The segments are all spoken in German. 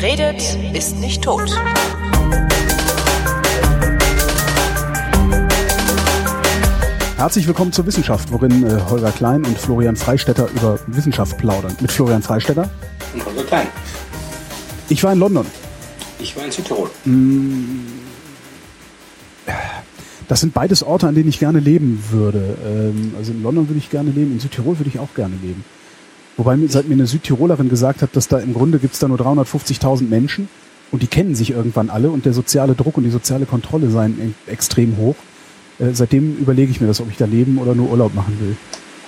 Wer redet, ist nicht tot. Herzlich willkommen zur Wissenschaft, worin äh, Holger Klein und Florian Freistetter über Wissenschaft plaudern. Mit Florian Freistetter. Und Holger Klein. Ich war in London. Ich war in Südtirol. Das sind beides Orte, an denen ich gerne leben würde. Ähm, also in London würde ich gerne leben, in Südtirol würde ich auch gerne leben. Wobei mir, seit mir eine Südtirolerin gesagt hat, dass da im Grunde gibt's da nur 350.000 Menschen und die kennen sich irgendwann alle und der soziale Druck und die soziale Kontrolle seien extrem hoch. Äh, seitdem überlege ich mir das, ob ich da leben oder nur Urlaub machen will.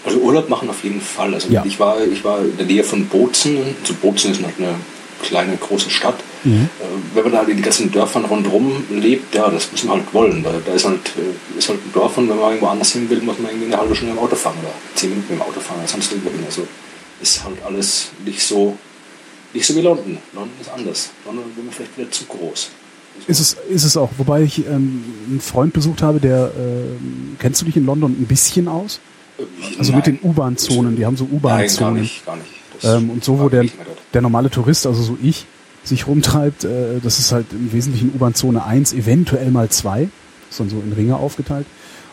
Also Urlaub machen auf jeden Fall. Also Ja. ich war, ich war in der Nähe von Bozen. Zu Bozen ist halt eine kleine, große Stadt. Mhm. Äh, Wenn man da in den ganzen Dörfern rundherum lebt, ja, das muss man halt wollen. Weil da ist halt, äh, ist halt ein Dorf und wenn man irgendwo anders hin will, muss man irgendwie eine halbe Stunde im Auto fahren oder zehn Minuten im Auto fahren sonst irgendwo hin. Also ist halt alles nicht so, nicht so wie London. London ist anders. London wird vielleicht wieder zu groß. Ist es, ist es auch. Wobei ich ähm, einen Freund besucht habe, der, ähm, kennst du dich in London ein bisschen aus? Also mit den U-Bahn-Zonen, die haben so Nein, gar U-Bahn-Zonen. nicht, gar nicht. Ähm, und so, wo der, der normale Tourist, also so ich, sich rumtreibt, äh, das ist halt im Wesentlichen U-Bahn-Zone 1, eventuell mal 2, ist dann so in Ringe aufgeteilt.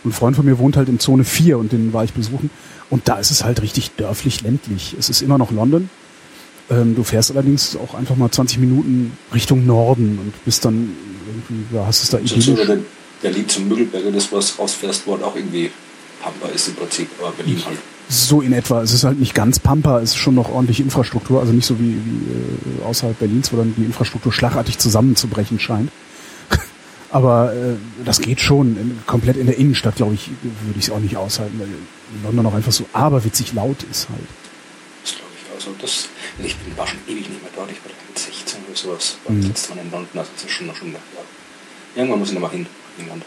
Und ein Freund von mir wohnt halt in Zone 4 und den war ich besuchen. Und da ist es halt richtig dörflich, ländlich. Es ist immer noch London. Ähm, du fährst allerdings auch einfach mal 20 Minuten Richtung Norden und bist dann irgendwie, ja, hast es da idyllisch. der Berlin zum Müggelberge, das was rausfährst, wo halt auch irgendwie Pampa ist im Prinzip, aber Berlin halt. So in etwa. Es ist halt nicht ganz Pampa, es ist schon noch ordentliche Infrastruktur, also nicht so wie, wie äh, außerhalb Berlins, wo dann die Infrastruktur schlagartig zusammenzubrechen scheint. Aber äh, das geht schon. In, komplett in der Innenstadt, glaube ich, würde ich es auch nicht aushalten, weil London auch einfach so aberwitzig laut ist halt. Das glaube ich. Also das, ich bin, war schon ewig nicht mehr dort, ich war da mit 16 oder sowas, war Mhm. das letzte Mal in London, also das ist schon noch schon, ja. Irgendwann muss ich nochmal hin, England.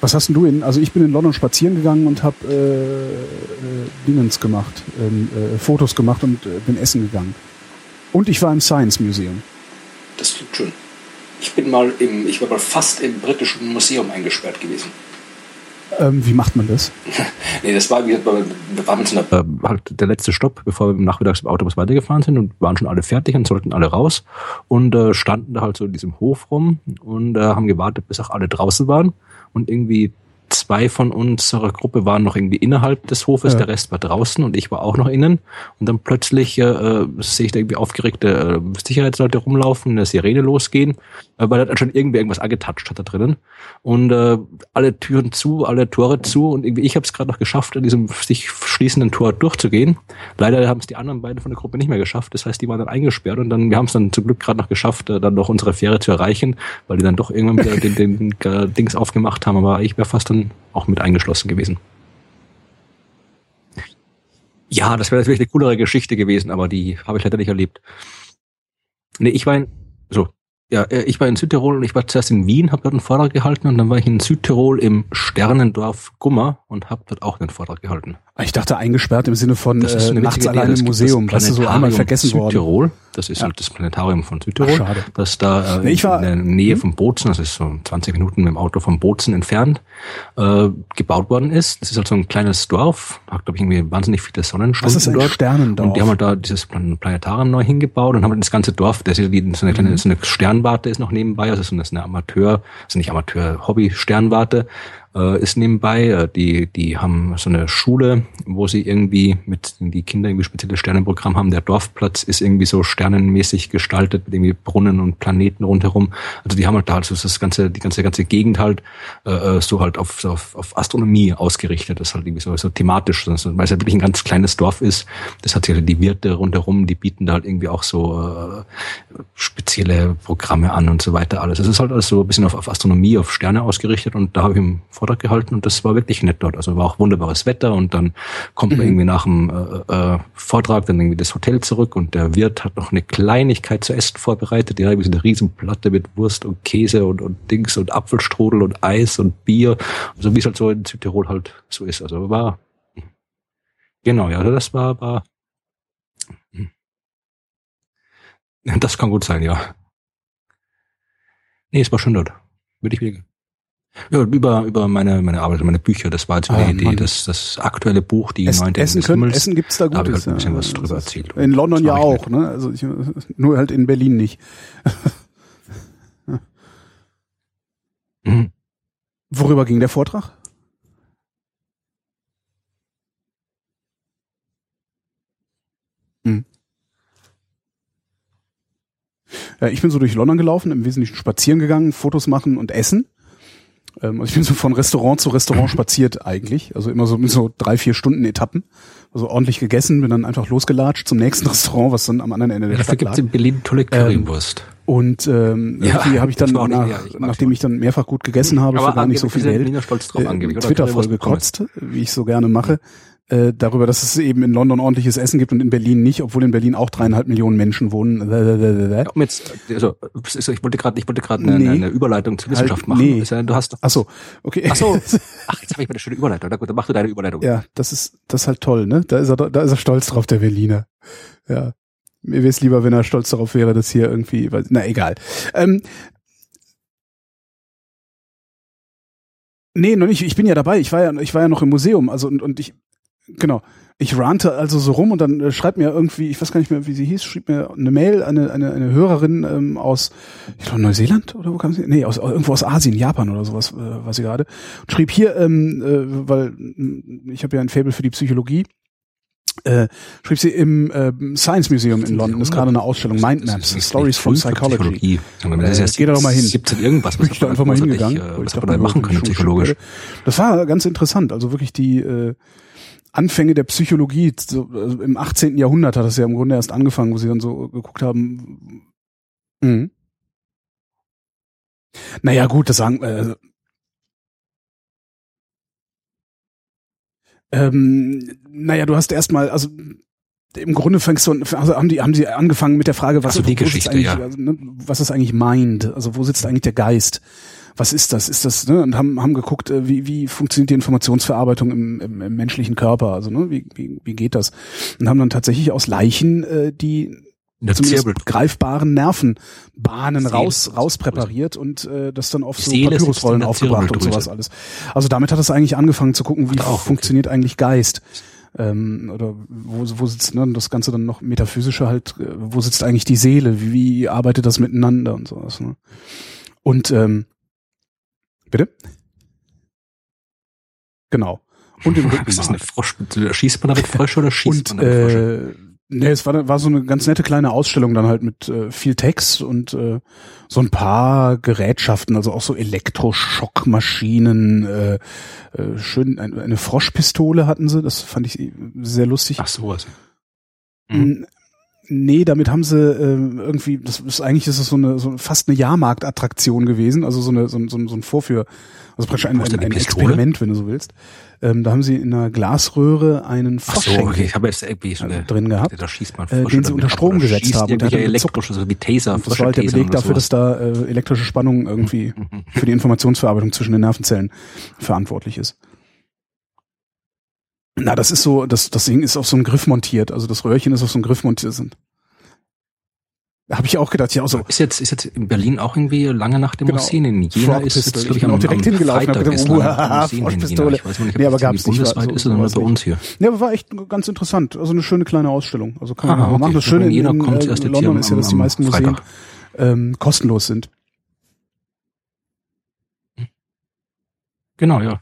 Was hast denn du in? Also ich bin in London spazieren gegangen und habe äh, äh, Dingens gemacht, ähm, äh, Fotos gemacht und äh, bin essen gegangen. Und ich war im Science Museum. Das klingt schön. Ich bin mal im, ich war mal fast im britischen Museum eingesperrt gewesen. Ähm, wie macht man das? Nee, das war, wir, waren so einer äh, halt der letzte Stopp, bevor wir nachmittags im Autobus weitergefahren sind und waren schon alle fertig und sollten alle raus und äh, standen da halt so in diesem Hof rum und äh, haben gewartet, bis auch alle draußen waren und irgendwie zwei von unserer Gruppe waren noch irgendwie innerhalb des Hofes, Ja. der Rest war draußen und ich war auch noch innen und dann plötzlich äh, äh, sehe ich da irgendwie aufgeregte äh, Sicherheitsleute rumlaufen, eine Sirene losgehen, äh, weil da schon irgendwer irgendwas angetatscht hat da drinnen und äh, alle Türen zu, alle Tore zu und irgendwie ich habe es gerade noch geschafft, an diesem sich schließenden Tor durchzugehen. Leider haben es die anderen beiden von der Gruppe nicht mehr geschafft. Das heißt, die waren dann eingesperrt und dann wir haben es dann zum Glück gerade noch geschafft, äh, dann noch unsere Fähre zu erreichen, weil die dann doch irgendwann wieder den, den, äh, Dings aufgemacht haben. Aber ich wäre fast dann auch mit eingeschlossen gewesen. Ja, das wäre natürlich eine coolere Geschichte gewesen, aber die habe ich leider nicht erlebt. Nee, ich war in, so, ja, äh, ich war in Südtirol und ich war zuerst in Wien, habe dort einen Vortrag gehalten und dann war ich in Südtirol im Sternendorf Gummer und habe dort auch einen Vortrag gehalten. Ich dachte eingesperrt im Sinne von Das ist äh, nachts allein im Museum. das ist so einmal vergessen worden. Südtirol. Das ist Ja. halt das Planetarium von Südtirol. Ach, schade. Das da äh, war- in der Nähe von Bozen, das ist so 20 Minuten mit dem Auto von Bozen entfernt, äh, gebaut worden ist. Das ist halt so ein kleines Dorf, hat glaube ich irgendwie wahnsinnig viele Sonnenstunden Das ist ein dort. Sternendorf. Und die haben halt da dieses Plan- Planetarium neu hingebaut und haben halt das ganze Dorf, das ist so eine Mhm. kleine, so eine Sternwarte ist noch nebenbei, also so eine, so eine Amateur, also nicht Amateur, Hobby-Sternwarte, äh, ist nebenbei. Äh, Die, die haben so eine Schule, wo sie irgendwie mit die Kinder irgendwie spezielles Sternenprogramm haben. Der Dorfplatz ist irgendwie so sternenmäßig gestaltet mit irgendwie Brunnen und Planeten rundherum. Also die haben halt da also das ganze, die ganze ganze Gegend halt äh, äh, so halt auf, so auf, auf Astronomie ausgerichtet. Das ist halt irgendwie so, so thematisch, weil es halt wirklich ein ganz kleines Dorf ist. Das hat sich halt die Wirte rundherum, die bieten da halt irgendwie auch so äh, spezielle Programme an und so weiter alles. Es ist halt alles so ein bisschen auf, auf Astronomie, auf Sterne ausgerichtet und da habe ich Vortrag gehalten und das war wirklich nett dort. Also war auch wunderbares Wetter und dann kommt man irgendwie nach dem äh, äh, Vortrag dann irgendwie das Hotel zurück und der Wirt hat noch eine Kleinigkeit zu essen vorbereitet. Ja, irgendwie so eine Riesenplatte mit Wurst und Käse und, und Dings und Apfelstrudel und Eis und Bier. So wie es halt so in Südtirol halt so ist. Also war genau, ja, also das war, war das kann gut sein, ja. Nee, es war schön dort. Würde ich wieder. Ja, über, über meine, meine Arbeit, meine Bücher. Das war jetzt Ah, die Idee, das, das aktuelle Buch, die Essen, neunte Essen, können, Himmels. Essen gibt's da Da habe ich halt ein bisschen ja. was drüber Das- erzählt. In London ja auch, ne? Also ich, nur halt in Berlin nicht. Mhm. Worüber ging der Vortrag? Hm. Ja, ich bin so durch London gelaufen, im Wesentlichen spazieren gegangen, Fotos machen und essen. Ähm, also ich bin so von Restaurant zu Restaurant spaziert eigentlich. Also immer so mit so drei, vier Stunden Etappen. Also ordentlich gegessen, bin dann einfach losgelatscht zum nächsten Restaurant, was dann am anderen Ende der Dafür Stadt gibt lag. es in Berlin tolle Currywurst. Und ähm, Ja, irgendwie habe ich dann, auch nicht- nach, ja, ich nachdem ich dann mehrfach gut gegessen habe, für gar nicht so viel Geld, äh, angeblich. oder? Twitter voll Currywurst gekotzt, wie ich so gerne mache, äh, darüber, dass es eben in London ordentliches Essen gibt und in Berlin nicht, obwohl in Berlin auch dreieinhalb Millionen Menschen wohnen. Ja, jetzt, also, ich wollte gerade, ich wollte gerade eine, Nee. eine Überleitung zur Wissenschaft Halt, machen. nee. Ja- Du hast doch, Ach so, okay. ach so, ach, jetzt habe ich mal eine schöne Überleitung. Na gut, dann mach du deine Überleitung. Ja, das ist das ist halt toll, ne? Da ist er da ist er stolz drauf, der Berliner. Ja. Mir wäre es lieber, wenn er stolz darauf wäre, dass hier irgendwie, na egal. Ähm, nee, noch nicht. Ich bin ja dabei. Ich war ja, ich war ja noch im Museum. Also und, und ich, genau. Ich rante also so rum und dann äh, schreibt mir irgendwie, ich weiß gar nicht mehr, wie sie hieß, schrieb mir eine Mail, eine eine, eine Hörerin ähm, aus, ich glaube Neuseeland oder wo kam sie? Nee, aus irgendwo aus Asien, Japan oder sowas, äh, war sie gerade. Und schrieb hier, ähm, äh, weil mh, ich habe ja ein Faible für die Psychologie. Äh, schrieb sie im äh, Science Museum in London ist gerade eine Ausstellung Mind Das Maps ist nicht- Stories from Psychology. Das ist Äh, geh da doch mal hin. 17 irgendwas, Bin ich da einfach mal hingegangen. äh, was ich wir dachte, da nur, machen können psychologisch. Das war ganz interessant. Also wirklich die äh, Anfänge der Psychologie. So, also Im 18. Jahrhundert hat das ja im Grunde erst angefangen, wo sie dann so geguckt haben. Mhm. Naja, gut, das sagen. Äh, ähm, naja, du hast erstmal, also im Grunde fängst du, an- also haben die, haben sie angefangen mit der Frage, was, Ach so, die Geschichte, eigentlich, ja. also, ne, was ist eigentlich Mind? Also wo sitzt eigentlich der Geist? Was ist das? Ist das, ne? Und haben, haben geguckt, äh, wie, wie funktioniert die Informationsverarbeitung im, im, im menschlichen Körper? Also, ne, wie, wie, wie geht das? Und haben dann tatsächlich aus Leichen äh, die zumindest Zirbel. greifbaren Nervenbahnen Seele. raus, rauspräpariert und äh, das dann auf so Seele Papyrusrollen aufgebracht und sowas alles. Also damit hat es eigentlich angefangen zu gucken, wie auch, okay. funktioniert eigentlich Geist. Ähm, oder wo, wo sitzt ne, das Ganze dann noch metaphysische halt, äh, wo sitzt eigentlich die Seele, wie, wie arbeitet das miteinander und sowas. Ne? Und ähm, bitte? Genau. Und im Ist das eine. Frosch? Schießt man damit Frösche oder schießt Und man damit Frösche? äh, nee, es war, war so eine ganz nette kleine Ausstellung dann halt mit äh, viel Text und äh, so ein paar Gerätschaften, also auch so Elektroschockmaschinen, äh, äh, schön eine, eine Froschpistole hatten sie, das fand ich sehr lustig. Ach sowas. Mhm. Nee, damit haben sie äh, irgendwie, das ist eigentlich ist es so eine so fast eine Jahrmarktattraktion gewesen, also so eine so ein, so ein, so ein Vorführ, also praktisch ein, ein, ein? Experiment, wenn du so willst. Ähm, da haben sie in einer Glasröhre einen Ach so, okay. Ich habe jetzt irgendwie so also eine, drin gehabt. Da schießt man äh, Frösche den sie unter ab Strom oder gesetzt haben. Und elektrische, so wie Taser, Und das war halt der Beleg dafür, dass da äh, elektrische Spannung irgendwie für die Informationsverarbeitung zwischen den Nervenzellen verantwortlich ist. Na, das ist so, das, das Ding ist auf so einem Griff montiert. Also das Röhrchen ist auf so einem Griff montiert. Sind. Habe ich auch gedacht, ja, so. Ist jetzt, ist jetzt in Berlin auch irgendwie lange nach dem Genau. In Jena Frog ist jetzt, Pistol. glaub Ich bin auch direkt hingelaufen und hab Freitag gedacht, in Froschpistole. Jena. Ich weiß nicht, ob Nee, aber gab's nicht, bundesweit war- ist so- oder nur sowas bei uns hier. Ja, aber war echt ganz interessant. Also eine schöne kleine Ausstellung. Also kann man Ah, mal okay. machen. Das Schöne In Jena kommt äh, erst London ist ja, am- dass die am meisten Museen ähm, kostenlos sind. Genau, ja.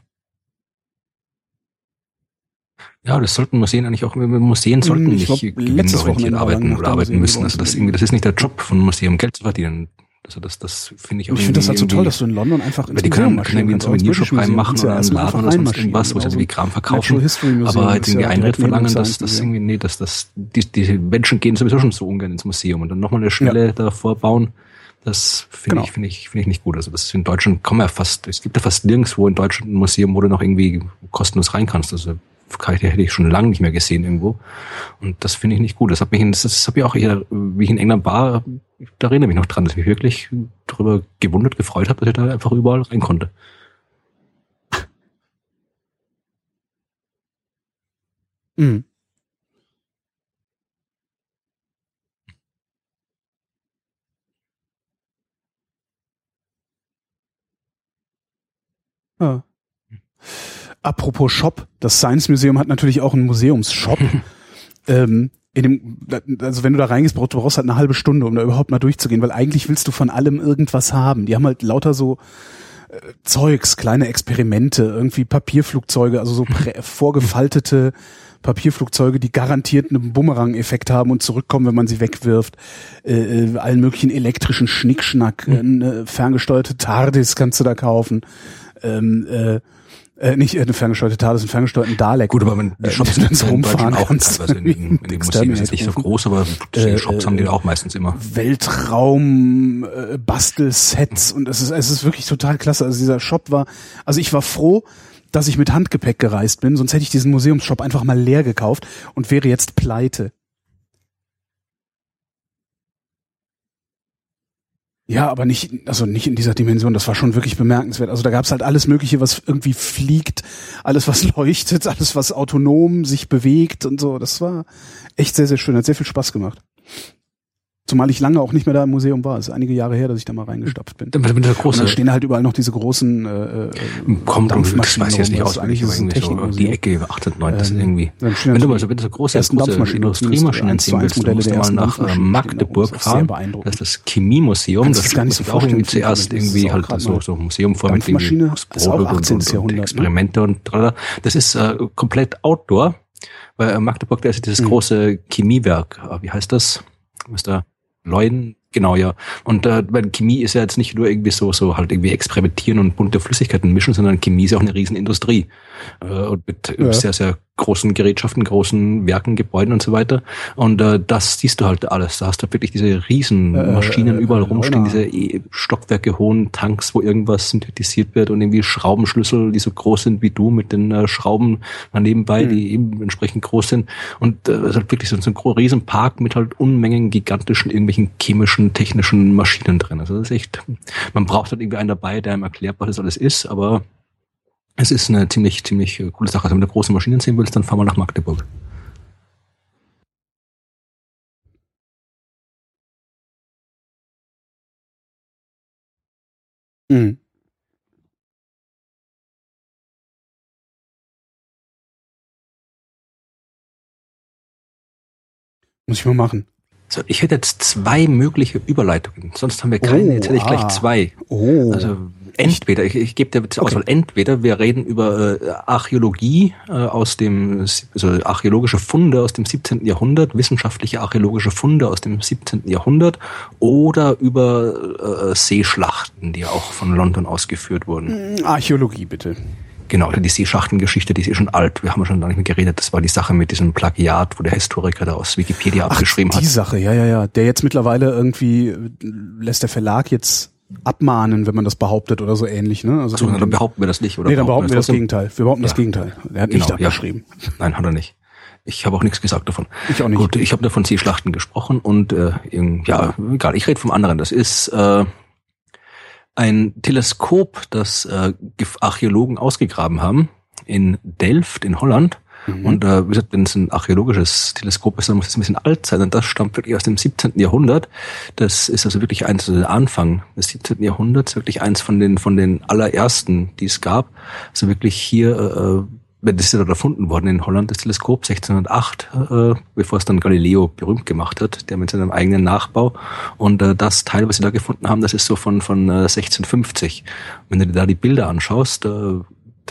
Ja, das sollten Museen eigentlich auch, Museen sollten Hm, Ich nicht gewinnorientiert arbeiten oder der arbeiten müssen. Also das irgendwie, das ist nicht der Job von Museum, Geld zu verdienen. Also das, das finde ich auch Ich finde das halt so toll, dass du in London einfach Weil die können, können irgendwie einen Souvenirshop reinmachen oder einen Laden oder sonst irgendwas, wo sie irgendwie Kram verkaufen. Aber jetzt irgendwie Eintritt verlangen, dass das irgendwie, nee, dass das, die, die Menschen gehen sowieso schon so ungern ins Museum und dann nochmal eine Schwelle davor bauen, das finde Genau. ich, finde ich, finde ich nicht gut. Also das ist in Deutschland man ja fast, es gibt ja fast nirgendwo in Deutschland ein Museum, wo du noch irgendwie kostenlos rein kannst. Also ich- hätte ich schon lange nicht mehr gesehen irgendwo. Und das finde ich nicht gut. Das hat mich, das, das habe ich auch eher, wie ich in England war, da erinnere ich mich noch dran, dass ich mich wirklich darüber gewundert, gefreut habe, dass ich da einfach überall rein konnte. Mhm. Ja. Apropos Shop, das Science Museum hat natürlich auch einen Museumsshop. ähm, in dem, also wenn du da reingehst, brauchst du brauchst halt eine halbe Stunde, um da überhaupt mal durchzugehen, weil eigentlich willst du von allem irgendwas haben. Die haben halt lauter so äh, Zeugs, kleine Experimente, irgendwie Papierflugzeuge, also so vorgefaltete Papierflugzeuge, die garantiert einen Bumerang-Effekt haben und zurückkommen, wenn man sie wegwirft. Äh, äh allen möglichen elektrischen Schnickschnack, mhm. eine ferngesteuerte TARDIS kannst du da kaufen. Ähm, äh, äh, nicht eine ferngesteuerte TARDIS, einen ferngesteuerten Dalek. Gut, aber wenn die äh, Shops äh, sind rumfahren auch kannst, teilweise in, den, in den Museen ist nicht so groß, aber die äh, Shops haben die auch meistens immer. Weltraum, äh, Bastelsets und es ist, es ist wirklich total klasse. Also dieser Shop war, also ich war froh, dass ich mit Handgepäck gereist bin, sonst hätte ich diesen Museumsshop einfach mal leer gekauft und wäre jetzt pleite. Ja, aber nicht, also nicht in dieser Dimension. Das war schon wirklich bemerkenswert. Also da gab's halt alles Mögliche, was irgendwie fliegt, alles was leuchtet, alles was autonom sich bewegt und so. Das war echt sehr, sehr schön. Hat sehr viel Spaß gemacht. Zumal ich lange auch nicht mehr da im Museum war. Es ist einige Jahre her, dass ich da mal reingestapft bin. Dann, dann, große, und da stehen halt überall noch diese großen äh, äh Kommt das weiß ich jetzt nicht aus. Eigentlich ist es ein so die Ecke 8 und 9, das ähm, irgendwie. Wenn du mal so wenn du so große, große Industriemaschinen sehen willst, dann musst du mal nach äh, Magdeburg fahren. Das ist das Chemiemuseum. Das kann ich auch irgendwie zuerst irgendwie halt so, so Museum vor mit irgendwie und, und ne? Experimente und tralala. Das ist äh, komplett Outdoor. Bei Magdeburg, da ist dieses mhm. große Chemiewerk. Wie heißt das? Was da? Leuten, genau, ja. Und äh, weil Chemie ist ja jetzt nicht nur irgendwie so, so halt irgendwie experimentieren und bunte Flüssigkeiten mischen, sondern Chemie ist ja auch eine Riesenindustrie. Äh, und mit ja. sehr, sehr großen Gerätschaften, großen Werken, Gebäuden und so weiter. Und äh, das siehst du halt alles. Da hast du wirklich diese riesen äh, Maschinen äh, überall rumstehen, diese e Stockwerke hohen Tanks, wo irgendwas synthetisiert wird und irgendwie Schraubenschlüssel, die so groß sind wie du mit den äh, Schrauben nebenbei, mhm. die eben entsprechend groß sind. Und äh, es ist halt wirklich so, so ein riesen Park mit halt Unmengen gigantischen irgendwelchen chemischen, technischen Maschinen drin. Also das ist echt, man braucht halt irgendwie einen dabei, der einem erklärt, was das alles ist, aber es ist eine ziemlich, ziemlich äh, coole Sache. Also wenn du große Maschinen sehen willst, dann fahr mal nach Magdeburg. Mhm. Muss ich mal machen. So, ich hätte jetzt zwei mögliche Überleitungen. Sonst haben wir keine. Oh, jetzt hätte ich gleich ah. zwei. Oh. Also entweder, ich, ich gebe dir zur Auswahl, okay. entweder wir reden über äh, Archäologie äh, aus dem, also archäologische Funde aus dem 17. Jahrhundert, wissenschaftliche archäologische Funde aus dem 17. Jahrhundert oder über äh, Seeschlachten, die auch von London ausgeführt wurden. Hm, Archäologie bitte. Genau, die Seeschachtengeschichte, die ist eh schon alt. Wir haben ja schon gar nicht mehr geredet. Das war die Sache mit diesem Plagiat, wo der Historiker da aus Wikipedia Ach, abgeschrieben die hat. Die Sache, ja, ja, ja. Der jetzt mittlerweile irgendwie lässt der Verlag jetzt abmahnen, wenn man das behauptet oder so ähnlich. Ne? Also so, dann behaupten wir das nicht, oder? Nee, dann behaupten wir das, das Gegenteil. Wir behaupten ja. das Gegenteil. Er hat genau, nicht abgeschrieben. Ja. Nein, hat er nicht. Ich habe auch nichts gesagt davon. Ich auch nicht. Gut, ich habe davon Seeschlachten gesprochen und äh, ja, egal, ich rede vom anderen. Das ist äh, ein Teleskop, das äh, Archäologen ausgegraben haben in Delft in Holland Mhm. Und äh, wie gesagt, wenn es ein archäologisches Teleskop ist, dann muss es ein bisschen alt sein. Und das stammt wirklich aus dem 17. Jahrhundert. Das ist also wirklich eins, also der Anfang des 17. Jahrhunderts, wirklich eins von den von den allerersten, die es gab. Also wirklich hier, äh, das ist ja dort erfunden worden in Holland, das Teleskop 1608, äh, bevor es dann Galileo berühmt gemacht hat, der mit seinem eigenen Nachbau. Und äh, das Teil, was sie da gefunden haben, das ist so von von äh, 1650. Wenn du dir da die Bilder anschaust, äh,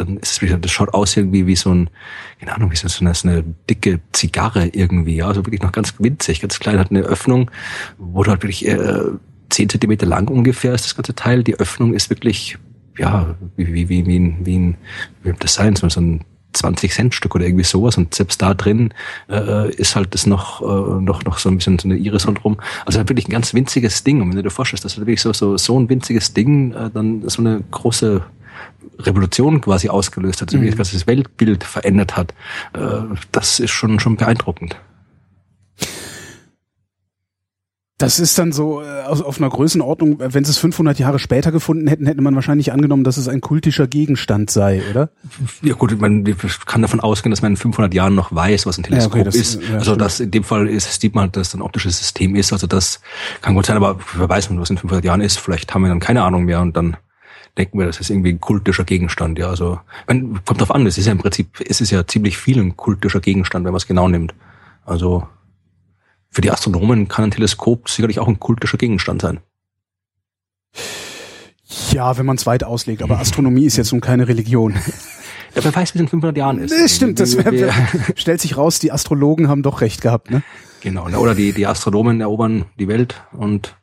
dann ist es wieder, das schaut aus irgendwie wie so ein, keine Ahnung, wie so eine, so eine dicke Zigarre irgendwie, ja, also wirklich noch ganz winzig, ganz klein, hat eine Öffnung, wo du halt wirklich äh, zehn Zentimeter lang ungefähr ist das ganze Teil. Die Öffnung ist wirklich, ja, wie, wie, wie, wie, ein, wie ein, wie das sein, so ein 20 Cent Stück oder irgendwie sowas und selbst da drin äh, ist halt das noch äh, noch noch so ein bisschen so eine Iris rundrum. Also wirklich ein ganz winziges Ding und wenn du dir vorstellst, dass du wirklich so so so ein winziges Ding äh, dann so eine große Revolution quasi ausgelöst hat, so wie mhm. das Weltbild verändert hat, äh, das ist schon, schon beeindruckend. Das ist dann so äh, auf einer Größenordnung, wenn sie es 500 Jahre später gefunden hätten, hätte man wahrscheinlich angenommen, dass es ein kultischer Gegenstand sei, oder? Ja gut, man kann davon ausgehen, dass man in 500 Jahren noch weiß, was ein Teleskop ja, okay, das, ist. Ja, also das in dem Fall ist, sieht man, halt, dass das ein optisches System ist. Also das kann gut sein, aber wer weiß, was in 500 Jahren ist. Vielleicht haben wir dann keine Ahnung mehr und dann denken wir, das ist irgendwie ein kultischer Gegenstand. Ja, also wenn, kommt drauf an. Es ist ja im Prinzip, es ist ja ziemlich viel ein kultischer Gegenstand, wenn man es genau nimmt. Also für die Astronomen kann ein Teleskop sicherlich auch ein kultischer Gegenstand sein. Ja, wenn man es weit auslegt, aber Astronomie ist jetzt nun keine Religion. Ja, wer weiß, wie es in 500 Jahren ist. Das stimmt, das wär, wär, stellt sich raus, die Astrologen haben doch recht gehabt, ne? Genau, oder die, die Astronomen erobern die Welt und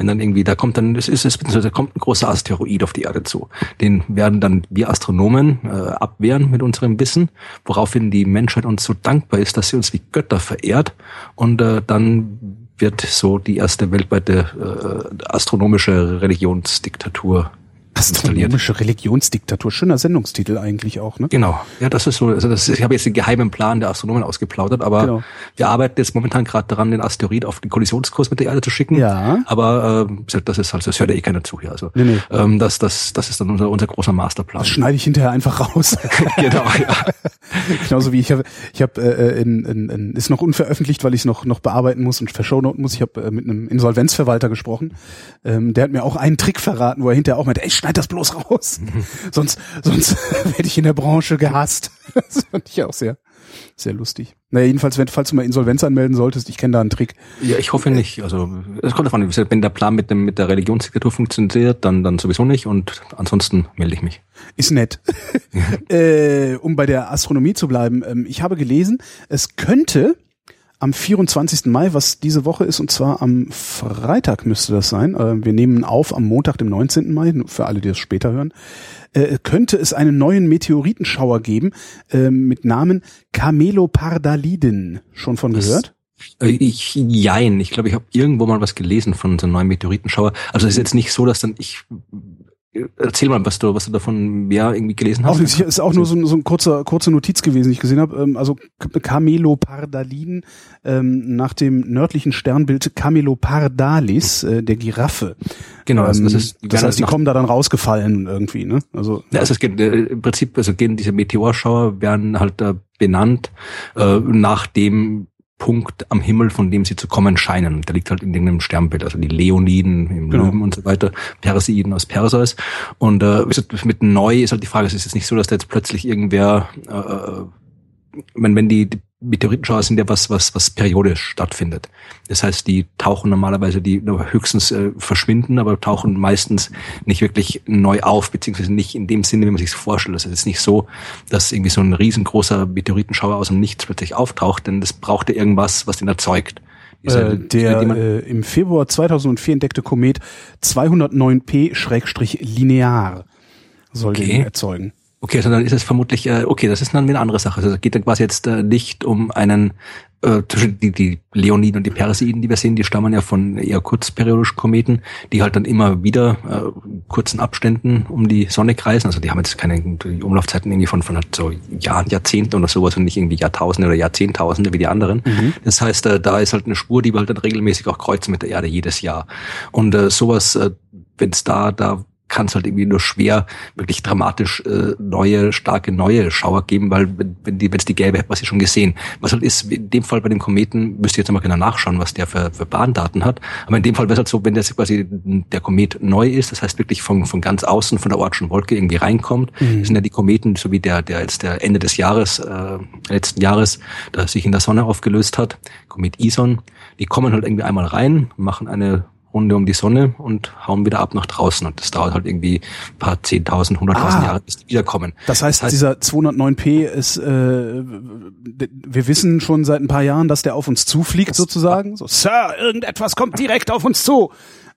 wenn dann irgendwie, da kommt dann, es ist, es da kommt ein großer Asteroid auf die Erde zu. Den werden dann wir Astronomen äh, abwehren mit unserem Wissen, woraufhin die Menschheit uns so dankbar ist, dass sie uns wie Götter verehrt und äh, dann wird so die erste weltweite äh, astronomische Religionsdiktatur Astronomische Religionsdiktatur. Schöner Sendungstitel eigentlich auch, ne? Genau. Ja, das ist so. Also das ist, ich habe jetzt den geheimen Plan der Astronomen ausgeplaudert, aber genau. wir arbeiten jetzt momentan gerade daran, den Asteroid auf den Kollisionskurs mit der Erde zu schicken. Ja. Aber äh, das ist halt, das hört ja eh keiner zu hier. Also nee, nee. Ähm, das, das, das ist dann unser, unser großer Masterplan. Das schneide ich hinterher einfach raus. genau, ja. Genauso wie ich habe, ich habe äh, in, in, in, ist noch unveröffentlicht, weil ich es noch noch bearbeiten muss und verschonoten muss. Ich habe äh, mit einem Insolvenzverwalter gesprochen. Ähm, der hat mir auch einen Trick verraten, wo er hinterher auch meinte, ey, schneid das bloß raus. sonst sonst werde ich in der Branche gehasst. das fand ich auch sehr sehr lustig. Naja, jedenfalls, wenn, falls du mal Insolvenz anmelden solltest, ich kenne da einen Trick. Ja, ich hoffe nicht. Also es kommt davon, wenn der Plan mit dem mit der Religionsdiktatur funktioniert, dann dann sowieso nicht und ansonsten melde ich mich. Ist nett. äh, um bei der Astronomie zu bleiben, ähm, ich habe gelesen, es könnte am 24. Mai, was diese Woche ist, und zwar am Freitag müsste das sein. Äh, wir nehmen auf am Montag, dem 19. Mai, für alle, die das später hören, äh, könnte es einen neuen Meteoritenschauer geben äh, mit Namen Camelopardaliden. Schon von gehört? Ich, jein, ich glaube, ich habe irgendwo mal was gelesen von so einem neuen Meteoritenschauer. Also es ist jetzt nicht so, dass dann ich Erzähl mal, was du, was du davon mehr irgendwie gelesen hast. Auch nicht, ist auch nur so ein, so ein kurzer, kurze Notiz gewesen, die ich gesehen habe. Ähm, also Camelopardaliden ähm, nach dem nördlichen Sternbild Camelopardalis, äh, der Giraffe. Genau, also das ist. Das heißt, die kommen da dann rausgefallen irgendwie, ne? Also. Ja, also es geht äh, im Prinzip, also gehen diese Meteorschauer werden halt äh, benannt äh, nach dem Punkt am Himmel, von dem sie zu kommen scheinen. Der liegt halt in irgendeinem Sternbild, also die Leoniden im genau. Löwen und so weiter, Perseiden aus Perseus. Und äh, mit neu ist halt die Frage, es ist jetzt nicht so, dass da jetzt plötzlich irgendwer, äh, äh wenn, wenn die, die Meteoritenschauer sind ja was, was, was periodisch stattfindet. Das heißt, die tauchen normalerweise, die höchstens äh, verschwinden, aber tauchen meistens nicht wirklich neu auf, beziehungsweise nicht in dem Sinne, wie man sich vorstellt. Das ist jetzt nicht so, dass irgendwie so ein riesengroßer Meteoritenschauer aus dem Nichts plötzlich auftaucht, denn das braucht ja irgendwas, was den erzeugt. Äh, der äh, im Februar 2004 entdeckte Komet 209p-linear soll okay. den erzeugen. Okay, also dann ist es vermutlich, äh, okay, das ist dann eine andere Sache. Also es geht dann quasi jetzt äh, nicht um einen, äh, die, die Leoniden und die Perseiden, die wir sehen, die stammen ja von eher kurzperiodischen Kometen, die halt dann immer wieder äh, kurzen Abständen um die Sonne kreisen. Also die haben jetzt keine Umlaufzeiten irgendwie von, von halt so Jahren, Jahrzehnten oder sowas und nicht irgendwie Jahrtausende oder Jahrzehntausende wie die anderen. Mhm. Das heißt, äh, da ist halt eine Spur, die wir halt dann regelmäßig auch kreuzen mit der Erde jedes Jahr. Und äh, sowas, äh, wenn es da, da kann es halt irgendwie nur schwer wirklich dramatisch äh, neue, starke neue Schauer geben, weil wenn die, wenn es die gäbe, hätte man sie schon gesehen. Was halt ist, in dem Fall bei dem Kometen, müsst ihr jetzt mal genau nachschauen, was der für, für Bahndaten hat. Aber in dem Fall wäre es halt so, wenn der quasi der Komet neu ist, das heißt wirklich von, von ganz außen, von der Ortschen Wolke irgendwie reinkommt, mhm. sind ja die Kometen, so wie der, der jetzt der Ende des Jahres, äh, letzten Jahres, da sich in der Sonne aufgelöst hat, Komet Ison, die kommen halt irgendwie einmal rein, machen eine Runde um die Sonne und hauen wieder ab nach draußen. Und das dauert halt irgendwie ein paar 10.000, 100.000 ah, Jahre, bis die wiederkommen. Das heißt, das heißt dieser 209p ist, äh, wir wissen schon seit ein paar Jahren, dass der auf uns zufliegt sozusagen. So, Sir, irgendetwas kommt direkt auf uns zu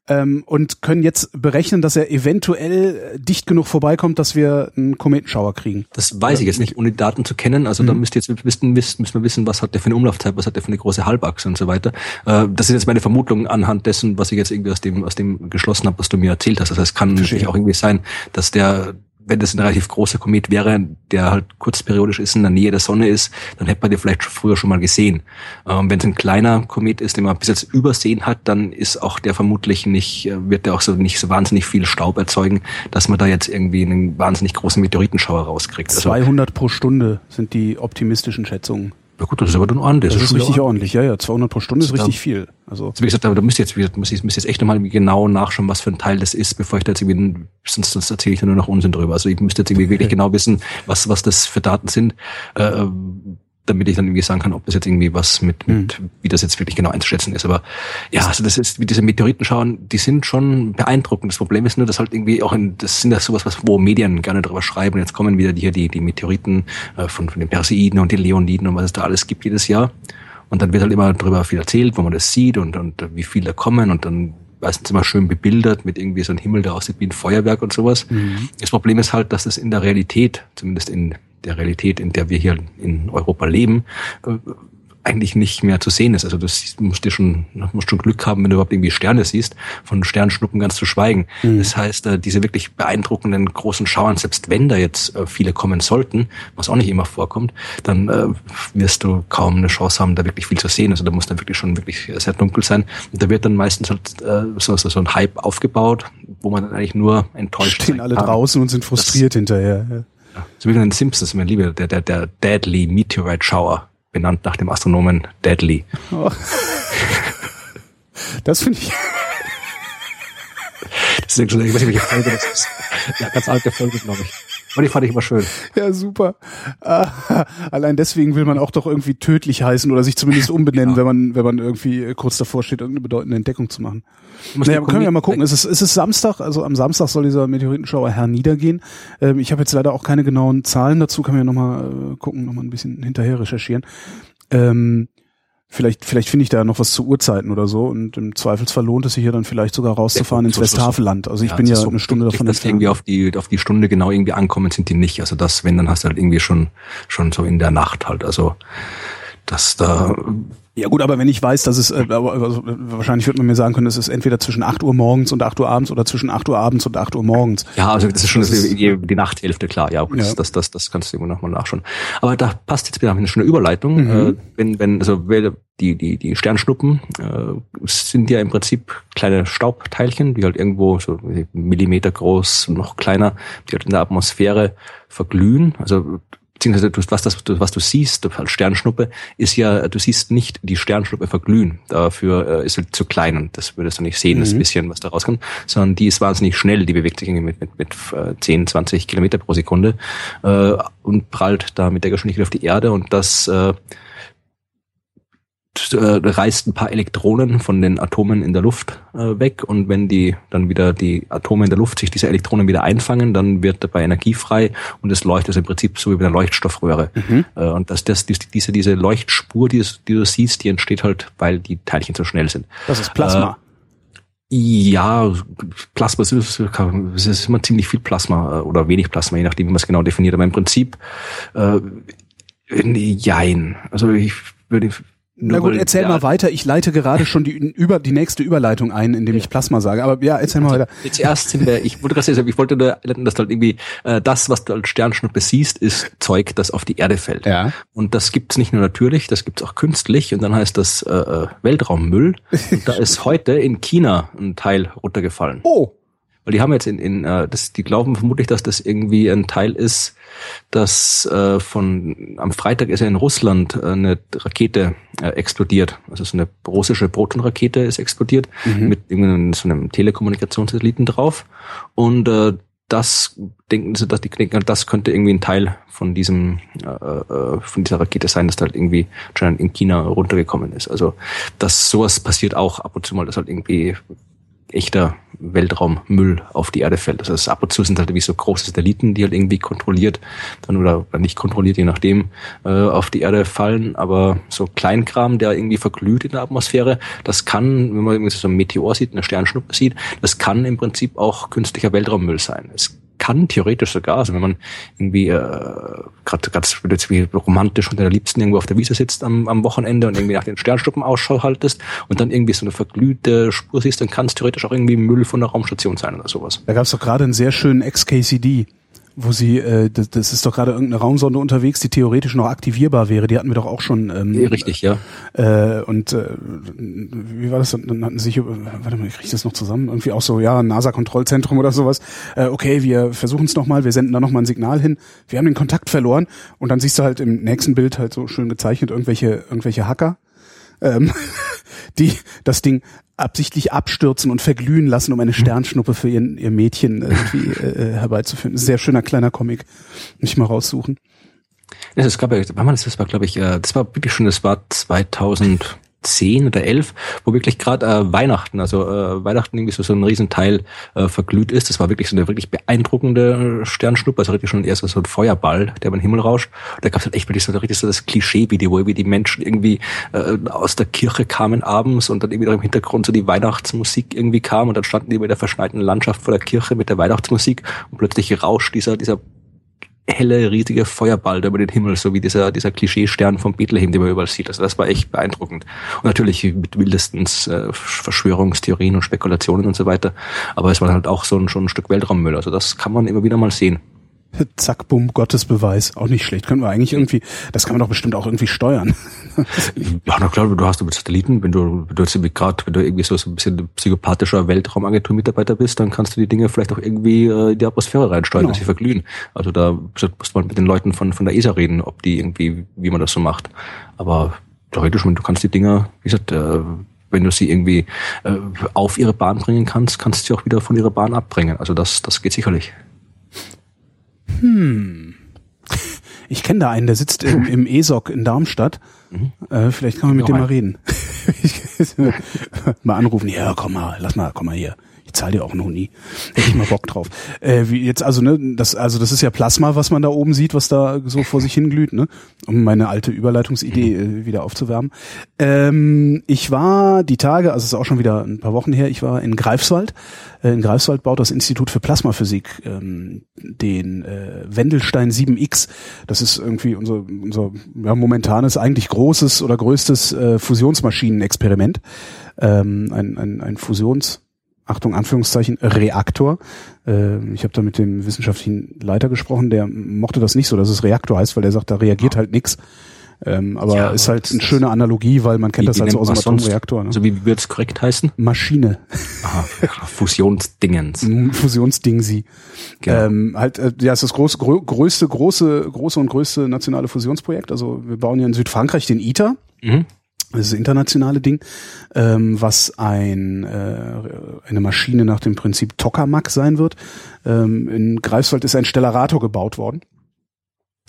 ähm, und können jetzt berechnen, dass er eventuell dicht genug vorbeikommt, dass wir einen Kometenschauer kriegen. Das weiß ich jetzt nicht, ohne die Daten zu kennen. Also mhm. da müsst ihr jetzt wissen, müssen wir wissen, was hat der für eine Umlaufzeit, was hat der für eine große Halbachse und so weiter. Äh, das ist jetzt meine Vermutung anhand dessen, was ich jetzt irgendwie aus dem, aus dem geschlossen habe, was du mir erzählt hast. Das heißt, es kann natürlich auch irgendwie sein, dass der wenn das ein relativ großer Komet wäre, der halt kurzperiodisch ist, in der Nähe der Sonne ist, dann hätte man den vielleicht früher schon mal gesehen. Ähm, wenn es ein kleiner Komet ist, den man bis jetzt übersehen hat, dann ist auch der vermutlich nicht, äh, wird der auch so nicht so wahnsinnig viel Staub erzeugen, dass man da jetzt irgendwie einen wahnsinnig großen Meteoritenschauer rauskriegt. Also, 200 pro Stunde sind die optimistischen Schätzungen. Ja gut, das ist aber dann ordentlich. Das, ist ist richtig ordentlich, ja, ja. 200 pro Stunde ist Also da- richtig viel. Also, Also wie gesagt, da, da müsst ihr jetzt, wie ich, muss ich jetzt echt nochmal genau nachschauen, was für ein Teil das ist, bevor ich da jetzt irgendwie, sonst, sonst erzähle ich da nur noch Unsinn drüber. Also ich müsste jetzt irgendwie wirklich genau wissen, was, was das für Daten sind, äh, damit ich dann irgendwie sagen kann, ob das jetzt irgendwie was mit, mit wie das jetzt wirklich genau einzuschätzen ist. Aber ja, also das ist, wie diese Meteoriten schauen, die sind schon beeindruckend. Das Problem ist nur, dass halt irgendwie auch in, das sind ja sowas, was, wo Medien gerne drüber schreiben. Jetzt kommen wieder hier die, die Meteoriten äh, von, von den Perseiden und den Leoniden und was es da alles gibt jedes Jahr. Und dann wird halt immer darüber viel erzählt, wo man das sieht und, und wie viele kommen und dann meistens immer schön bebildert mit irgendwie so einem Himmel, der aussieht wie ein Feuerwerk und sowas. Das Problem ist halt, dass es in der Realität, zumindest in der Realität, in der wir hier in Europa leben, äh, eigentlich nicht mehr zu sehen ist. Also du siehst- musst dir schon, musst schon Glück haben, wenn du überhaupt irgendwie Sterne siehst, von Sternschnuppen ganz zu schweigen. Das heißt, äh, diese wirklich beeindruckenden großen Schauern, selbst wenn da jetzt äh, viele kommen sollten, was auch nicht immer vorkommt, dann wirst du kaum eine Chance haben, da wirklich viel zu sehen. Also da muss dann wirklich schon wirklich sehr dunkel sein. Und da wird dann meistens halt so, so, so ein Hype aufgebaut, wo man dann eigentlich nur enttäuscht stehen sein alle draußen und sind frustriert hinterher. Ja. So wie in den Simpsons, mein Lieber, der, der, der Deadly Meteorite Shower, benannt nach dem Astronomen Deadly. Das finde ich, Das ist schon, ich weiß nicht, welche Folge das ist. Ja, ganz alte Folge, glaube ich. Aber die fand ich immer schön. ja super. Ah, allein deswegen will man auch doch irgendwie tödlich heißen oder sich zumindest umbenennen, wenn man, wenn man irgendwie kurz davor steht, irgendeine bedeutende Entdeckung zu machen. Naja, können wir ja mal gucken. Es ist, es ist Samstag, also am Samstag soll dieser Meteoritenschauer herniedergehen. Ähm, ich habe jetzt leider auch keine genauen Zahlen dazu, kann man ja nochmal äh, gucken, nochmal ein bisschen hinterher recherchieren. Ähm, vielleicht vielleicht finde ich da noch was zu Uhrzeiten oder so und im Zweifelsfall lohnt es sich ja dann vielleicht sogar rauszufahren ins Westhaveland. Also ich Ja, bin ja so eine Stunde davon dass irgendwie auf die, auf die Stunde genau irgendwie ankommen sind die nicht. Also das, wenn, dann hast du halt irgendwie schon, schon so in der Nacht halt. Also, dass da, Ja gut, aber wenn ich weiß, dass es, äh, also, wahrscheinlich wird man mir sagen können, es ist entweder zwischen 8 Uhr morgens und 8 Uhr abends oder zwischen 8 Uhr abends und 8 Uhr morgens. ja, also das ist schon Das ist- die, die Nachthälfte, klar, ja, das, Ja. Das, das, das kannst du irgendwo nochmal nachschauen. Aber da passt jetzt wieder eine schöne Überleitung. Mhm. Äh, wenn, wenn, also die, die, die Sternschnuppen äh, sind ja im Prinzip kleine Staubteilchen, die halt irgendwo so Millimeter groß, noch kleiner, die halt in der Atmosphäre verglühen. Also beziehungsweise du, was, das, was du siehst als Sternschnuppe, ist ja, du siehst nicht die Sternschnuppe verglühen. Dafür äh, ist sie zu klein und das würdest du nicht sehen, das bisschen, was da rauskommt, sondern die ist wahnsinnig schnell, die bewegt sich irgendwie mit, mit, mit äh, 10, 20 Kilometer pro Sekunde äh, und prallt da mit der Geschwindigkeit auf die Erde und das äh, äh, reißt ein paar Elektronen von den Atomen in der Luft äh, weg und wenn die dann wieder die Atome in der Luft sich diese Elektronen wieder einfangen, dann wird dabei Energie frei und es leuchtet also im Prinzip so wie bei einer Leuchtstoffröhre. Äh, und das, das, die- diese, diese Leuchtspur, die, die du siehst, die entsteht halt, weil die Teilchen so schnell sind. Das ist Plasma. Ja, Plasma es ist, ist immer ziemlich viel Plasma äh, oder wenig Plasma, je nachdem, wie man es genau definiert. Aber im Prinzip, äh, jein. Also ich würde. Na gut, erzähl mal weiter. Ich leite gerade schon die, über, die nächste Überleitung ein, indem ich Plasma sage. Aber ja, erzähl mal weiter. Zuerst sind wir, ich wollte gerade sagen, ich wollte nur einleiten, dass du halt irgendwie äh, das, was du als Sternschnuppe siehst, ist Zeug, das auf die Erde fällt. Ja. Und das gibt's nicht nur natürlich, das gibt's auch künstlich und dann heißt das äh, äh, Weltraummüll. Und da ist heute in China ein Teil runtergefallen. Oh, Weil die haben jetzt in, in äh, das, die glauben vermutlich, dass das irgendwie ein Teil ist, dass äh, von am Freitag ist ja in Russland äh, eine Rakete äh, explodiert. Also so eine russische Protonrakete ist explodiert mit irgendeinem so einem Telekommunikationssatelliten drauf. Und äh, das denken sie, dass die denken, das könnte irgendwie ein Teil von diesem äh, äh, von dieser Rakete sein, dass da halt irgendwie anscheinend in China runtergekommen ist. Also dass sowas passiert auch ab und zu mal, dass halt irgendwie echter Weltraummüll auf die Erde fällt. Also es ab und zu sind halt wie so große Satelliten, die halt irgendwie kontrolliert dann oder, oder nicht kontrolliert, je nachdem, äh, auf die Erde fallen. Aber so Kleinkram, der irgendwie verglüht in der Atmosphäre, das kann, wenn man irgendwie so ein Meteor sieht, eine Sternschnuppe sieht, das kann im Prinzip auch künstlicher Weltraummüll sein. Es kann theoretisch sogar, also wenn man irgendwie äh, gerade ganz wie romantisch unter der Liebsten irgendwo auf der Wiese sitzt am, am Wochenende und irgendwie nach den Sternschnuppen Ausschau haltest und dann irgendwie so eine verglühte Spur siehst, dann kann es theoretisch auch irgendwie Müll von der Raumstation sein oder sowas. da gab's doch gerade einen sehr schönen XKCD. Wo sie, äh, das, das ist doch gerade irgendeine Raumsonde unterwegs, die theoretisch noch aktivierbar wäre. Die hatten wir doch auch schon. Ähm, richtig, ja. Äh, und äh, wie war das? Dann hatten sie sich, äh, warte mal, ich kriege das noch zusammen. Irgendwie auch so, ja, NASA-Kontrollzentrum oder sowas. Äh, okay, wir versuchen es nochmal, wir senden da nochmal ein Signal hin. Wir haben den Kontakt verloren. Und dann siehst du halt im nächsten Bild halt so schön gezeichnet irgendwelche, irgendwelche Hacker, ähm, die das Ding absichtlich abstürzen und verglühen lassen, um eine Sternschnuppe für ihren, ihr Mädchen irgendwie äh, herbeizuführen. Sehr schöner kleiner Comic. Ich mal raussuchen. Das, es gab ja, wann war das, das war glaube ich, äh, das war wirklich schon, das war 2010 oder 11, wo wirklich gerade äh, Weihnachten, also äh, Weihnachten irgendwie so, so ein Riesenteil äh, verglüht ist. Das war wirklich so eine wirklich beeindruckende äh, Sternschnuppe, also richtig schon erst so ein Feuerball, der über den Himmel rauscht. Und da gab es halt echt wirklich so richtig so das Klischee-Video, wo irgendwie die Menschen irgendwie äh, aus der Kirche kamen abends und dann irgendwie noch im Hintergrund so die Weihnachtsmusik irgendwie kam und dann standen die über der verschneiten Landschaft vor der Kirche mit der Weihnachtsmusik und plötzlich rauscht dieser, dieser helle, riesige Feuerball da über den Himmel, so wie dieser, dieser Klischeestern von Bethlehem, den man überall sieht. Also das war echt beeindruckend. Und natürlich mit wildestens äh, Verschwörungstheorien und Spekulationen und so weiter. Aber es war halt auch so ein, schon ein Stück Weltraummüll. Also das kann man immer wieder mal sehen. Zack, bumm, Gottesbeweis. Auch nicht schlecht. Können wir eigentlich irgendwie, das kann man doch bestimmt auch irgendwie steuern. Ja, na klar, du hast über Satelliten, wenn du, wenn du jetzt gerade, wenn du irgendwie so, so ein bisschen psychopathischer Weltraumagentur-Mitarbeiter bist, dann kannst du die Dinge vielleicht auch irgendwie äh, in die Atmosphäre reinsteuern, Genau. dass sie verglühen. Also da muss man mit den Leuten von, von der ESA reden, ob die irgendwie, wie man das so macht. Aber theoretisch, wenn du kannst die Dinger, wie gesagt, äh, wenn du sie irgendwie äh, auf ihre Bahn bringen kannst, kannst du sie auch wieder von ihrer Bahn abbringen. Also das, das geht sicherlich. Ich kenne da einen, der sitzt im, im ESOC in Darmstadt. Äh, vielleicht kann man mit dem mal reden. mal anrufen. Ja, komm mal, lass mal, komm mal hier. Zahle dir auch einen Huni. Hätte ich mal Bock drauf. Äh, wie jetzt also ne, das also das ist ja Plasma, was man da oben sieht, was da so vor sich hinglüht, ne? Um meine alte Überleitungsidee äh, wieder aufzuwärmen. Ähm, ich war die Tage, also es ist auch schon wieder ein paar Wochen her, ich war in Greifswald. Äh, in Greifswald baut das Institut für Plasmaphysik ähm, den äh, Wendelstein 7X. Das ist irgendwie unser unser ja, momentanes eigentlich großes oder größtes äh, Fusionsmaschinenexperiment. Ähm, ein, ein, ein Fusions Achtung, Anführungszeichen, Reaktor. Äh, ich habe da mit dem wissenschaftlichen Leiter gesprochen, der mochte das nicht so, dass es Reaktor heißt, weil der sagt, da reagiert halt nix. Ähm, aber Ja, ist halt eine schöne Analogie, weil man kennt das halt so aus dem? Atomreaktor. Ne? Also wie wird es korrekt heißen? Maschine, Aha, Fusionsdingens. Fusionsding sie. Genau. Ähm, halt, äh, ja, ist das große, grö größte, große, große und größte nationale Fusionsprojekt. Also wir bauen ja in Südfrankreich den ITER. Mhm. Das ist internationale Ding, ähm, was ein, äh, eine Maschine nach dem Prinzip Tokamak sein wird. Ähm, in Greifswald ist ein Stellarator gebaut worden,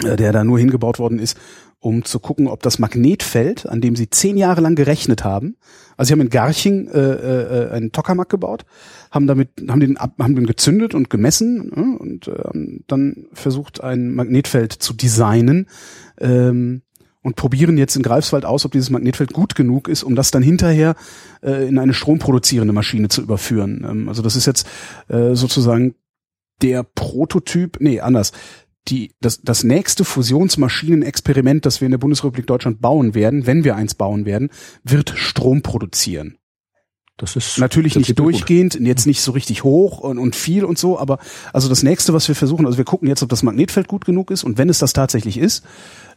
äh, der da nur hingebaut worden ist, um zu gucken, ob das Magnetfeld, an dem sie zehn Jahre lang gerechnet haben, also sie haben in Garching äh, äh, einen Tokamak gebaut, haben damit, haben den, ab, haben den gezündet und gemessen äh, und äh, dann versucht, ein Magnetfeld zu designen, ähm, und probieren jetzt in Greifswald aus, ob dieses Magnetfeld gut genug ist, um das dann hinterher äh, in eine stromproduzierende Maschine zu überführen. Ähm, also das ist jetzt äh, sozusagen der Prototyp, nee, anders. Die, das, das nächste Fusionsmaschinenexperiment, das wir in der Bundesrepublik Deutschland bauen werden, wenn wir eins bauen werden, wird Strom produzieren. Das ist Natürlich das nicht sieht gut. durchgehend, jetzt nicht so richtig hoch und, und viel und so, aber also das nächste, was wir versuchen, also wir gucken jetzt, ob das Magnetfeld gut genug ist und wenn es das tatsächlich ist,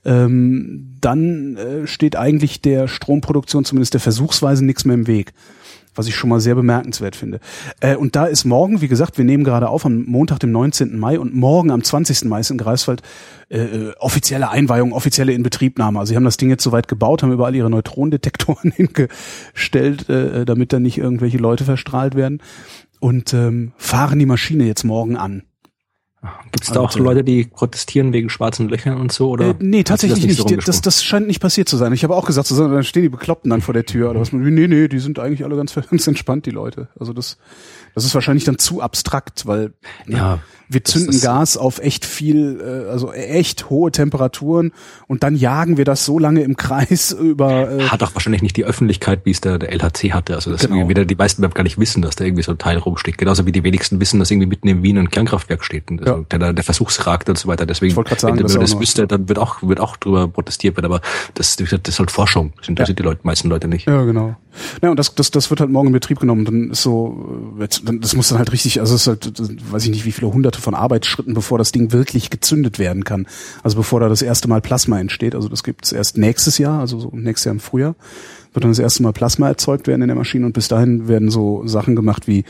ähm, dann äh, steht eigentlich der Stromproduktion zumindest der Versuchsweise nichts mehr im Weg. Was ich schon mal sehr bemerkenswert finde. Äh, und da ist morgen, wie gesagt, wir nehmen gerade auf am Montag, dem 19. Mai und morgen am 20. Mai ist in Greifswald äh, äh, offizielle Einweihung, offizielle Inbetriebnahme. Also sie haben das Ding jetzt soweit gebaut, haben überall ihre Neutronendetektoren hingestellt, äh, damit da nicht irgendwelche Leute verstrahlt werden und ähm, fahren die Maschine jetzt morgen an. Gibt es da auch Also- Leute, die protestieren wegen schwarzen Löchern und so? Oder Äh, nee, tatsächlich das nicht. so Die- das, das scheint nicht passiert zu sein. Ich habe auch gesagt, so, dann stehen die Bekloppten dann vor der Tür oder was. Nee, nee, die sind eigentlich alle ganz, ganz entspannt, die Leute. Also das, das ist wahrscheinlich dann zu abstrakt, weil ne, Ja, wir zünden Gas auf echt viel, äh, also echt hohe Temperaturen und dann jagen wir das so lange im Kreis über. Äh, hat auch wahrscheinlich nicht die Öffentlichkeit, wie es der, der LHC hatte. Also das Genau. wieder die meisten überhaupt gar nicht wissen, dass da irgendwie so ein Teil rumsteht. Genauso wie die wenigsten wissen, dass irgendwie mitten in Wien ein Kernkraftwerk steht und also Ja. der, der Versuchsreaktor und so weiter. Deswegen, sagen, wenn man das wüsste, dann wird auch wird auch drüber protestiert werden. Aber das, das ist halt Forschung. Das interessiert die Leute, meisten Leute nicht. Ja, genau. Ja, und das, das, das wird halt morgen in Betrieb genommen. Dann ist so, äh, jetzt und das muss dann halt richtig, also es ist halt, weiß ich nicht, wie viele hunderte von Arbeitsschritten, bevor das Ding wirklich gezündet werden kann. Also bevor da das erste Mal Plasma entsteht. Also das gibt's erst nächstes Jahr, also so nächstes Jahr im Frühjahr wird dann das erste Mal Plasma erzeugt werden in der Maschine und bis dahin werden so Sachen gemacht wie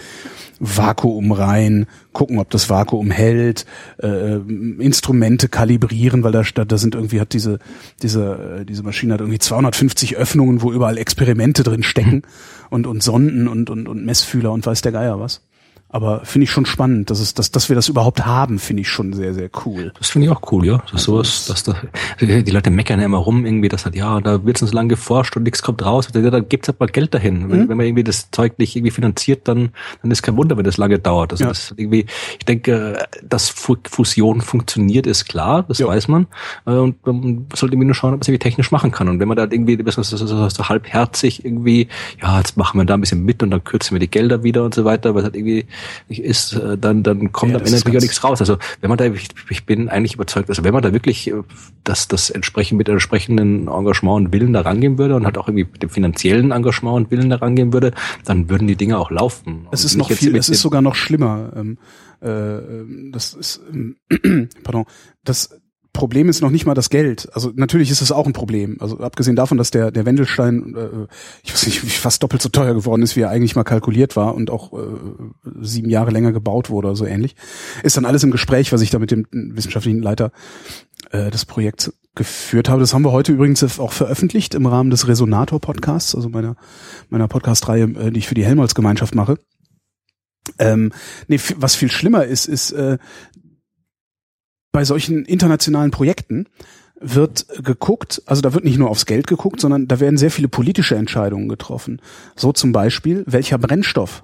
Vakuum rein, gucken, ob das Vakuum hält, äh, Instrumente kalibrieren, weil da, da sind irgendwie hat diese diese äh, diese Maschine hat irgendwie 250 Öffnungen, wo überall Experimente drin stecken und und Sonden und und und Messfühler und weiß der Geier was. Aber finde ich schon spannend, dass es, dass, dass wir das überhaupt haben, finde ich schon sehr, sehr cool. Das finde ich auch cool, ja. Das also sowas, dass da, die Leute meckern ja immer rum, irgendwie, dass halt, ja, da wird so lange geforscht und nichts kommt raus. Ja, da gibt's halt mal Geld dahin. Wenn, mhm. wenn man irgendwie das Zeug nicht irgendwie finanziert, dann, dann ist kein Wunder, wenn das lange dauert. Also ja. das irgendwie, ich denke, dass Fusion funktioniert, ist klar, das ja. weiß man. Äh, und man sollte irgendwie nur schauen, ob man es irgendwie technisch machen kann. Und wenn man da irgendwie so, so, so, so halbherzig irgendwie, ja, jetzt machen wir da ein bisschen mit und dann kürzen wir die Gelder wieder und so weiter, weil es halt irgendwie ist, äh, dann, dann kommt ja, am Ende natürlich nichts raus. Also wenn man da, ich, ich bin eigentlich überzeugt, also wenn man da wirklich äh, das, das entsprechend mit entsprechenden Engagement und Willen da rangehen würde und halt auch irgendwie mit dem finanziellen Engagement und Willen da rangehen würde, dann würden die Dinge auch laufen. Es ist noch viel, es ist sogar noch schlimmer. Ähm, äh, das ist, ähm, pardon, das Problem ist noch nicht mal das Geld. Also natürlich ist es auch ein Problem. Also abgesehen davon, dass der der Wendelstein, äh, ich weiß nicht, fast doppelt so teuer geworden ist, wie er eigentlich mal kalkuliert war und auch äh, sieben Jahre länger gebaut wurde oder so ähnlich, ist dann alles im Gespräch, was ich da mit dem wissenschaftlichen Leiter äh, des Projekts geführt habe. Das haben wir heute übrigens auch veröffentlicht im Rahmen des Resonator Podcasts, also meiner meiner Podcast-Reihe, äh, die ich für die Helmholtz-Gemeinschaft mache. Ähm, nee, was viel schlimmer ist, ist, äh, bei solchen internationalen Projekten wird geguckt, also da wird nicht nur aufs Geld geguckt, sondern da werden sehr viele politische Entscheidungen getroffen. So zum Beispiel, welcher Brennstoff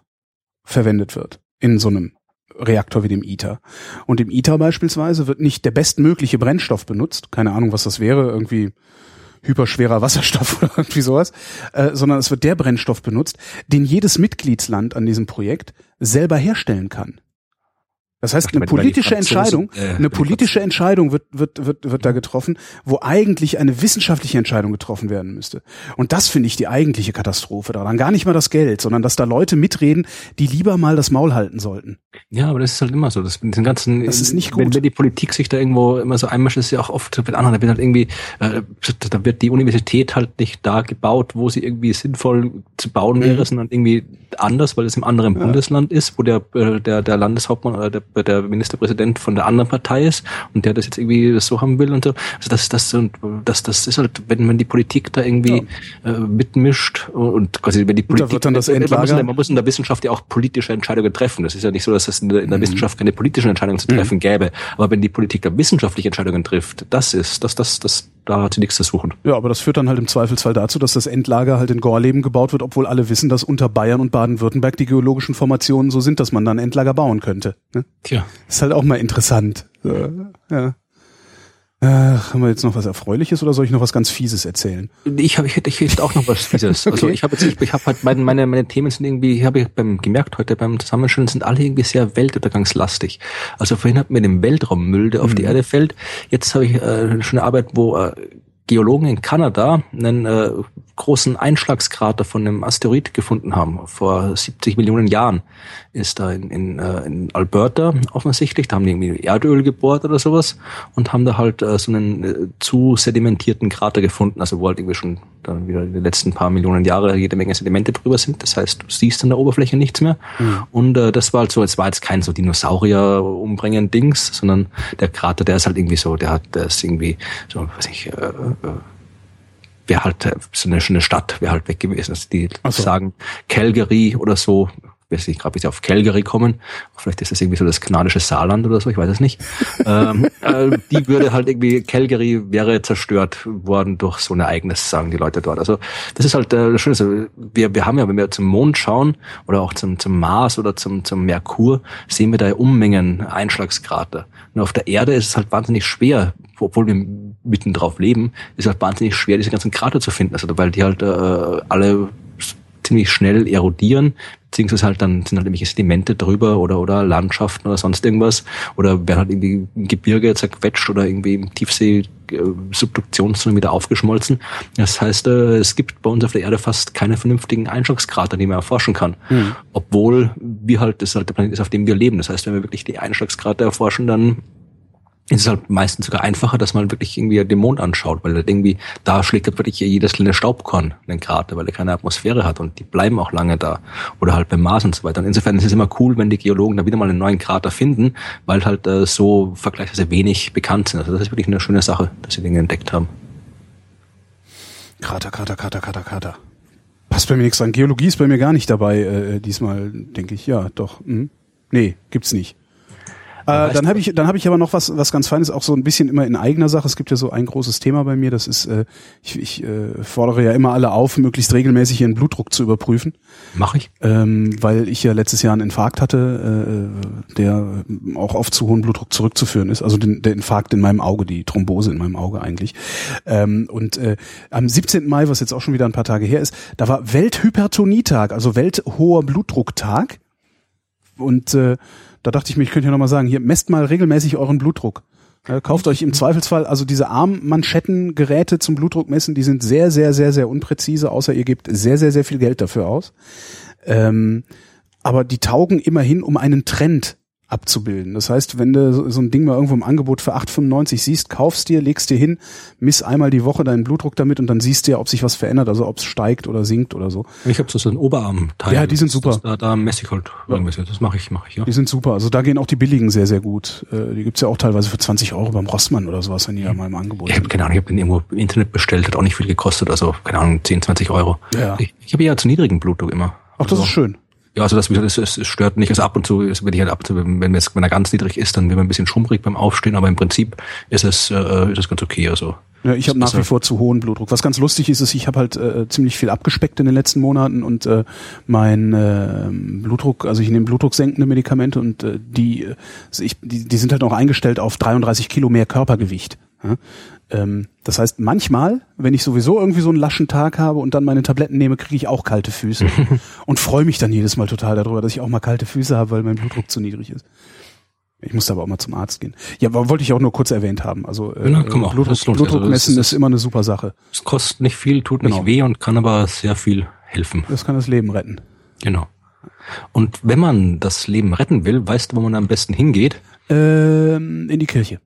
verwendet wird in so einem Reaktor wie dem ITER. Und im ITER beispielsweise wird nicht der bestmögliche Brennstoff benutzt, keine Ahnung, was das wäre, irgendwie hyperschwerer Wasserstoff oder irgendwie sowas, äh, sondern es wird der Brennstoff benutzt, den jedes Mitgliedsland an diesem Projekt selber herstellen kann. Das heißt, eine politische Entscheidung, äh, eine politische Entscheidung wird, wird, wird, wird da getroffen, wo eigentlich eine wissenschaftliche Entscheidung getroffen werden müsste. Und das finde ich die eigentliche Katastrophe daran. Gar nicht mal das Geld, sondern dass da Leute mitreden, die lieber mal das Maul halten sollten. Ja, aber das ist halt immer so. Das mit den ganzen, das ist nicht gut. Wenn, wenn die Politik sich da irgendwo immer so einmischt, ist ja auch oft mit anderen, da wird halt irgendwie, äh, da wird die Universität halt nicht da gebaut, wo sie irgendwie sinnvoll zu bauen wäre, mhm. sondern irgendwie anders, weil es im anderen ja. Bundesland ist, wo der, äh, der, der Landeshauptmann oder der der Ministerpräsident von der anderen Partei ist und der das jetzt irgendwie so haben will und so. Also das, das, und das, das ist halt, wenn, wenn die Politik da irgendwie ja. äh, mitmischt und quasi wenn die Politik, da wird dann das man, muss, man muss in der Wissenschaft ja auch politische Entscheidungen treffen. Das ist ja nicht so, dass es in der, in der mhm. Wissenschaft keine politischen Entscheidungen zu treffen mhm. gäbe. Aber wenn die Politik da wissenschaftliche Entscheidungen trifft, das ist, das, das, das, da hat sie nichts zu suchen. Ja, aber das führt dann halt im Zweifelsfall dazu, dass das Endlager halt in Gorleben gebaut wird, obwohl alle wissen, dass unter Bayern und Baden-Württemberg die geologischen Formationen so sind, dass man dann Endlager bauen könnte. Ne? Tja. Ist halt auch mal interessant. So, ja. Ach, haben wir jetzt noch was Erfreuliches oder soll ich noch was ganz Fieses erzählen? Ich habe ich hätte, ich hätte auch noch was Fieses. okay. Also ich habe jetzt ich, ich habe halt meine, meine meine Themen sind irgendwie, ich habe ich beim gemerkt heute beim Zusammenstellen sind alle irgendwie sehr weltuntergangslastig. Also vorhin hat mir den Weltraummüll, der auf mhm. die Erde fällt. Jetzt habe ich äh, schon eine Arbeit, wo äh, Geologen in Kanada einen äh, großen Einschlagskrater von einem Asteroid gefunden haben. Vor 70 Millionen Jahren ist da in, in, äh, in Alberta offensichtlich. Da haben die irgendwie Erdöl gebohrt oder sowas und haben da halt äh, so einen äh, zu sedimentierten Krater gefunden, also wo halt irgendwie schon dann wieder die letzten paar Millionen Jahre jede Menge Sedimente drüber sind. Das heißt, du siehst an der Oberfläche nichts mehr. Mhm. Und äh, das war halt so, es war jetzt kein so Dinosaurier umbringen Dings, sondern der Krater, der ist halt irgendwie so, der hat, der ist irgendwie so, weiß ich, äh, äh wäre halt so eine schöne Stadt, wäre halt weg gewesen. Also die so. sagen Calgary oder so, weiß nicht gerade, sie auf Calgary kommen. Vielleicht ist das irgendwie so das kanadische Saarland oder so, ich weiß es nicht. ähm, äh, die würde halt irgendwie, Calgary wäre zerstört worden durch so ein Ereignis, sagen die Leute dort. Also das ist halt äh, das Schöne. Wir, wir haben ja, wenn wir zum Mond schauen oder auch zum, zum Mars oder zum, zum Merkur, sehen wir da Unmengen Einschlagskrater. Und auf der Erde ist es halt wahnsinnig schwer, obwohl wir mitten drauf leben, ist es halt wahnsinnig schwer, diese ganzen Krater zu finden. Also weil die halt äh, alle ziemlich schnell erodieren, beziehungsweise halt dann sind halt irgendwelche Sedimente drüber oder, oder Landschaften oder sonst irgendwas oder werden halt irgendwie im Gebirge zerquetscht oder irgendwie im Tiefsee äh, Subduktionszone wieder aufgeschmolzen. Das heißt, äh, es gibt bei uns auf der Erde fast keine vernünftigen Einschlagskrater, die man erforschen kann. Mhm. Obwohl wir halt, das halt der Planet ist, auf dem wir leben. Das heißt, wenn wir wirklich die Einschlagskrater erforschen, dann ist es halt meistens sogar einfacher, dass man wirklich irgendwie den Mond anschaut, weil irgendwie da schlägt halt wirklich jedes kleine Staubkorn in den Krater, weil er keine Atmosphäre hat und die bleiben auch lange da. Oder halt beim Mars und so weiter. Und insofern ist es immer cool, wenn die Geologen da wieder mal einen neuen Krater finden, weil halt äh, so vergleichsweise wenig bekannt sind. Also das ist wirklich eine schöne Sache, dass sie Dinge entdeckt haben. Krater, Krater, Krater, Krater, Krater. Passt bei mir nichts an. Geologie ist bei mir gar nicht dabei äh, diesmal, denke ich. Ja, doch. Hm. Nee, gibt's nicht. Äh, dann habe ich, dann habe ich aber noch was, was ganz Feines, auch so ein bisschen immer in eigener Sache. Es gibt ja so ein großes Thema bei mir. Das ist, äh, ich, ich äh, fordere ja immer alle auf, möglichst regelmäßig ihren Blutdruck zu überprüfen. Mache ich. Ähm, weil ich ja letztes Jahr einen Infarkt hatte, äh, der auch auf zu hohen Blutdruck zurückzuführen ist. Also den, der Infarkt in meinem Auge, die Thrombose in meinem Auge eigentlich. Ähm, und äh, am 17. Mai, was jetzt auch schon wieder ein paar Tage her ist, da war Welthypertonietag, also Welthoher Blutdrucktag. Und äh, da dachte ich mir, ich könnte ja nochmal sagen, hier messt mal regelmäßig euren Blutdruck. Kauft euch im Zweifelsfall, also diese Armmanschettengeräte zum Blutdruck messen, die sind sehr, sehr, sehr, sehr unpräzise, außer ihr gebt sehr, sehr, sehr viel Geld dafür aus. Ähm, aber die taugen immerhin, um einen Trend abzubilden. Das heißt, wenn du so ein Ding mal irgendwo im Angebot für 8,95 siehst, kaufst dir, legst dir hin, miss einmal die Woche deinen Blutdruck damit und dann siehst du ja, ob sich was verändert, also ob es steigt oder sinkt oder so. Ich habe so einen Oberarmteil. Ja, die sind super. Das, da, da messe ich halt irgendwas. Das mache ich, mache ich, ja. Die sind super. Also da gehen auch die billigen sehr, sehr gut. Äh, die gibt's ja auch teilweise für 20 Euro beim Rossmann oder sowas, wenn die ja mal im Angebot Ich habe keine Ahnung, ich habe den irgendwo im Internet bestellt, hat auch nicht viel gekostet, also keine Ahnung, 10, 20 Euro. Ja. Ich, ich habe ja zu niedrigen Blutdruck immer. Ach, das also, ist schön. Ja, also das, das, das stört nicht. Also ab und zu, wenn ich halt ab und zu, wenn, es, wenn er ganz niedrig ist, dann wird man ein bisschen schummrig beim Aufstehen, aber im Prinzip ist es, äh, ist es ganz okay. Also ja, ich habe nach wie vor zu hohen Blutdruck. Was ganz lustig ist, ist, ich habe halt äh, ziemlich viel abgespeckt in den letzten Monaten und äh, mein äh, Blutdruck, also ich nehme blutdrucksenkende Medikamente und äh, die, äh, ich, die, die sind halt auch eingestellt auf 33 Kilo mehr Körpergewicht. Ja? Ähm, das heißt, manchmal, wenn ich sowieso irgendwie so einen laschen Tag habe und dann meine Tabletten nehme, kriege ich auch kalte Füße und freue mich dann jedes Mal total darüber, dass ich auch mal kalte Füße habe, weil mein Blutdruck zu niedrig ist. Ich musste aber auch mal zum Arzt gehen. Ja, wollte ich auch nur kurz erwähnt haben. Also äh, ja, komm, Blutdruck, Blutdruck also, messen ist, ist, immer eine super Sache. Es kostet nicht viel, tut genau. nicht weh und kann aber sehr viel helfen. Das kann das Leben retten. Genau. Und wenn man das Leben retten will, weißt du, wo man am besten hingeht? Ähm, in die Kirche.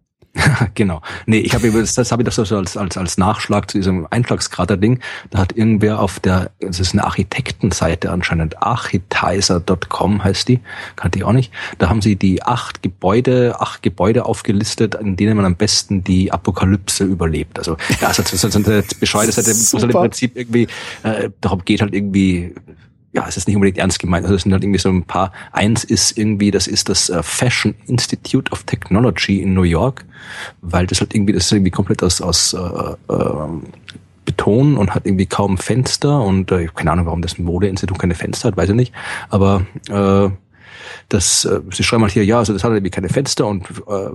Genau. Nee, ich habe das, das habe ich das so als, als, als Nachschlag zu diesem Einschlagskrater-Ding. Da hat irgendwer auf der, das ist eine Architektenseite anscheinend, architizer.com heißt die, kannte ich auch nicht. Da haben sie die acht Gebäude, acht Gebäude aufgelistet, in denen man am besten die Apokalypse überlebt. Also, ja, also, so, so, so eine bescheuerte Seite, wo es halt im Prinzip irgendwie, äh, darum geht halt irgendwie, ja, es ist nicht unbedingt ernst gemeint. Also es sind halt irgendwie so ein paar. Eins ist irgendwie, das ist das äh, Fashion Institute of Technology in New York, weil das halt irgendwie, das ist irgendwie komplett aus, aus äh, äh, Beton und hat irgendwie kaum Fenster und äh, keine Ahnung, warum das Modeinstitut keine Fenster hat, weiß ich nicht. Aber äh, das, äh, sie schreiben halt hier, ja, also das hat irgendwie keine Fenster und äh,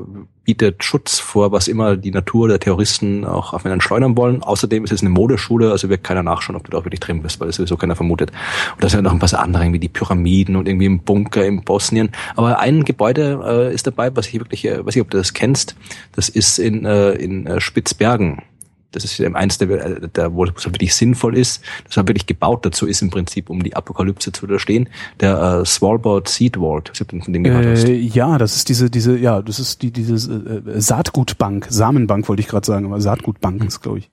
bietet Schutz vor, was immer die Natur der Terroristen auch auf einen schleudern wollen. Außerdem ist es eine Modeschule, also wird keiner nachschauen, ob du da auch wirklich drin bist, weil das sowieso keiner vermutet. Und da sind noch ein paar andere, irgendwie die Pyramiden und irgendwie im Bunker in Bosnien. Aber ein Gebäude äh, ist dabei, was ich wirklich, äh, weiß ich, ob du das kennst, das ist in, äh, in äh, Spitzbergen das ist eins der, der wo es wirklich sinnvoll ist, das war wirklich gebaut dazu ist im Prinzip, um die Apokalypse zu überstehen. Der äh, Svalbard Seed Vault, ich du von dem gehört hast. Äh, ja, das ist diese, diese, ja, das ist die, diese äh, Saatgutbank, Samenbank wollte ich gerade sagen, aber Saatgutbank hm. ist, glaube ich.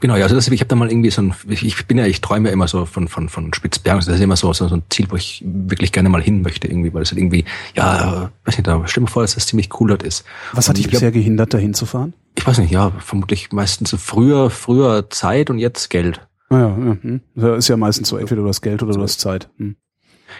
Genau, ja, also das, ich habe da mal irgendwie so ein, ich, bin ja, ich träume ja immer so von von von Spitzbergen, das ist immer so, so ein Ziel, wo ich wirklich gerne mal hin möchte irgendwie, weil es halt irgendwie, ja, weiß nicht, da stell mir vor, dass das ziemlich cool dort ist. Was hat dich bisher gehindert, da hinzufahren? Ich weiß nicht, ja, vermutlich meistens früher, früher Zeit und jetzt Geld. Ah ja, ja, hm. Das ist ja meistens so, entweder du hast Geld oder du hast Zeit. Hm.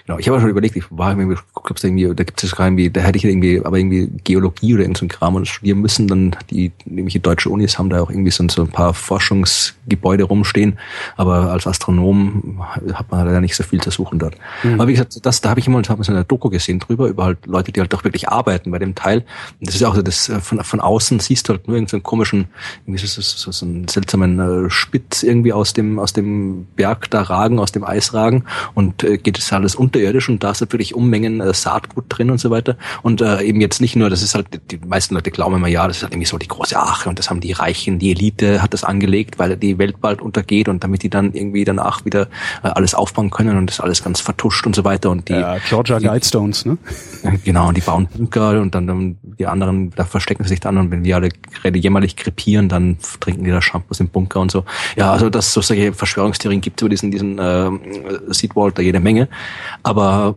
Genau, ich habe schon überlegt, ich war irgendwie, ob irgendwie, da gibt es irgendwie, da hätte ich irgendwie, aber irgendwie Geologie oder irgendein so Kram und studieren müssen, dann die, nämlich deutsche Unis haben da auch irgendwie so, so ein paar Forschungsgebäude rumstehen, aber als Astronom hat man leider nicht so viel zu suchen dort. Mhm. Aber wie gesagt, das, da habe ich immer hab so eine Doku gesehen drüber, über halt Leute, die halt doch wirklich arbeiten bei dem Teil. Und das ist auch so, das, äh, von, von außen siehst du halt nur irgendeinen so komischen, irgendwie so, so, so, so einen seltsamen äh, Spitz irgendwie aus dem, aus dem Berg da ragen, aus dem Eis ragen und äh, geht es alles unterirdisch und da ist natürlich Unmengen äh, Saatgut drin und so weiter. Und äh, eben jetzt nicht nur, das ist halt, die meisten Leute glauben immer, ja, das ist halt irgendwie so die große Ache und das haben die Reichen, die Elite hat das angelegt, weil die Welt bald untergeht und damit die dann irgendwie danach wieder äh, alles aufbauen können und das alles ganz vertuscht und so weiter. Und die ja, Georgia Guidestones, ne? Genau, und die bauen Bunker und dann, dann die anderen, da verstecken sie sich dann und wenn die alle gerade jämmerlich krepieren, dann trinken die da Shampoos im Bunker und so. Ja, also dass so solche Verschwörungstheorien gibt über diesen, diesen äh, Seedwalter jede Menge. Aber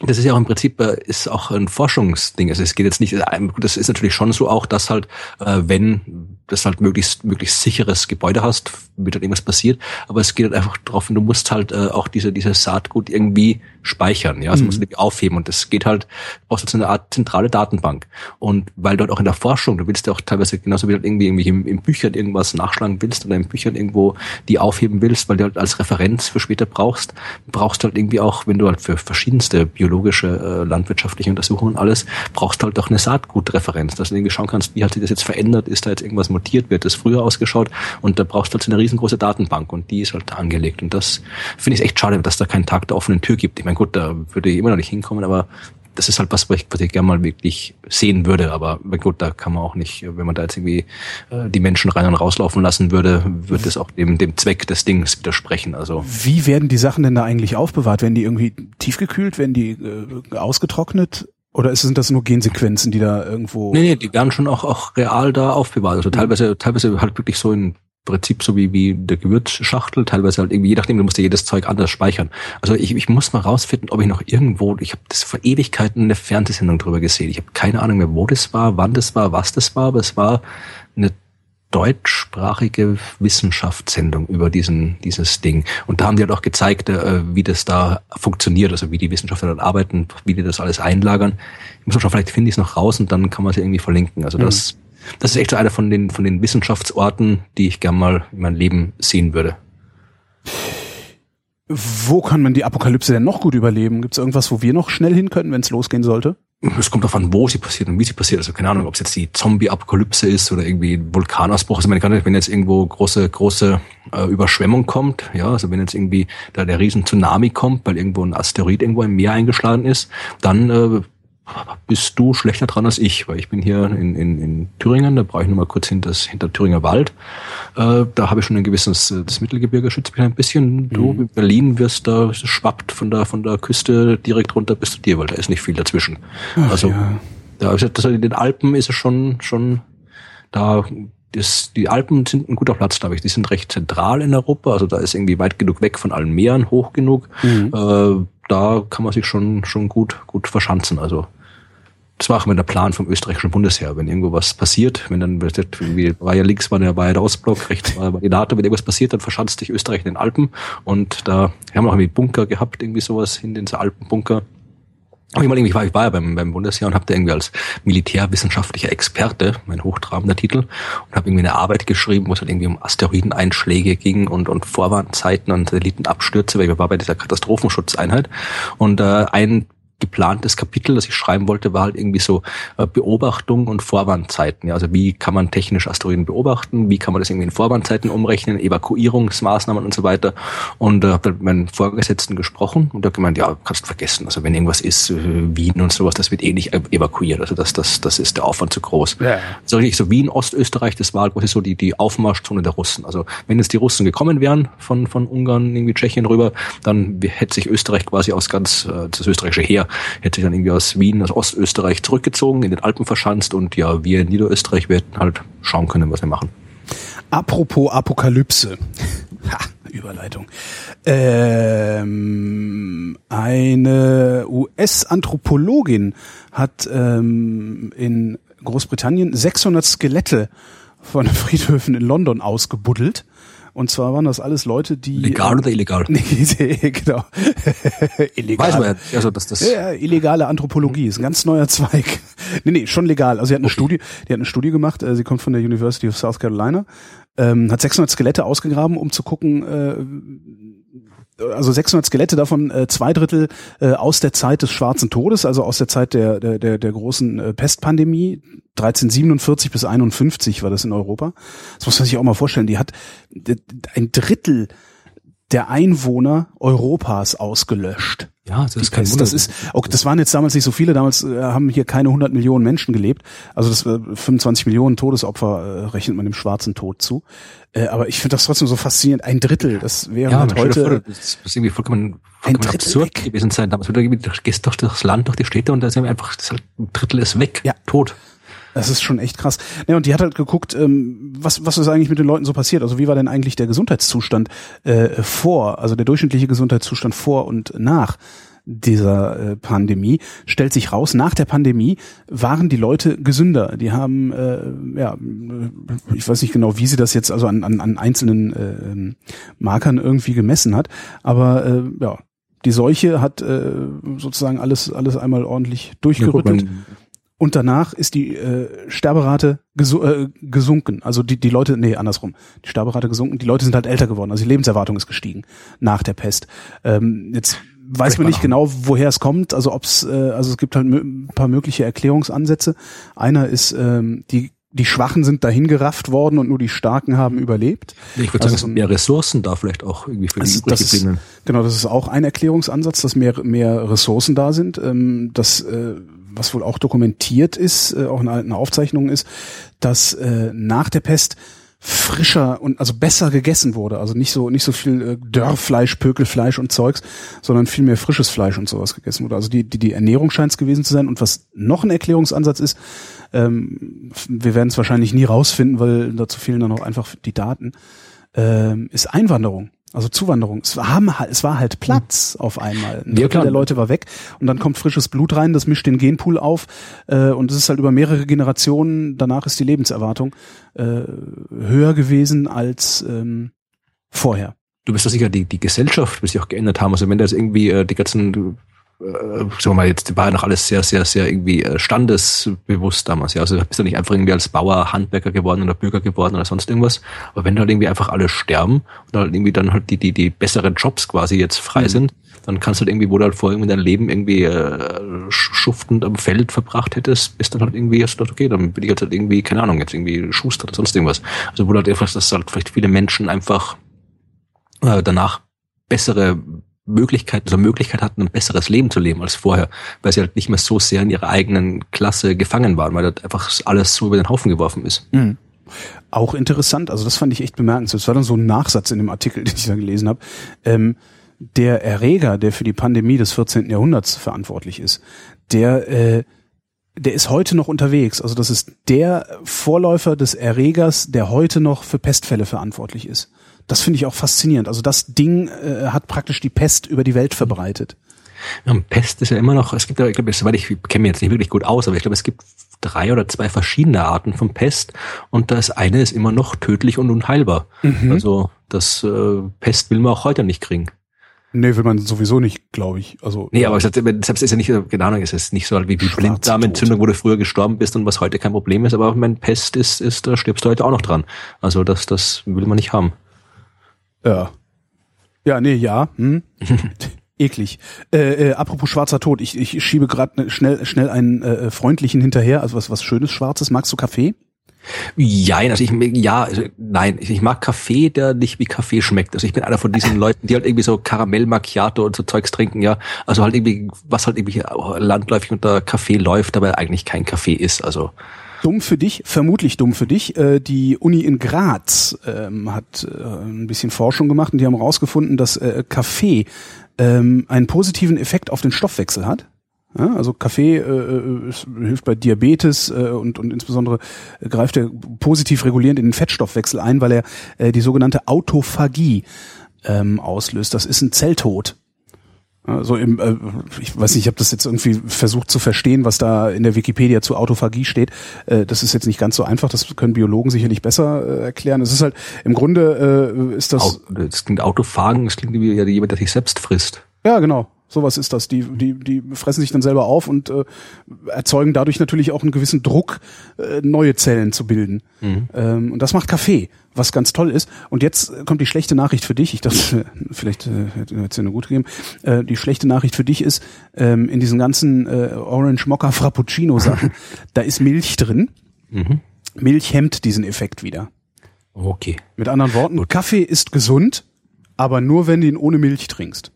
das ist ja auch im Prinzip äh, ist auch ein Forschungsding. Also es geht jetzt nicht, das ist natürlich schon so auch, dass halt, äh, wenn das halt möglichst möglichst sicheres Gebäude hast, wird halt irgendwas passiert. Aber es geht halt einfach drauf, du musst halt äh, auch diese diese Saatgut irgendwie speichern, ja, also mhm. musst du irgendwie aufheben und das geht halt, brauchst du so eine Art zentrale Datenbank. Und weil dort auch in der Forschung, du willst ja auch teilweise genauso wie halt irgendwie, irgendwie im, im Büchern irgendwas nachschlagen willst oder im Büchern irgendwo die aufheben willst, weil du halt als Referenz für später brauchst, brauchst du halt irgendwie auch, wenn du halt für verschiedenste biologische, äh, landwirtschaftliche Untersuchungen alles, brauchst du halt auch eine Saatgutreferenz, dass du irgendwie schauen kannst, wie hat sich das jetzt verändert, ist da jetzt irgendwas mutiert, wird das früher ausgeschaut und da brauchst du halt eine riesengroße Datenbank und die ist halt angelegt und das finde ich echt schade, dass da keinen Tag der offenen Tür gibt. Ich meine, gut, da würde ich immer noch nicht hinkommen, aber das ist halt was, was ich, was ich gerne mal wirklich sehen würde. Aber gut, da kann man auch nicht, wenn man da jetzt irgendwie äh, die Menschen rein und rauslaufen lassen würde, würde das auch dem, dem Zweck des Dings widersprechen. Also Wie werden die Sachen denn da eigentlich aufbewahrt? Werden die irgendwie tiefgekühlt? Werden die äh, ausgetrocknet? Oder sind das nur Gensequenzen, die da irgendwo? Nee, nee, die werden schon auch, auch real da aufbewahrt. Also teilweise, teilweise halt wirklich so in Prinzip so wie, wie der Gewürzschachtel, teilweise halt irgendwie, je nachdem, du musst ja jedes Zeug anders speichern. Also ich, ich muss mal rausfinden, ob ich noch irgendwo, ich habe das vor Ewigkeiten eine Fernsehsendung drüber gesehen. Ich habe keine Ahnung mehr, wo das war, wann das war, was das war, aber es war eine deutschsprachige Wissenschaftssendung über diesen dieses Ding und da haben die halt auch gezeigt, äh, wie das da funktioniert, also wie die Wissenschaftler dort arbeiten, wie die das alles einlagern. Ich muss auch schon, vielleicht finde ich es noch raus und dann kann man es irgendwie verlinken. Also das mhm das ist echt so einer von den, von den Wissenschaftsorten, die ich gern mal in meinem Leben sehen würde. Wo kann man die Apokalypse denn noch gut überleben? Gibt es irgendwas, wo wir noch schnell hin können, wenn es losgehen sollte? Es kommt davon, wo sie passiert und wie sie passiert. Also keine Ahnung, ob es jetzt die Zombie-Apokalypse ist oder irgendwie Vulkanausbruch. Also meine, wenn jetzt irgendwo große, große äh, Überschwemmung kommt, ja, also wenn jetzt irgendwie da der riesen Tsunami kommt, weil irgendwo ein Asteroid irgendwo im Meer eingeschlagen ist, dann äh, bist du schlechter dran als ich, weil ich bin hier in, in, in Thüringen, da brauche ich nur mal kurz hinter, hinter Thüringer Wald. Äh, da habe ich schon ein gewisses, äh, das Mittelgebirge schützt mich ein bisschen. Du, mhm. Berlin wirst da, schwappt von der, von der Küste direkt runter bis zu dir, weil da ist nicht viel dazwischen. Ach, also, ja. da, das, in den Alpen ist es schon, schon, da, das, die Alpen sind ein guter Platz, glaube ich. Die sind recht zentral in Europa, also da ist irgendwie weit genug weg von allen Meeren, hoch genug. Mhm. Äh, da kann man sich schon, schon gut, gut verschanzen. Also, das war auch immer der Plan vom österreichischen Bundesheer. Wenn irgendwo was passiert, wenn dann irgendwie war ja links war der, war ja der Ostblock, rechts war die NATO, wenn irgendwas passiert, dann verschanzt sich Österreich in den Alpen. Und da haben wir auch irgendwie Bunker gehabt, irgendwie sowas in den Alpenbunker. Aber ich, mal irgendwie war, ich war ja beim, beim Bundesheer und habe da irgendwie als militärwissenschaftlicher Experte, mein hochtrabender Titel, und habe irgendwie eine Arbeit geschrieben, wo es halt irgendwie um Asteroideneinschläge ging und, und Vorwarnzeiten und Satellitenabstürze, weil ich war bei dieser Katastrophenschutzeinheit. Und äh, ein geplantes Kapitel, das ich schreiben wollte, war halt irgendwie so äh, Beobachtung und Vorwarnzeiten. Ja, also wie kann man technisch Asteroiden beobachten? Wie kann man das irgendwie in Vorwarnzeiten umrechnen? Evakuierungsmaßnahmen und so weiter. Und äh, habe mit meinen Vorgesetzten gesprochen und da gemeint, ja, kannst du vergessen. Also wenn irgendwas ist, äh, Wien und sowas, das wird eh nicht evakuiert. Also das, das, das ist der Aufwand zu groß. Ja. So richtig so Wien, Ostösterreich, das war quasi so die, die Aufmarschzone der Russen. Also wenn jetzt die Russen gekommen wären von, von Ungarn, irgendwie Tschechien rüber, dann hätte sich Österreich quasi aus ganz, äh, das österreichische Heer hätte sich dann irgendwie aus Wien, aus Ostösterreich zurückgezogen, in den Alpen verschanzt und ja, wir in Niederösterreich, hätten halt schauen können, was wir machen. Apropos Apokalypse. Ha, Überleitung. Ähm, eine US-Anthropologin hat ähm, in Großbritannien 600 Skelette von Friedhöfen in London ausgebuddelt und zwar waren das alles Leute, die. Legal oder illegal? Nee, genau. illegal. Weiß man ja, also dass das. Ja, illegale Anthropologie ist ein ganz neuer Zweig. nee, nee, schon legal. Also sie hat eine okay. Studie, die hat eine Studie gemacht, äh, sie kommt von der University of South Carolina, ähm, hat 600 Skelette ausgegraben, um zu gucken, äh, also 600 Skelette, davon äh, zwei Drittel äh, aus der Zeit des Schwarzen Todes, also aus der Zeit der, der, der, der großen äh, Pestpandemie, 1347 bis 51 war das in Europa. Das muss man sich auch mal vorstellen. Die hat ein Drittel der Einwohner Europas ausgelöscht. Ja, das ist kein. Wunder. Das ist, auch, das waren jetzt damals nicht so viele, damals äh, haben hier keine 100 Millionen Menschen gelebt. Also das äh, 25 Millionen Todesopfer äh, rechnet man dem schwarzen Tod zu. Äh, aber ich finde das trotzdem so faszinierend. Ein Drittel, das wäre ja, halt heute. vor, das muss irgendwie vollkommen, Ein vollkommen Drittel absurd weg. gewesen sein. Damals du gehst durch das Land, durch die Städte und da ist irgendwie einfach, das ist halt, ein Drittel ist weg, Ja. tot. Das ist schon echt krass. Ja, und die hat halt geguckt, ähm, was, was ist eigentlich mit den Leuten so passiert? Also wie war denn eigentlich der Gesundheitszustand äh, vor, also der durchschnittliche Gesundheitszustand vor und nach dieser äh, Pandemie? Stellt sich raus, nach der Pandemie waren die Leute gesünder. Die haben, äh, ja, ich weiß nicht genau, wie sie das jetzt also an, an, an einzelnen äh, Markern irgendwie gemessen hat, aber äh, ja, die Seuche hat äh, sozusagen alles, alles einmal ordentlich Ja, gut, durchgerüttelt. Und danach ist die äh, Sterberate gesu äh, gesunken. Also die, die Leute, nee, andersrum. Die Sterberate gesunken. Die Leute sind halt älter geworden. Also die Lebenserwartung ist gestiegen nach der Pest. Ähm, jetzt weiß Vielleicht man nicht genau, woher es kommt. Also ob's, äh, also es gibt halt ein paar mögliche Erklärungsansätze. Einer ist, ähm, die die Schwachen sind dahingerafft worden und nur die Starken haben überlebt. Ich würde Also sagen, es so sind mehr Ressourcen da vielleicht auch irgendwie für die Also das ist, genau, das ist auch ein Erklärungsansatz, dass mehr, mehr Ressourcen da sind. Ähm, das, äh, was wohl auch dokumentiert ist, äh, auch in alten Aufzeichnungen ist, dass äh, nach der Pest frischer und also besser gegessen wurde. Also nicht so nicht so viel äh, Dörrfleisch, Pökelfleisch und Zeugs, sondern viel mehr frisches Fleisch und sowas gegessen wurde. Also die, die, die Ernährung scheint es gewesen zu sein. Und was noch ein Erklärungsansatz ist, ähm, wir werden es wahrscheinlich nie rausfinden, weil dazu fehlen dann auch einfach die Daten, ähm, ist Einwanderung. Also Zuwanderung. Es war, halt- es war halt Platz auf einmal. Ein Ja, Drittel der Leute war weg und dann kommt frisches Blut rein, das mischt den Genpool auf äh, und es ist halt über mehrere Generationen, danach ist die Lebenserwartung äh, höher gewesen als ähm, vorher. Du bist doch sicher, die, die Gesellschaft wird sich auch geändert haben. Also wenn da jetzt irgendwie äh, die ganzen, sagen wir mal, jetzt war ja noch alles sehr, sehr, sehr irgendwie äh, standesbewusst damals. Ja, also du bist ja nicht einfach irgendwie als Bauer, Handwerker geworden oder Bürger geworden oder sonst irgendwas. Aber wenn da halt irgendwie einfach alle sterben und halt irgendwie dann halt die, die, die besseren Jobs quasi jetzt frei sind, dann kannst du halt irgendwie, wo du halt vorher irgendwie dein Leben irgendwie äh, sch- schuftend am Feld verbracht hättest, bist dann halt irgendwie, hast du gedacht, okay, dann bin ich jetzt halt irgendwie, keine Ahnung, jetzt irgendwie Schuster oder sonst irgendwas. Also wo du halt einfach, dass halt vielleicht viele Menschen einfach äh, danach bessere Möglichkeiten, also Möglichkeit hatten, ein besseres Leben zu leben als vorher, weil sie halt nicht mehr so sehr in ihrer eigenen Klasse gefangen waren, weil halt einfach alles so über den Haufen geworfen ist. Auch interessant, also das fand ich echt bemerkenswert. Das war dann so ein Nachsatz in dem Artikel, den ich da gelesen habe. Ähm, der Erreger, der für die Pandemie des 14. Jahrhunderts verantwortlich ist, der, äh, der ist heute noch unterwegs. Also das ist der Vorläufer des Erregers, der heute noch für Pestfälle verantwortlich ist. Das finde ich auch faszinierend. Also das Ding äh, hat praktisch die Pest über die Welt verbreitet. Ja, Pest ist ja immer noch, es gibt ja, ich glaube, soweit ich kenne mich jetzt nicht wirklich gut aus, aber ich glaube, es gibt drei oder zwei verschiedene Arten von Pest und das eine ist immer noch tödlich und unheilbar. Also das äh, Pest will man auch heute nicht kriegen. Nee, will man sowieso nicht, glaube ich. Also Nee, aber ich selbst ist ja nicht, keine Ahnung, es ist nicht so wie die Blinddarmentzündung, wo du früher gestorben bist und was heute kein Problem ist, aber mein Pest ist, ist, da stirbst du heute auch noch dran. Also das, das will man nicht haben. Ja. Ja, nee, ja. Hm. Eklig. Äh, äh, apropos schwarzer Tod, ich, ich schiebe gerade schnell schnell einen äh, freundlichen hinterher, also was was schönes Schwarzes. Magst du Kaffee? Ja, also ich, ja, nein, ich, ich mag Kaffee, der nicht wie Kaffee schmeckt. Also ich bin einer von diesen Leuten, die halt irgendwie so Karamell Macchiato und so Zeugs trinken, ja. Also halt irgendwie, was halt irgendwie landläufig unter Kaffee läuft, aber eigentlich kein Kaffee ist. Also Dumm für dich, vermutlich dumm für dich. Äh, die Uni in Graz ähm, hat äh, ein bisschen Forschung gemacht und die haben herausgefunden, dass äh, Kaffee ähm, einen positiven Effekt auf den Stoffwechsel hat. Ja, also Kaffee äh, es hilft bei Diabetes äh, und, und insbesondere äh, greift er positiv regulierend in den Fettstoffwechsel ein, weil er äh, die sogenannte Autophagie ähm, auslöst. Das ist ein Zelltod. Also im, äh, ich weiß nicht, ich habe das jetzt irgendwie versucht zu verstehen, was da in der Wikipedia zu Autophagie steht. Äh, das ist jetzt nicht ganz so einfach, das können Biologen sicherlich besser äh, erklären. Es ist halt, im Grunde äh, ist das, Au- das klingt Autophagen, das klingt wie jemand, der sich selbst frisst. ja genau, sowas ist das. Die, die, die fressen sich dann selber auf und äh, erzeugen dadurch natürlich auch einen gewissen Druck, äh, neue Zellen zu bilden. Ähm, und das macht Kaffee, was ganz toll ist. Und jetzt kommt die schlechte Nachricht für dich. Ich dachte, vielleicht äh, hätte es ja eine gute gegeben. Äh, die schlechte Nachricht für dich ist, ähm, in diesen ganzen äh, Orange Mocha Frappuccino Sachen, da ist Milch drin. Milch hemmt diesen Effekt wieder. Okay. Mit anderen Worten, Kaffee ist gesund, aber nur wenn du ihn ohne Milch trinkst.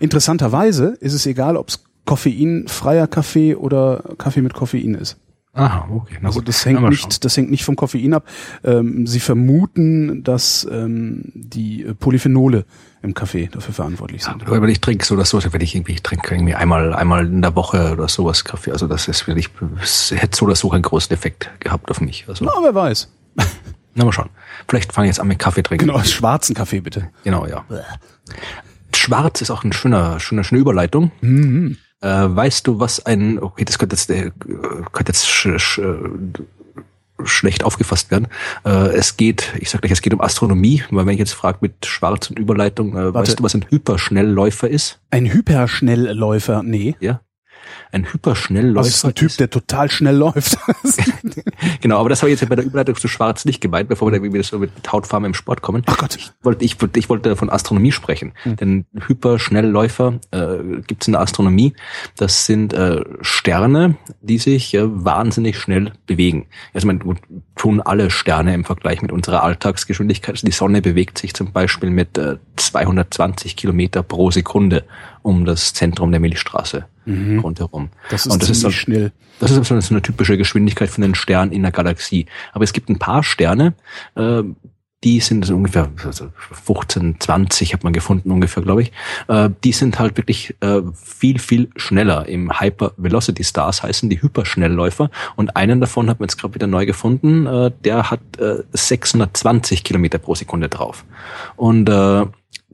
Interessanterweise ist es egal, ob es koffeinfreier Kaffee oder Kaffee mit Koffein ist. Aha, okay. Na also gut, das hängt nicht, das hängt nicht vom Koffein ab. Ähm, sie vermuten, dass ähm, die Polyphenole im Kaffee dafür verantwortlich sind. Ja, aber ich trinke so oder so, wenn ich irgendwie ich trinke irgendwie einmal einmal in der Woche oder sowas Kaffee. Also das ist wirklich, hätte so oder so einen großen Effekt gehabt auf mich. Also, Na, wer weiß. Na mal schauen. Vielleicht fange ich jetzt an mit Kaffee trinken. Genau, schwarzen Kaffee bitte. Genau, ja. Schwarz ist auch ein schöner, schöner, schöne Überleitung. Mhm. Äh, weißt du, was ein, okay, das könnte jetzt, äh, könnte jetzt sch, sch, schlecht aufgefasst werden. Äh, es geht, ich sag gleich, es geht um Astronomie, weil wenn ich jetzt frage mit Schwarz und Überleitung, äh, weißt du, was ein Hyperschnellläufer ist? Ein Hyperschnellläufer? Nee. Ja ein Hyperschnellläufer. Das ist ein Typ, der total schnell läuft. genau, aber das habe ich jetzt bei der Überleitung zu Schwarz nicht gemeint, bevor wir wieder so mit Hautfarben im Sport kommen. Ach Gott. Ich wollte, ich, ich wollte von Astronomie sprechen. Hm. Denn Hyperschnellläufer äh, gibt es in der Astronomie. Das sind äh, Sterne, die sich äh, wahnsinnig schnell bewegen. Also man tun alle Sterne im Vergleich mit unserer Alltagsgeschwindigkeit. Also die Sonne bewegt sich zum Beispiel mit äh, 220 Kilometer pro Sekunde um das Zentrum der Milchstraße mhm. rundherum. Das ist und das ist so, schnell. Das ist so eine typische Geschwindigkeit von den Sternen in der Galaxie. Aber es gibt ein paar Sterne, äh, die sind also ungefähr 15, 20 hat man gefunden ungefähr, glaube ich. Äh, die sind halt wirklich äh, viel, viel schneller. Im Hyper Velocity Stars heißen die Hyperschnellläufer. Und einen davon hat man jetzt gerade wieder neu gefunden. Äh, der hat äh, 620 Kilometer pro Sekunde drauf. Und äh,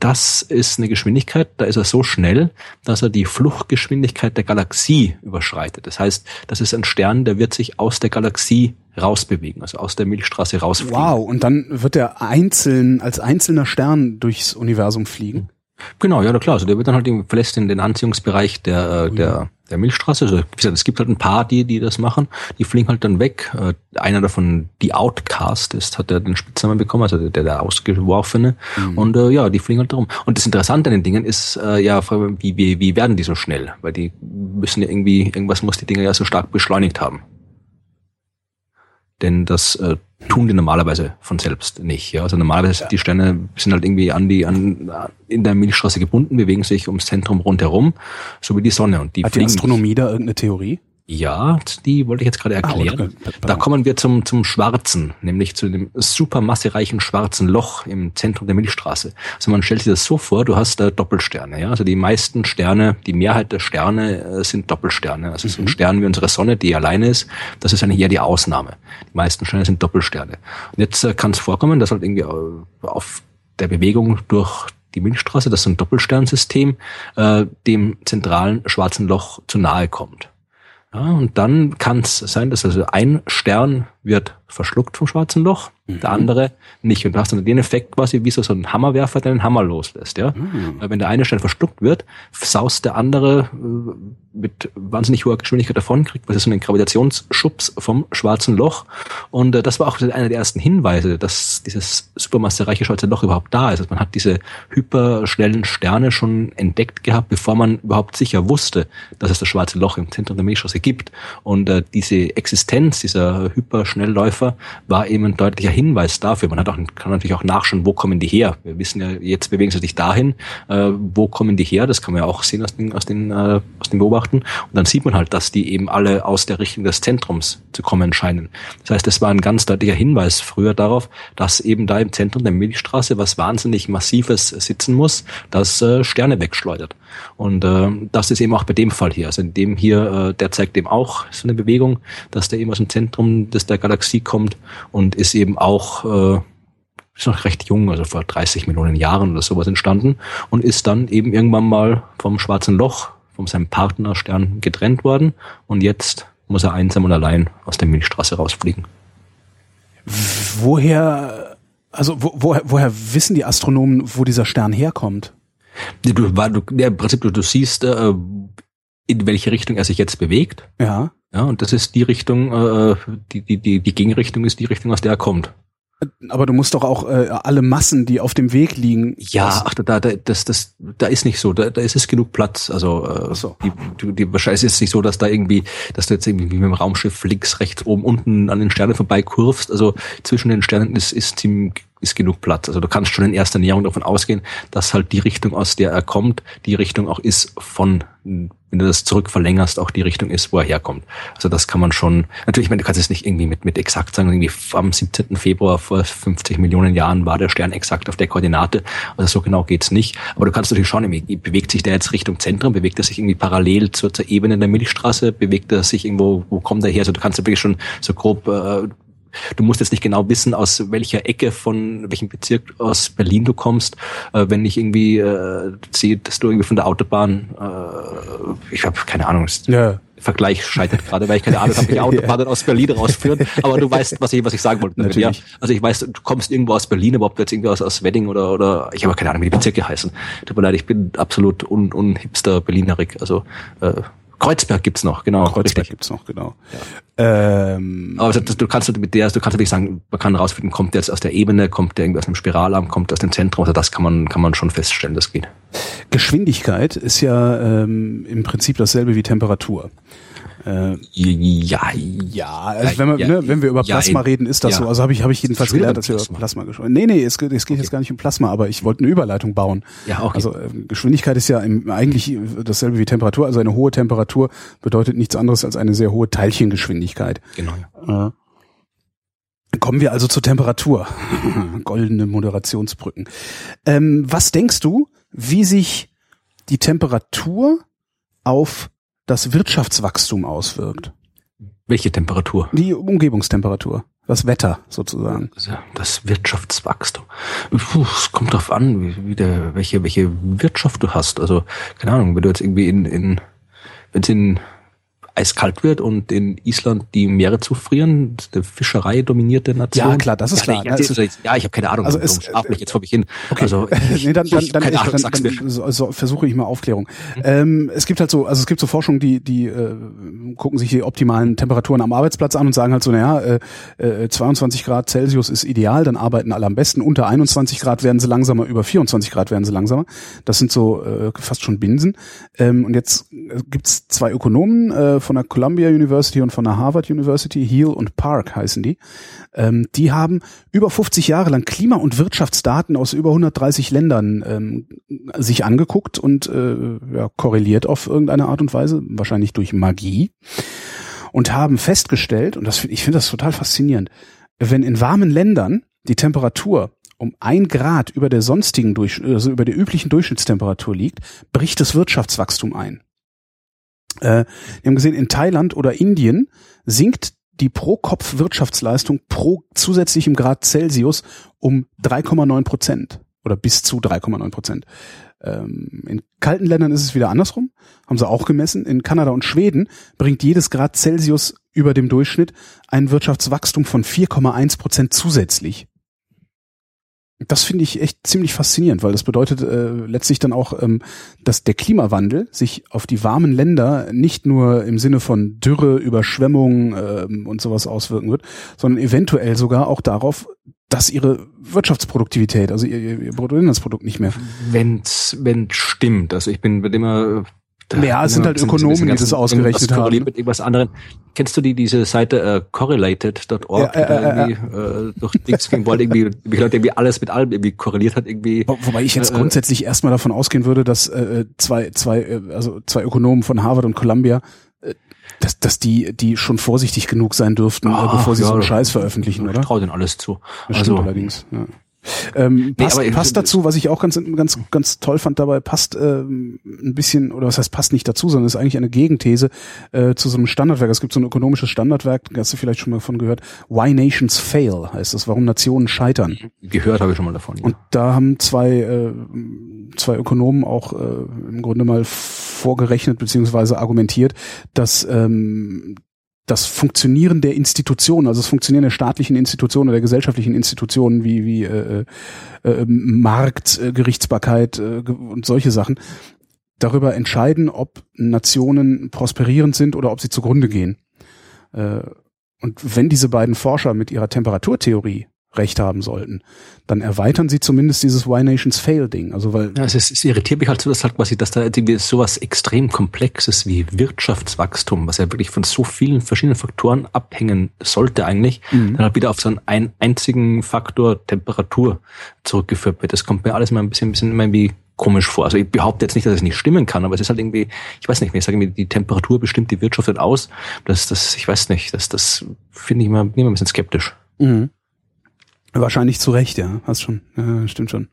das ist eine Geschwindigkeit, da ist er so schnell, dass er die Fluchtgeschwindigkeit der Galaxie überschreitet. Das heißt, das ist ein Stern, der wird sich aus der Galaxie rausbewegen, also aus der Milchstraße rausfliegen. Wow, und dann wird er einzeln, als einzelner Stern durchs Universum fliegen? Genau, ja, klar. Also der wird dann halt verlässt in den Anziehungsbereich der, äh, der, der Milchstraße. Also, wie gesagt, es gibt halt ein paar, die, die das machen. Die fliegen halt dann weg. Äh, einer davon, die Outcast ist, hat er den Spitznamen bekommen, also der, der Ausgeworfene. Mhm. Und äh, ja, die fliegen halt darum. Und das Interessante an den Dingen ist, äh, ja, wie, wie, wie werden die so schnell? Weil die müssen ja irgendwie, irgendwas muss die Dinger ja so stark beschleunigt haben. Denn das äh, tun die normalerweise von selbst nicht. Ja? Also normalerweise ja. die Sterne sind halt irgendwie an die an in der Milchstraße gebunden, bewegen sich ums Zentrum rundherum, so wie die Sonne. Und die Hat die Astronomie da irgendeine Theorie? Ja, die wollte ich jetzt gerade erklären. Ah, da kommen wir zum, zum Schwarzen, nämlich zu dem supermassereichen schwarzen Loch im Zentrum der Milchstraße. Also man stellt sich das so vor, du hast da Doppelsterne. Ja? Also die meisten Sterne, die Mehrheit der Sterne äh, sind Doppelsterne. Also mhm. so ein mhm. Stern wie unsere Sonne, die alleine ist, das ist eigentlich eher die Ausnahme. Die meisten Sterne sind Doppelsterne. Und jetzt äh, kann es vorkommen, dass halt irgendwie auf der Bewegung durch die Milchstraße, das ist ein Doppelsternsystem, äh, dem zentralen schwarzen Loch zu nahe kommt. Ja, und dann kann es sein, dass also ein Stern wird verschluckt vom schwarzen Loch, mhm. der andere nicht. Und du hast dann den Effekt quasi wie so, so ein Hammerwerfer, der einen Hammer loslässt. Ja? Mhm. Weil wenn der eine Stern verschluckt wird, saust der andere äh, mit wahnsinnig hoher Geschwindigkeit davon, kriegt ist so einen Gravitationsschubs vom schwarzen Loch. Und äh, das war auch einer der ersten Hinweise, dass dieses supermassereiche schwarze Loch überhaupt da ist. Also man hat diese hyperschnellen Sterne schon entdeckt gehabt, bevor man überhaupt sicher wusste, dass es das schwarze Loch im Zentrum der Milchstraße gibt. Und äh, diese Existenz dieser hyper Schnellläufer war eben ein deutlicher Hinweis dafür. Man hat auch, kann natürlich auch nachschauen, wo kommen die her. Wir wissen ja, jetzt bewegen sie sich dahin, äh, wo kommen die her? Das kann man ja auch sehen aus den, aus den, äh, aus den Beobachten. Und dann sieht man halt, dass die eben alle aus der Richtung des Zentrums zu kommen scheinen. Das heißt, es war ein ganz deutlicher Hinweis früher darauf, dass eben da im Zentrum der Milchstraße was wahnsinnig Massives sitzen muss, das äh, Sterne wegschleudert. Und äh, das ist eben auch bei dem Fall hier. Also in dem hier, äh, der zeigt eben auch so eine Bewegung, dass der eben aus dem Zentrum des der Galaxie kommt und ist eben auch äh, ist noch recht jung, also vor 30 Millionen Jahren oder sowas entstanden und ist dann eben irgendwann mal vom schwarzen Loch, von seinem Partnerstern getrennt worden und jetzt muss er einsam und allein aus der Milchstraße rausfliegen. Woher, also wo, woher, woher wissen die Astronomen, wo dieser Stern herkommt? Du, du, ja, im Prinzip, du, du siehst, äh, in welche Richtung er sich jetzt bewegt. Ja. Ja, und das ist die Richtung, äh, die, die, die, die Gegenrichtung ist die Richtung, aus der er kommt. Aber du musst doch auch äh, alle Massen, die auf dem Weg liegen. Ja, ach, da, da, das, das, da ist nicht so. Da, da ist es genug Platz. Also äh, so. die, die, die, wahrscheinlich ist es nicht so, dass da irgendwie, dass du jetzt irgendwie mit dem Raumschiff links, rechts, oben, unten an den Sternen vorbei kurvst. Also zwischen den Sternen ist, ist ziemlich ist genug Platz. Also du kannst schon in erster Näherung davon ausgehen, dass halt die Richtung, aus der er kommt, die Richtung auch ist von, wenn du das zurück verlängerst, auch die Richtung ist, wo er herkommt. Also das kann man schon, natürlich, ich meine, du kannst es nicht irgendwie mit, mit exakt sagen, irgendwie am 17. Februar vor 50 Millionen Jahren war der Stern exakt auf der Koordinate. Also so genau geht's nicht. Aber du kannst natürlich schauen, bewegt sich der jetzt Richtung Zentrum, bewegt er sich irgendwie parallel zur, zur Ebene der Milchstraße, bewegt er sich irgendwo, wo kommt er her? Also du kannst wirklich schon so grob äh, du musst jetzt nicht genau wissen, aus welcher Ecke von welchem Bezirk aus Berlin du kommst. Äh, wenn ich irgendwie äh, sehe, dass du irgendwie von der Autobahn, äh, ich habe keine Ahnung, ja. Vergleich scheitert gerade, weil ich keine Ahnung habe, welche Autobahnen aus Berlin rausführen. Aber du weißt, was ich, was ich sagen wollte. Damit, ja? Also ich weiß, du kommst irgendwo aus Berlin, aber ob du jetzt irgendwie aus, aus Wedding oder, oder ich habe keine Ahnung, wie die Bezirke heißen. Tut mir leid, ich bin absolut un, unhipster Berlinerik. Also äh, Kreuzberg gibt's noch, genau. Kreuzberg richtig. gibt's noch, genau. Ja. Ähm, Aber du, du kannst mit der, du kannst natürlich sagen, man kann rausfinden, kommt der jetzt aus der Ebene, kommt der irgendwie aus einem Spiralarm, kommt aus dem Zentrum, also das kann man, kann man schon feststellen, das geht. Geschwindigkeit ist ja ähm, im Prinzip dasselbe wie Temperatur. Äh, ja, ja, also wenn, wir, ja, ne, wenn wir über Plasma ja, reden, ist das ja. so. Also habe ich, hab ich jedenfalls gelernt, dass wir über Plasma gesprochen Nee, nee, es, es geht okay. jetzt gar nicht um Plasma, aber ich wollte eine Überleitung bauen. Ja, okay. Also äh, Geschwindigkeit ist ja im, eigentlich dasselbe wie Temperatur. Also eine hohe Temperatur bedeutet nichts anderes als eine sehr hohe Teilchengeschwindigkeit. Genau. Äh, Kommen wir also zur Temperatur. Goldene Moderationsbrücken. Ähm, was denkst du, wie sich die Temperatur auf das Wirtschaftswachstum auswirkt. Welche Temperatur? Die Umgebungstemperatur. Das Wetter sozusagen. Das Wirtschaftswachstum. es kommt darauf an, wie, wie der, welche, welche Wirtschaft du hast. Also, keine Ahnung, wenn du jetzt irgendwie in, in wenn es in eiskalt wird und in Island die Meere zufrieren, der Fischerei dominierte Nation. Ja, klar, das ist klar. Ja, ist, ja ich habe keine Ahnung, also es, schlaf mich jetzt vor mich hin. Okay. Also, nee, dann, dann, dann, Ahnung, dann, dann, dann so, versuche ich mal Aufklärung. Mhm. Ähm, es gibt halt so, also es gibt so Forschungen, die, die äh, gucken sich die optimalen Temperaturen am Arbeitsplatz an und sagen halt so, naja, äh, äh, 22 Grad Celsius ist ideal, dann arbeiten alle am besten. Unter 21 Grad werden sie langsamer, über 24 Grad werden sie langsamer. Das sind so äh, fast schon Binsen. Ähm, und jetzt äh, gibt's zwei Ökonomen äh, von der Columbia University und von der Harvard University, Heal und Park heißen die. Ähm, die haben über 50 Jahre lang Klima- und Wirtschaftsdaten aus über 130 Ländern ähm, sich angeguckt und äh, ja, korreliert auf irgendeine Art und Weise, wahrscheinlich durch Magie, und haben festgestellt, und das, ich finde das total faszinierend, wenn in warmen Ländern die Temperatur um ein Grad über der sonstigen, also über der üblichen Durchschnittstemperatur liegt, bricht das Wirtschaftswachstum ein. Äh, wir haben gesehen, in Thailand oder Indien sinkt die Pro-Kopf-Wirtschaftsleistung pro zusätzlichem Grad Celsius um 3,9 Prozent oder bis zu 3,9 Prozent. Ähm, in kalten Ländern ist es wieder andersrum, haben sie auch gemessen. In Kanada und Schweden bringt jedes Grad Celsius über dem Durchschnitt ein Wirtschaftswachstum von 4,1 Prozent zusätzlich. Das finde ich echt ziemlich faszinierend, weil das bedeutet äh, letztlich dann auch, ähm, dass der Klimawandel sich auf die warmen Länder nicht nur im Sinne von Dürre, Überschwemmung ähm, und sowas auswirken wird, sondern eventuell sogar auch darauf, dass ihre Wirtschaftsproduktivität, also ihr, ihr Bruttoinlandsprodukt nicht mehr. Wenn's, wenn stimmt. Also ich bin ja, es sind halt Ökonomen, die das ausgerechnet haben. Mit irgendwas anderem. Kennst du die diese Seite äh, correlated.org, ja, äh, äh, irgendwie äh, durch Dings ging, wollte irgendwie, wie Leute irgendwie alles mit allem irgendwie korreliert hat irgendwie. Wobei ich jetzt äh, grundsätzlich erstmal davon ausgehen würde, dass äh, zwei zwei äh, also zwei Ökonomen von Harvard und Columbia äh, dass, dass die, die schon vorsichtig genug sein dürften, Ach, bevor sie ja, so einen Scheiß veröffentlichen, oder? Ich traue denen alles zu. Das also, allerdings, ja. Ähm, passt, nee, passt dazu, was ich auch ganz ganz ganz toll fand dabei, passt ähm, ein bisschen oder was heißt passt nicht dazu, sondern ist eigentlich eine Gegenthese äh, zu so einem Standardwerk. Es gibt so ein ökonomisches Standardwerk, hast du vielleicht schon mal davon gehört. Why Nations Fail heißt das, warum Nationen scheitern. Gehört habe ich schon mal davon. Ja. Und da haben zwei äh, zwei Ökonomen auch äh, im Grunde mal vorgerechnet beziehungsweise argumentiert, dass ähm, das Funktionieren der Institutionen, also das Funktionieren der staatlichen Institutionen oder der gesellschaftlichen Institutionen wie, wie äh, äh, äh Markt, äh, Gerichtsbarkeit äh, und solche Sachen, darüber entscheiden, ob Nationen prosperierend sind oder ob sie zugrunde gehen. Äh, und wenn diese beiden Forscher mit ihrer Temperaturtheorie recht haben sollten, dann erweitern sie zumindest dieses Why Nations Fail Ding. Also weil ja, es, ist, es irritiert mich halt so, dass halt quasi, dass da irgendwie sowas extrem komplexes wie Wirtschaftswachstum, was ja wirklich von so vielen verschiedenen Faktoren abhängen sollte eigentlich, mhm. dann halt wieder auf so einen, einzigen Faktor Temperatur zurückgeführt wird. Das kommt mir alles mal ein bisschen, ein bisschen immer irgendwie komisch vor. Also ich behaupte jetzt nicht, dass es nicht stimmen kann, aber es ist halt irgendwie, ich weiß nicht, wenn ich sage, die Temperatur bestimmt die Wirtschaft halt aus, das, das, ich weiß nicht, das, das finde ich immer, immer ein bisschen skeptisch. Mhm. Wahrscheinlich zu Recht, ja. Hast schon. Ja, stimmt schon.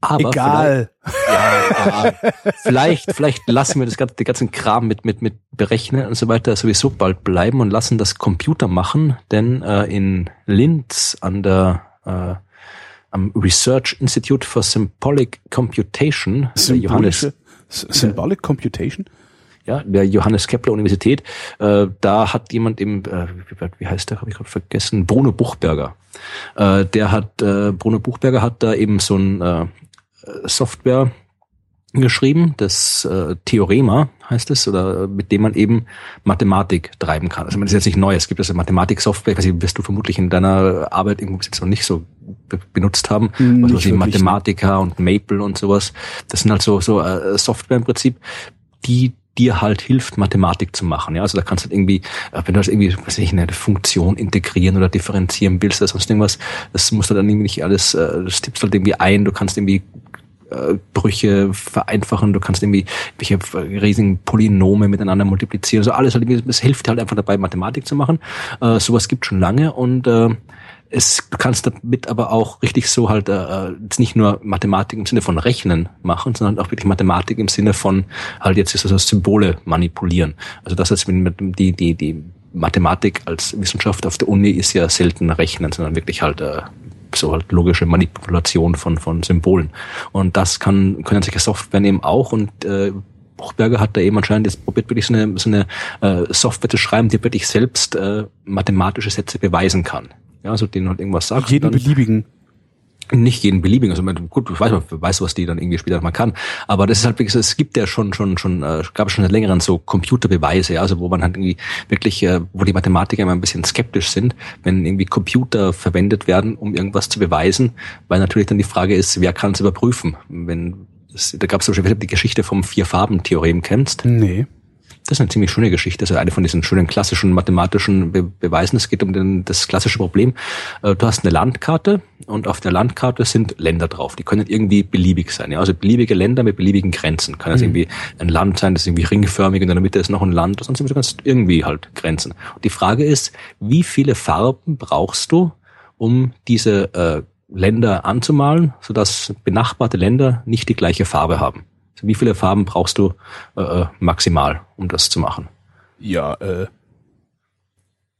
Aber Egal. Vielleicht, ja, vielleicht, vielleicht lassen wir das ganze, den ganzen Kram mit, mit, mit Berechnen und so weiter sowieso bald bleiben und lassen das Computer machen, denn äh, in Linz an der äh, am Research Institute for Symbolic Computation, Johannes, Symbolic Computation? Ja, der Johannes Kepler Universität, äh, da hat jemand im, äh, wie heißt der, habe ich gerade vergessen, Bruno Buchberger. Äh, der hat, äh, Bruno Buchberger hat da eben so ein äh, Software geschrieben, das äh, Theorema heißt es, oder mit dem man eben Mathematik treiben kann. Also man ist jetzt nicht neu, es gibt also Mathematik-Software, nicht, wirst du vermutlich in deiner Arbeit irgendwo bis jetzt noch nicht so be benutzt haben, hm, also wie Mathematica und Maple und sowas. Das sind halt so, so äh, Software im Prinzip, die dir halt hilft, Mathematik zu machen. Ja, also da kannst du halt irgendwie, äh, wenn du das irgendwie, weiß ich, eine Funktion integrieren oder differenzieren willst oder sonst irgendwas, das musst du dann irgendwie nicht alles, äh, das tippst halt irgendwie ein, du kannst irgendwie äh, Brüche vereinfachen, du kannst irgendwie welche riesigen Polynome miteinander multiplizieren, also alles halt das hilft halt einfach dabei, Mathematik zu machen. Äh, sowas gibt schon lange und äh, es, du kannst damit aber auch richtig so halt äh, nicht nur Mathematik im Sinne von Rechnen machen, sondern auch wirklich Mathematik im Sinne von halt jetzt ist also Symbole manipulieren. Also das heißt, die die die Mathematik als Wissenschaft auf der Uni ist ja selten Rechnen, sondern wirklich halt äh, so halt logische Manipulation von von Symbolen. Und das kann können solche Software eben auch und äh, Buchberger hat da eben anscheinend jetzt probiert, wirklich so eine, so eine äh, Software zu schreiben, die wirklich selbst äh, mathematische Sätze beweisen kann. Ja, also denen halt irgendwas sagt. Jeden beliebigen. Nicht jeden beliebigen, also gut, ich weiß, man weiß, was die dann irgendwie später mal kann, aber das ist halt wirklich, es gibt ja schon, schon, schon, äh, gab es schon seit längeren so Computerbeweise, ja, also wo man halt irgendwie wirklich, äh, wo die Mathematiker immer ein bisschen skeptisch sind, wenn irgendwie Computer verwendet werden, um irgendwas zu beweisen, weil natürlich dann die Frage ist, wer kann es überprüfen? Wenn da gab es zum Beispiel die Geschichte vom Vier-Farben-Theorem kennst. Nee. Das ist eine ziemlich schöne Geschichte. Das ist eine von diesen schönen klassischen mathematischen Be Beweisen. Es geht um den, das klassische Problem. Äh, du hast eine Landkarte und auf der Landkarte sind Länder drauf. Die können irgendwie beliebig sein. Ja? Also beliebige Länder mit beliebigen Grenzen. Kann das mhm. irgendwie ein Land sein, das ist irgendwie ringförmig und in der Mitte ist noch ein Land. Sonst du kannst irgendwie halt Grenzen. Und die Frage ist, wie viele Farben brauchst du, um diese äh, Länder anzumalen, sodass benachbarte Länder nicht die gleiche Farbe haben? Wie viele Farben brauchst du äh, äh, maximal, um das zu machen? Ja, äh.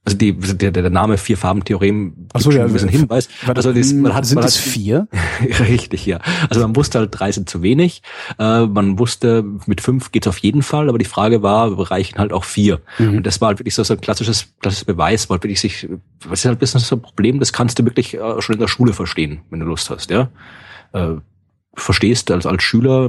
Also die, der, der Name Vier-Farben-Theorem Ach so, ja, ein bisschen Hinweis. Also das, man hat, sind man hat, vier? richtig, ja. Also man wusste halt, drei sind zu wenig. Äh, man wusste, mit fünf geht's auf jeden Fall, aber die Frage war, reichen halt auch vier. Mhm. Und das war halt wirklich so, so ein klassisches, klassisches Beweis, weil wirklich sich, was ist halt ein bisschen so ein Problem, das kannst du wirklich äh, schon in der Schule verstehen, wenn du Lust hast, ja. Äh, verstehst als, als Schüler,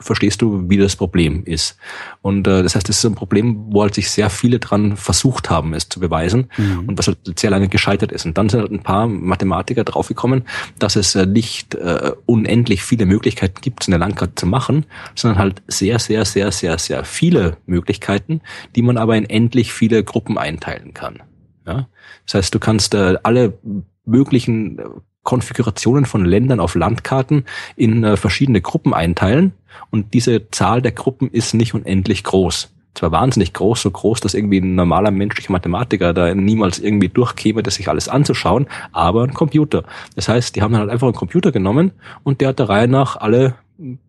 verstehst du, wie das Problem ist. Und äh, das heißt, das ist ein Problem, wo halt sich sehr viele dran versucht haben, es zu beweisen mhm. und was halt sehr lange gescheitert ist. Und dann sind halt ein paar Mathematiker draufgekommen, dass es äh, nicht äh, unendlich viele Möglichkeiten gibt, so eine Landkarte zu machen, sondern halt sehr, sehr, sehr, sehr, sehr viele Möglichkeiten, die man aber in endlich viele Gruppen einteilen kann. Ja? Das heißt, du kannst äh, alle möglichen äh, Konfigurationen von Ländern auf Landkarten in äh, verschiedene Gruppen einteilen und diese Zahl der Gruppen ist nicht unendlich groß. Zwar wahnsinnig groß, so groß, dass irgendwie ein normaler menschlicher Mathematiker da niemals irgendwie durchkäme, das sich alles anzuschauen, aber ein Computer. Das heißt, die haben halt einfach einen Computer genommen und der hat der Reihe nach alle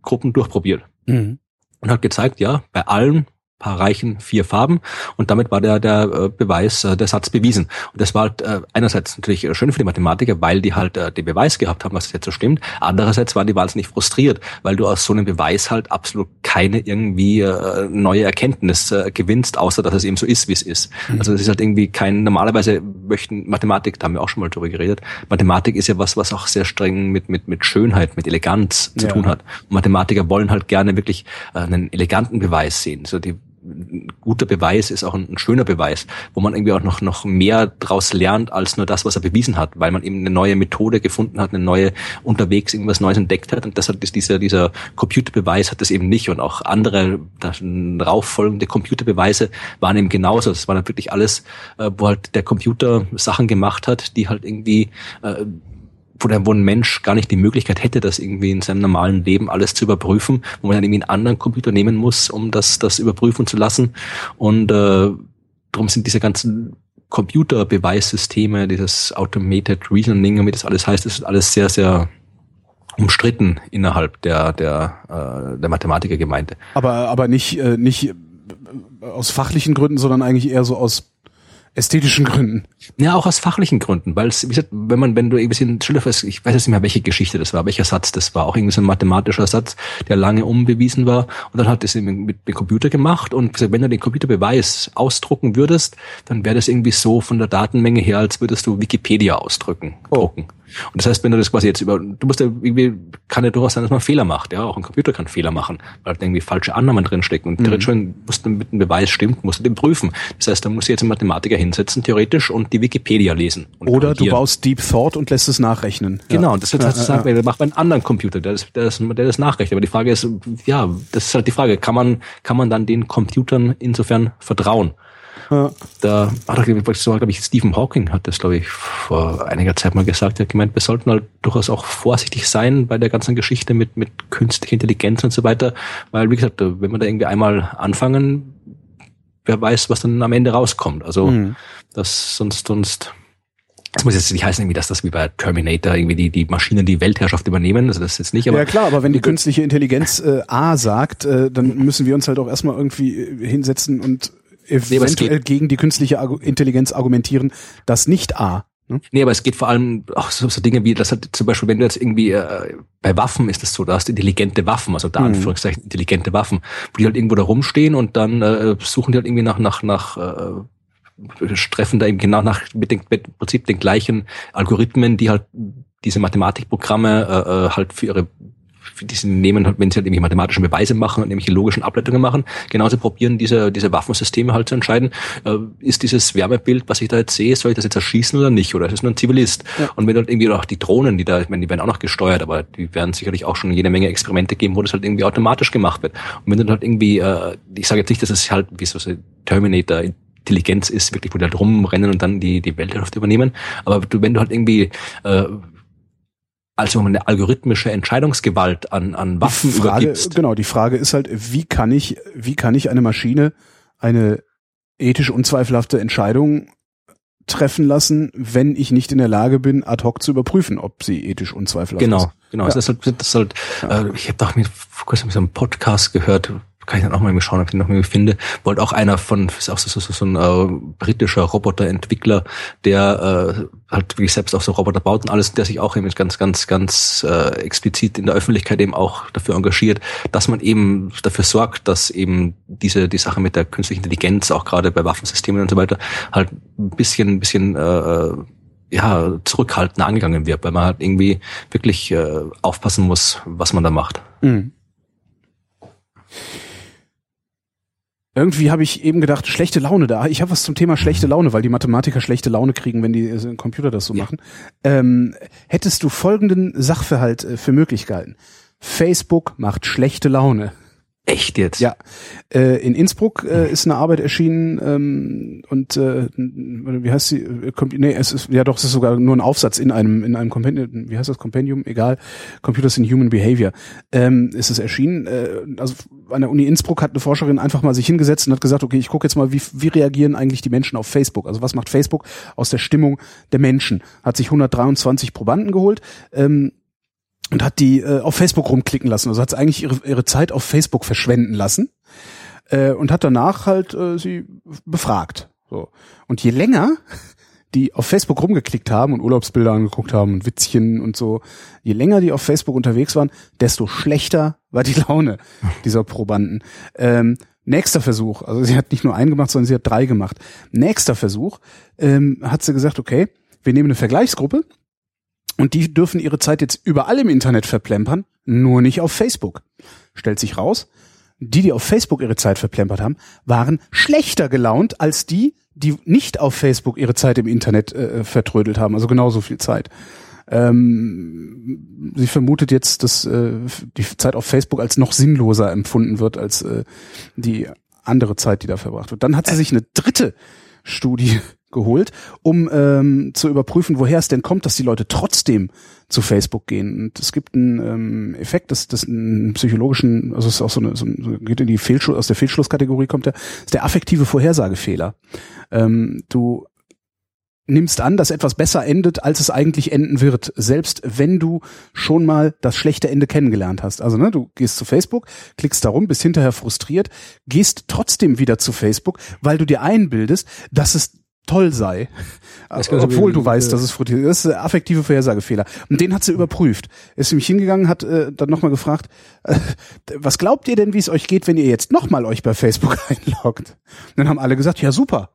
Gruppen durchprobiert. Mhm. Und hat gezeigt, ja, bei allen paar reichen vier Farben. Und damit war der der äh, Beweis äh, der Satz bewiesen. Und das war halt äh, einerseits natürlich schön für die Mathematiker weil die halt den Beweis gehabt haben was das jetzt so stimmt. Andererseits waren die wahnsinnig frustriert weil du aus so einem Beweis halt absolut keine irgendwie neue Erkenntnis gewinnst außer dass es eben so ist wie es ist. Mhm. also es ist halt irgendwie kein normalerweise möchten Mathematik da haben wir auch schon mal drüber geredet Mathematik ist ja was was auch sehr streng mit mit mit Schönheit mit Eleganz zu ja. tun hat. Und Mathematiker wollen halt gerne wirklich einen eleganten Beweis sehen. So die guter Beweis ist auch ein, ein, schöner Beweis, wo man irgendwie auch noch, noch mehr draus lernt als nur das, was er bewiesen hat, weil man eben eine neue Methode gefunden hat, eine neue unterwegs irgendwas Neues entdeckt hat und deshalb ist dieser, dieser Computerbeweis hat das eben nicht und auch andere rauffolgende Computerbeweise waren eben genauso. Das war dann wirklich alles, äh, wo halt der Computer Sachen gemacht hat, die halt irgendwie äh, wo, der, wo ein Mensch gar nicht die Möglichkeit hätte, das irgendwie in seinem normalen Leben alles zu überprüfen, wo man dann irgendwie einen anderen Computer nehmen muss, um das, das überprüfen zu lassen. Und äh, darum sind diese ganzen Computerbeweissysteme, dieses Automated Reasoning, wie das alles heißt, das ist alles sehr, sehr umstritten innerhalb der der äh, der Mathematikergemeinde. Aber aber nicht äh, nicht aus fachlichen Gründen, sondern eigentlich eher so aus ästhetischen Gründen. Ja, auch aus fachlichen Gründen, weil es, wie gesagt, wenn man, wenn du irgendwie ein Schillerfest, ich weiß jetzt nicht mehr, welche Geschichte das war, welcher Satz das war, auch irgendwie so ein mathematischer Satz, der lange unbewiesen war, und dann hat das mit dem Computer gemacht und wenn du den Computerbeweis ausdrucken würdest, dann wäre das irgendwie so von der Datenmenge her, als würdest du Wikipedia ausdrücken, oh. drucken. Und das heißt, wenn du das quasi jetzt über, du musst ja irgendwie, kann ja durchaus sein, dass man Fehler macht, ja, auch ein Computer kann Fehler machen, weil da irgendwie falsche Annahmen drinstecken und mhm. theoretisch, musst du mit dem Beweis stimmt, musst du den prüfen. Das heißt, da muss jetzt ein Mathematiker hinsetzen, theoretisch, und die Wikipedia lesen. Oder du baust Deep Thought und lässt es nachrechnen. Genau, das wird ja, halt ja, ja. macht man einen anderen Computer, der das, der das, der das nachrechnet. Aber die Frage ist, ja, das ist halt die Frage, kann man, kann man dann den Computern insofern vertrauen? Ja. Da hat er, glaube ich, Stephen Hawking hat das, glaube ich, vor einiger Zeit mal gesagt. Er hat gemeint, wir sollten halt durchaus auch vorsichtig sein bei der ganzen Geschichte mit, mit künstlicher Intelligenz und so weiter. Weil, wie gesagt, wenn wir da irgendwie einmal anfangen, wer weiß, was dann am Ende rauskommt. Also, mhm. das sonst, sonst, das muss jetzt nicht heißen, irgendwie, dass das wie bei Terminator irgendwie die, die Maschinen die Weltherrschaft übernehmen. Also das ist jetzt nicht. Aber ja klar, aber wenn die künstliche Intelligenz äh, A sagt, äh, dann müssen wir uns halt auch erstmal irgendwie äh, hinsetzen und eventuell gegen die künstliche Intelligenz argumentieren, dass nicht A. Ne? Nee, aber es geht vor allem auch so, so Dinge wie, das hat zum Beispiel, wenn du jetzt irgendwie äh, bei Waffen ist es so, da hast intelligente Waffen, also da mhm. Anführungszeichen intelligente Waffen, wo die halt irgendwo da rumstehen und dann äh, suchen die halt irgendwie nach nach nach äh, treffen da eben genau nach mit dem mit Prinzip den gleichen Algorithmen, die halt diese Mathematikprogramme äh, äh halt für ihre die nehmen halt, wenn sie halt irgendwie mathematische Beweise machen und irgendwelche logischen Ableitungen machen, genauso probieren diese, diese Waffensysteme halt zu entscheiden, äh, ist dieses Wärmebild, was ich da jetzt sehe, soll ich das jetzt erschießen oder nicht, oder ist es nur ein Zivilist? Ja. Und wenn halt irgendwie auch die Drohnen, die da, ich meine, die werden auch noch gesteuert, aber die werden sicherlich auch schon jede Menge Experimente geben, wo das halt irgendwie automatisch gemacht wird. Und wenn du halt irgendwie, äh, ich sage jetzt nicht, dass es halt wie so ein Terminator Intelligenz ist, wirklich, wo die halt rumrennen und dann die, die Weltherrschaft übernehmen. Aber du, wenn du halt irgendwie äh, also eine algorithmische Entscheidungsgewalt an, an Waffen die Frage, übergibst. Genau, die Frage ist halt, wie kann ich, wie kann ich eine Maschine eine ethisch unzweifelhafte Entscheidung treffen lassen, wenn ich nicht in der Lage bin, ad hoc zu überprüfen, ob sie ethisch unzweifelhaft genau, ist. Genau, genau. Ja. Das ist halt, das ist halt ja. äh, ich habe doch mir vor kurzem so einen Podcast gehört, kann ich dann auch mal schauen, ob ich den noch mal finde. Wollte auch einer von, ist auch so, so, so, so ein äh, britischer Roboterentwickler, der äh, halt wirklich selbst auch so Roboter baut und alles, der sich auch eben ganz, ganz, ganz äh, explizit in der Öffentlichkeit eben auch dafür engagiert, dass man eben dafür sorgt, dass eben diese die Sache mit der künstlichen Intelligenz auch gerade bei Waffensystemen und so weiter halt ein bisschen, ein bisschen äh, äh ja, zurückhaltend angegangen wird, weil man halt irgendwie wirklich äh, aufpassen muss, was man da macht. Mhm. Irgendwie habe ich eben gedacht, schlechte Laune da. Ich habe was zum Thema schlechte Laune, weil die Mathematiker schlechte Laune kriegen, wenn die äh, Computer das so ja. machen. Ähm, hättest du folgenden Sachverhalt äh, für möglich gehalten? Facebook macht schlechte Laune. Echt jetzt? Ja. Äh, in Innsbruck äh, ist eine Arbeit erschienen ähm, und äh, wie heißt sie? Äh, nee, es ist ja doch, es ist sogar nur ein Aufsatz in einem in einem Kompendium. Wie heißt das Kompendium? Egal. Computers in Human Behavior ähm, ist es erschienen. Äh, also an der Uni Innsbruck hat eine Forscherin einfach mal sich hingesetzt und hat gesagt, okay, ich gucke jetzt mal, wie wie reagieren eigentlich die Menschen auf Facebook? Also was macht Facebook aus der Stimmung der Menschen? Hat sich 123 Probanden geholt. Ähm, und hat die äh, auf Facebook rumklicken lassen. Also hat sie eigentlich ihre, ihre Zeit auf Facebook verschwenden lassen äh, und hat danach halt äh, sie befragt. So. Und je länger die auf Facebook rumgeklickt haben und Urlaubsbilder angeguckt haben und Witzchen und so, je länger die auf Facebook unterwegs waren, desto schlechter war die Laune dieser Probanden. Ähm, nächster Versuch, also sie hat nicht nur einen gemacht, sondern sie hat drei gemacht. Nächster Versuch ähm, hat sie gesagt, okay, wir nehmen eine Vergleichsgruppe und die dürfen ihre Zeit jetzt überall im Internet verplempern, nur nicht auf Facebook. Stellt sich raus, die, die auf Facebook ihre Zeit verplempert haben, waren schlechter gelaunt als die, die nicht auf Facebook ihre Zeit im Internet äh, vertrödelt haben, also genauso viel Zeit. Ähm, sie vermutet jetzt, dass äh, die Zeit auf Facebook als noch sinnloser empfunden wird als äh, die andere Zeit, die da verbracht wird. Dann hat sie sich eine dritte Studie geholt, um ähm, zu überprüfen, woher es denn kommt, dass die Leute trotzdem zu Facebook gehen. Und es gibt einen ähm, Effekt, das, das einen psychologischen, also es ist auch so eine, so eine geht in die Fehlschluss, aus der Fehlschlusskategorie kommt der, ist der affektive Vorhersagefehler. Ähm, du nimmst an, dass etwas besser endet, als es eigentlich enden wird, selbst wenn du schon mal das schlechte Ende kennengelernt hast. Also ne, du gehst zu Facebook, klickst darum, bist hinterher frustriert, gehst trotzdem wieder zu Facebook, weil du dir einbildest, dass es toll sei, obwohl du weißt, dass es frustriert ist. Das ist affektive Vorhersagefehler. Und den hat sie überprüft. Ist nämlich hingegangen, hat äh, dann nochmal gefragt, äh, was glaubt ihr denn, wie es euch geht, wenn ihr jetzt nochmal euch bei Facebook einloggt? Und dann haben alle gesagt, ja super.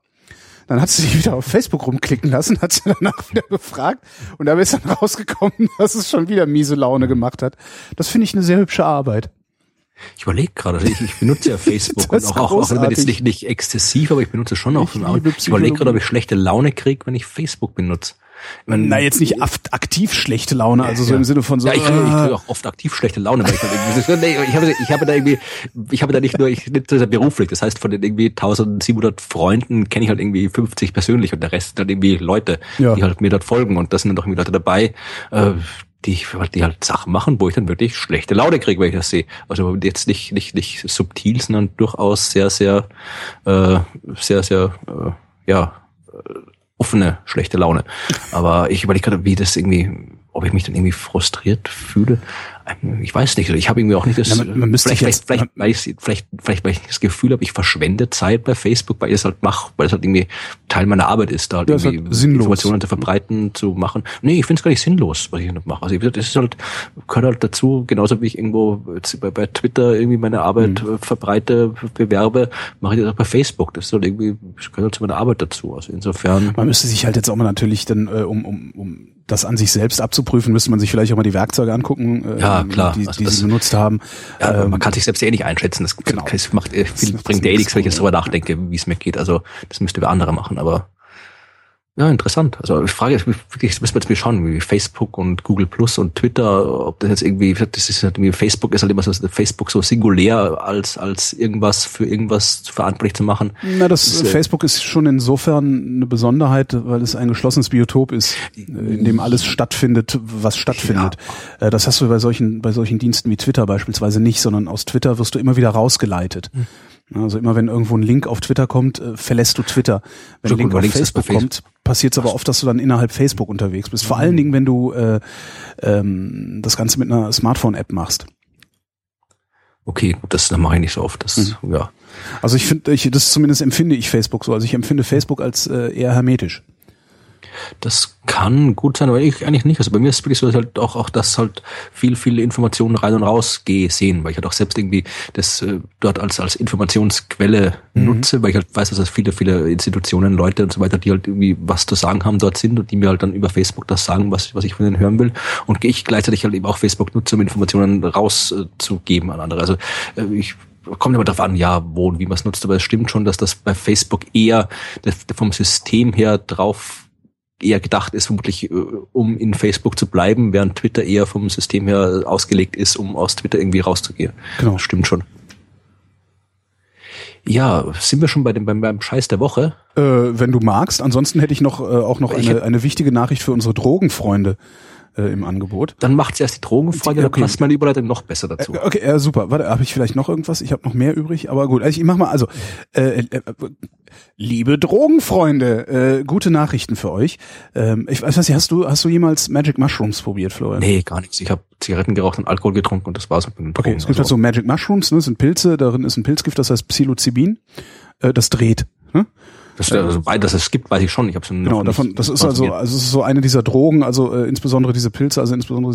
Dann hat sie sich wieder auf Facebook rumklicken lassen, hat sie danach wieder gefragt und da ist dann rausgekommen, dass es schon wieder miese Laune gemacht hat. Das finde ich eine sehr hübsche Arbeit. Ich überlege gerade, also ich, ich benutze ja Facebook und auch, auch, auch wenn jetzt nicht, nicht exzessiv, aber ich benutze schon auch. Ich, ich überlege gerade, ob ich schlechte Laune kriege, wenn ich Facebook benutze. Man, Na, jetzt nicht aktiv schlechte Laune, also so ja. im Sinne von so. Ja, ich, ich kriege auch oft aktiv schlechte Laune, weil ich, dann irgendwie, ich, habe, ich habe da irgendwie, ich habe da nicht nur, ich nicht so beruflich, das heißt von den irgendwie 1700 Freunden kenne ich halt irgendwie 50 persönlich und der Rest sind halt irgendwie Leute, ja. die halt mir dort folgen und da sind dann doch irgendwie Leute dabei, äh, die, die halt Sachen machen, wo ich dann wirklich schlechte Laune kriege, wenn ich das sehe. Also jetzt nicht, nicht, nicht subtil, sondern durchaus sehr, sehr, äh, sehr, sehr, äh, ja, äh, offene schlechte Laune. Aber ich überlege gerade, wie das irgendwie, ob ich mich dann irgendwie frustriert fühle. Ich weiß nicht, ich habe irgendwie auch nicht das, Na, man, man vielleicht, jetzt, vielleicht, vielleicht, weil ich, vielleicht, vielleicht, weil ich das Gefühl habe, ich verschwende Zeit bei Facebook, weil ich es halt mache, weil es halt irgendwie Teil meiner Arbeit ist, da halt ja, irgendwie halt Informationen zu verbreiten, zu machen. Nee, ich finde es gar nicht sinnlos, was ich nicht mache. Also das ist halt, gehört halt dazu, genauso wie ich irgendwo bei, bei Twitter irgendwie meine Arbeit mhm. verbreite, bewerbe, mache ich das auch bei Facebook. Das ist halt irgendwie, das gehört halt zu meiner Arbeit dazu. Also insofern. Man müsste sich halt jetzt auch mal natürlich dann, äh, um, um, um das an sich selbst abzuprüfen, müsste man sich vielleicht auch mal die Werkzeuge angucken, äh, ja, klar. die, also die sie benutzt haben. Ja, ähm, man kann sich selbst eh nicht einschätzen. Das, genau. das macht, äh, das bringt eh nichts, wenn ich jetzt drüber nachdenke, wie es mir geht. Also das müsste wer andere machen, aber ja, interessant. Also ich frage jetzt wirklich, müssen wir jetzt mal schauen, wie Facebook und Google Plus und Twitter, ob das jetzt irgendwie, das ist halt irgendwie, Facebook ist halt immer so, Facebook so singulär als, als irgendwas für irgendwas verantwortlich zu machen. Na, das, das ist, äh, Facebook ist schon insofern eine Besonderheit, weil es ein geschlossenes Biotop ist, in dem alles stattfindet, was stattfindet. Ja. Äh, das hast du bei solchen, bei solchen Diensten wie Twitter beispielsweise nicht, sondern aus Twitter wirst du immer wieder rausgeleitet. Hm. Also immer wenn irgendwo ein Link auf Twitter kommt, äh, verlässt du Twitter. Wenn ein Link auf Facebook kommt, passiert es aber oft, dass du dann innerhalb Facebook unterwegs bist. Vor mhm. allen Dingen, wenn du äh, ähm, das Ganze mit einer Smartphone-App machst. Okay, gut, das mache ich nicht so oft. Das, mhm. ja. Also ich finde, ich, das zumindest empfinde ich Facebook so. Also ich empfinde Facebook als äh, eher hermetisch. Das kann gut sein, aber ich eigentlich nicht. Also bei mir ist es wirklich so, dass halt auch, auch das halt viel, viele Informationen rein und raus gehe sehen, weil ich halt auch selbst irgendwie das äh, dort als, als Informationsquelle mhm. nutze, weil ich halt weiß, dass es viele, viele Institutionen, Leute und so weiter, die halt irgendwie was zu sagen haben dort sind und die mir halt dann über Facebook das sagen, was, was ich von denen hören will. Und ich gleichzeitig halt eben auch Facebook nutze, um Informationen rauszugeben an andere. Also äh, ich kommt immer darauf an, ja, wo und wie man es nutzt, aber es stimmt schon, dass das bei Facebook eher vom System her drauf eher gedacht ist, vermutlich äh, um in Facebook zu bleiben, während Twitter eher vom System her ausgelegt ist, um aus Twitter irgendwie rauszugehen. Genau. Stimmt schon. Ja, sind wir schon bei dem beim, beim Scheiß der Woche? Äh, wenn du magst. Ansonsten hätte ich noch äh, auch noch eine, eine wichtige Nachricht für unsere Drogenfreunde äh, im Angebot. Dann macht erst die Drogenfrage, okay. dann passt meine Überleitung noch besser dazu. Äh, okay, äh, super. Warte, habe ich vielleicht noch irgendwas? Ich habe noch mehr übrig, aber gut. Also ich mach mal, also äh, äh, liebe Drogenfreunde, äh, gute Nachrichten für euch. Ähm, ich weiß nicht, hast du hast du jemals Magic Mushrooms probiert, Florian? Nee, gar nichts. Ich habe Zigaretten geraucht und Alkohol getrunken und das war's mit den Drogen. Okay, es gibt also. halt so Magic Mushrooms, ne, das sind Pilze, darin ist ein Pilzgift, das heißt Psilocybin. Äh, das dreht. Ne? Das, also, dass es gibt, weiß ich schon. Ich habe Genau, davon, das ist also, also es ist so eine dieser Drogen, also äh, insbesondere diese Pilze, also insbesondere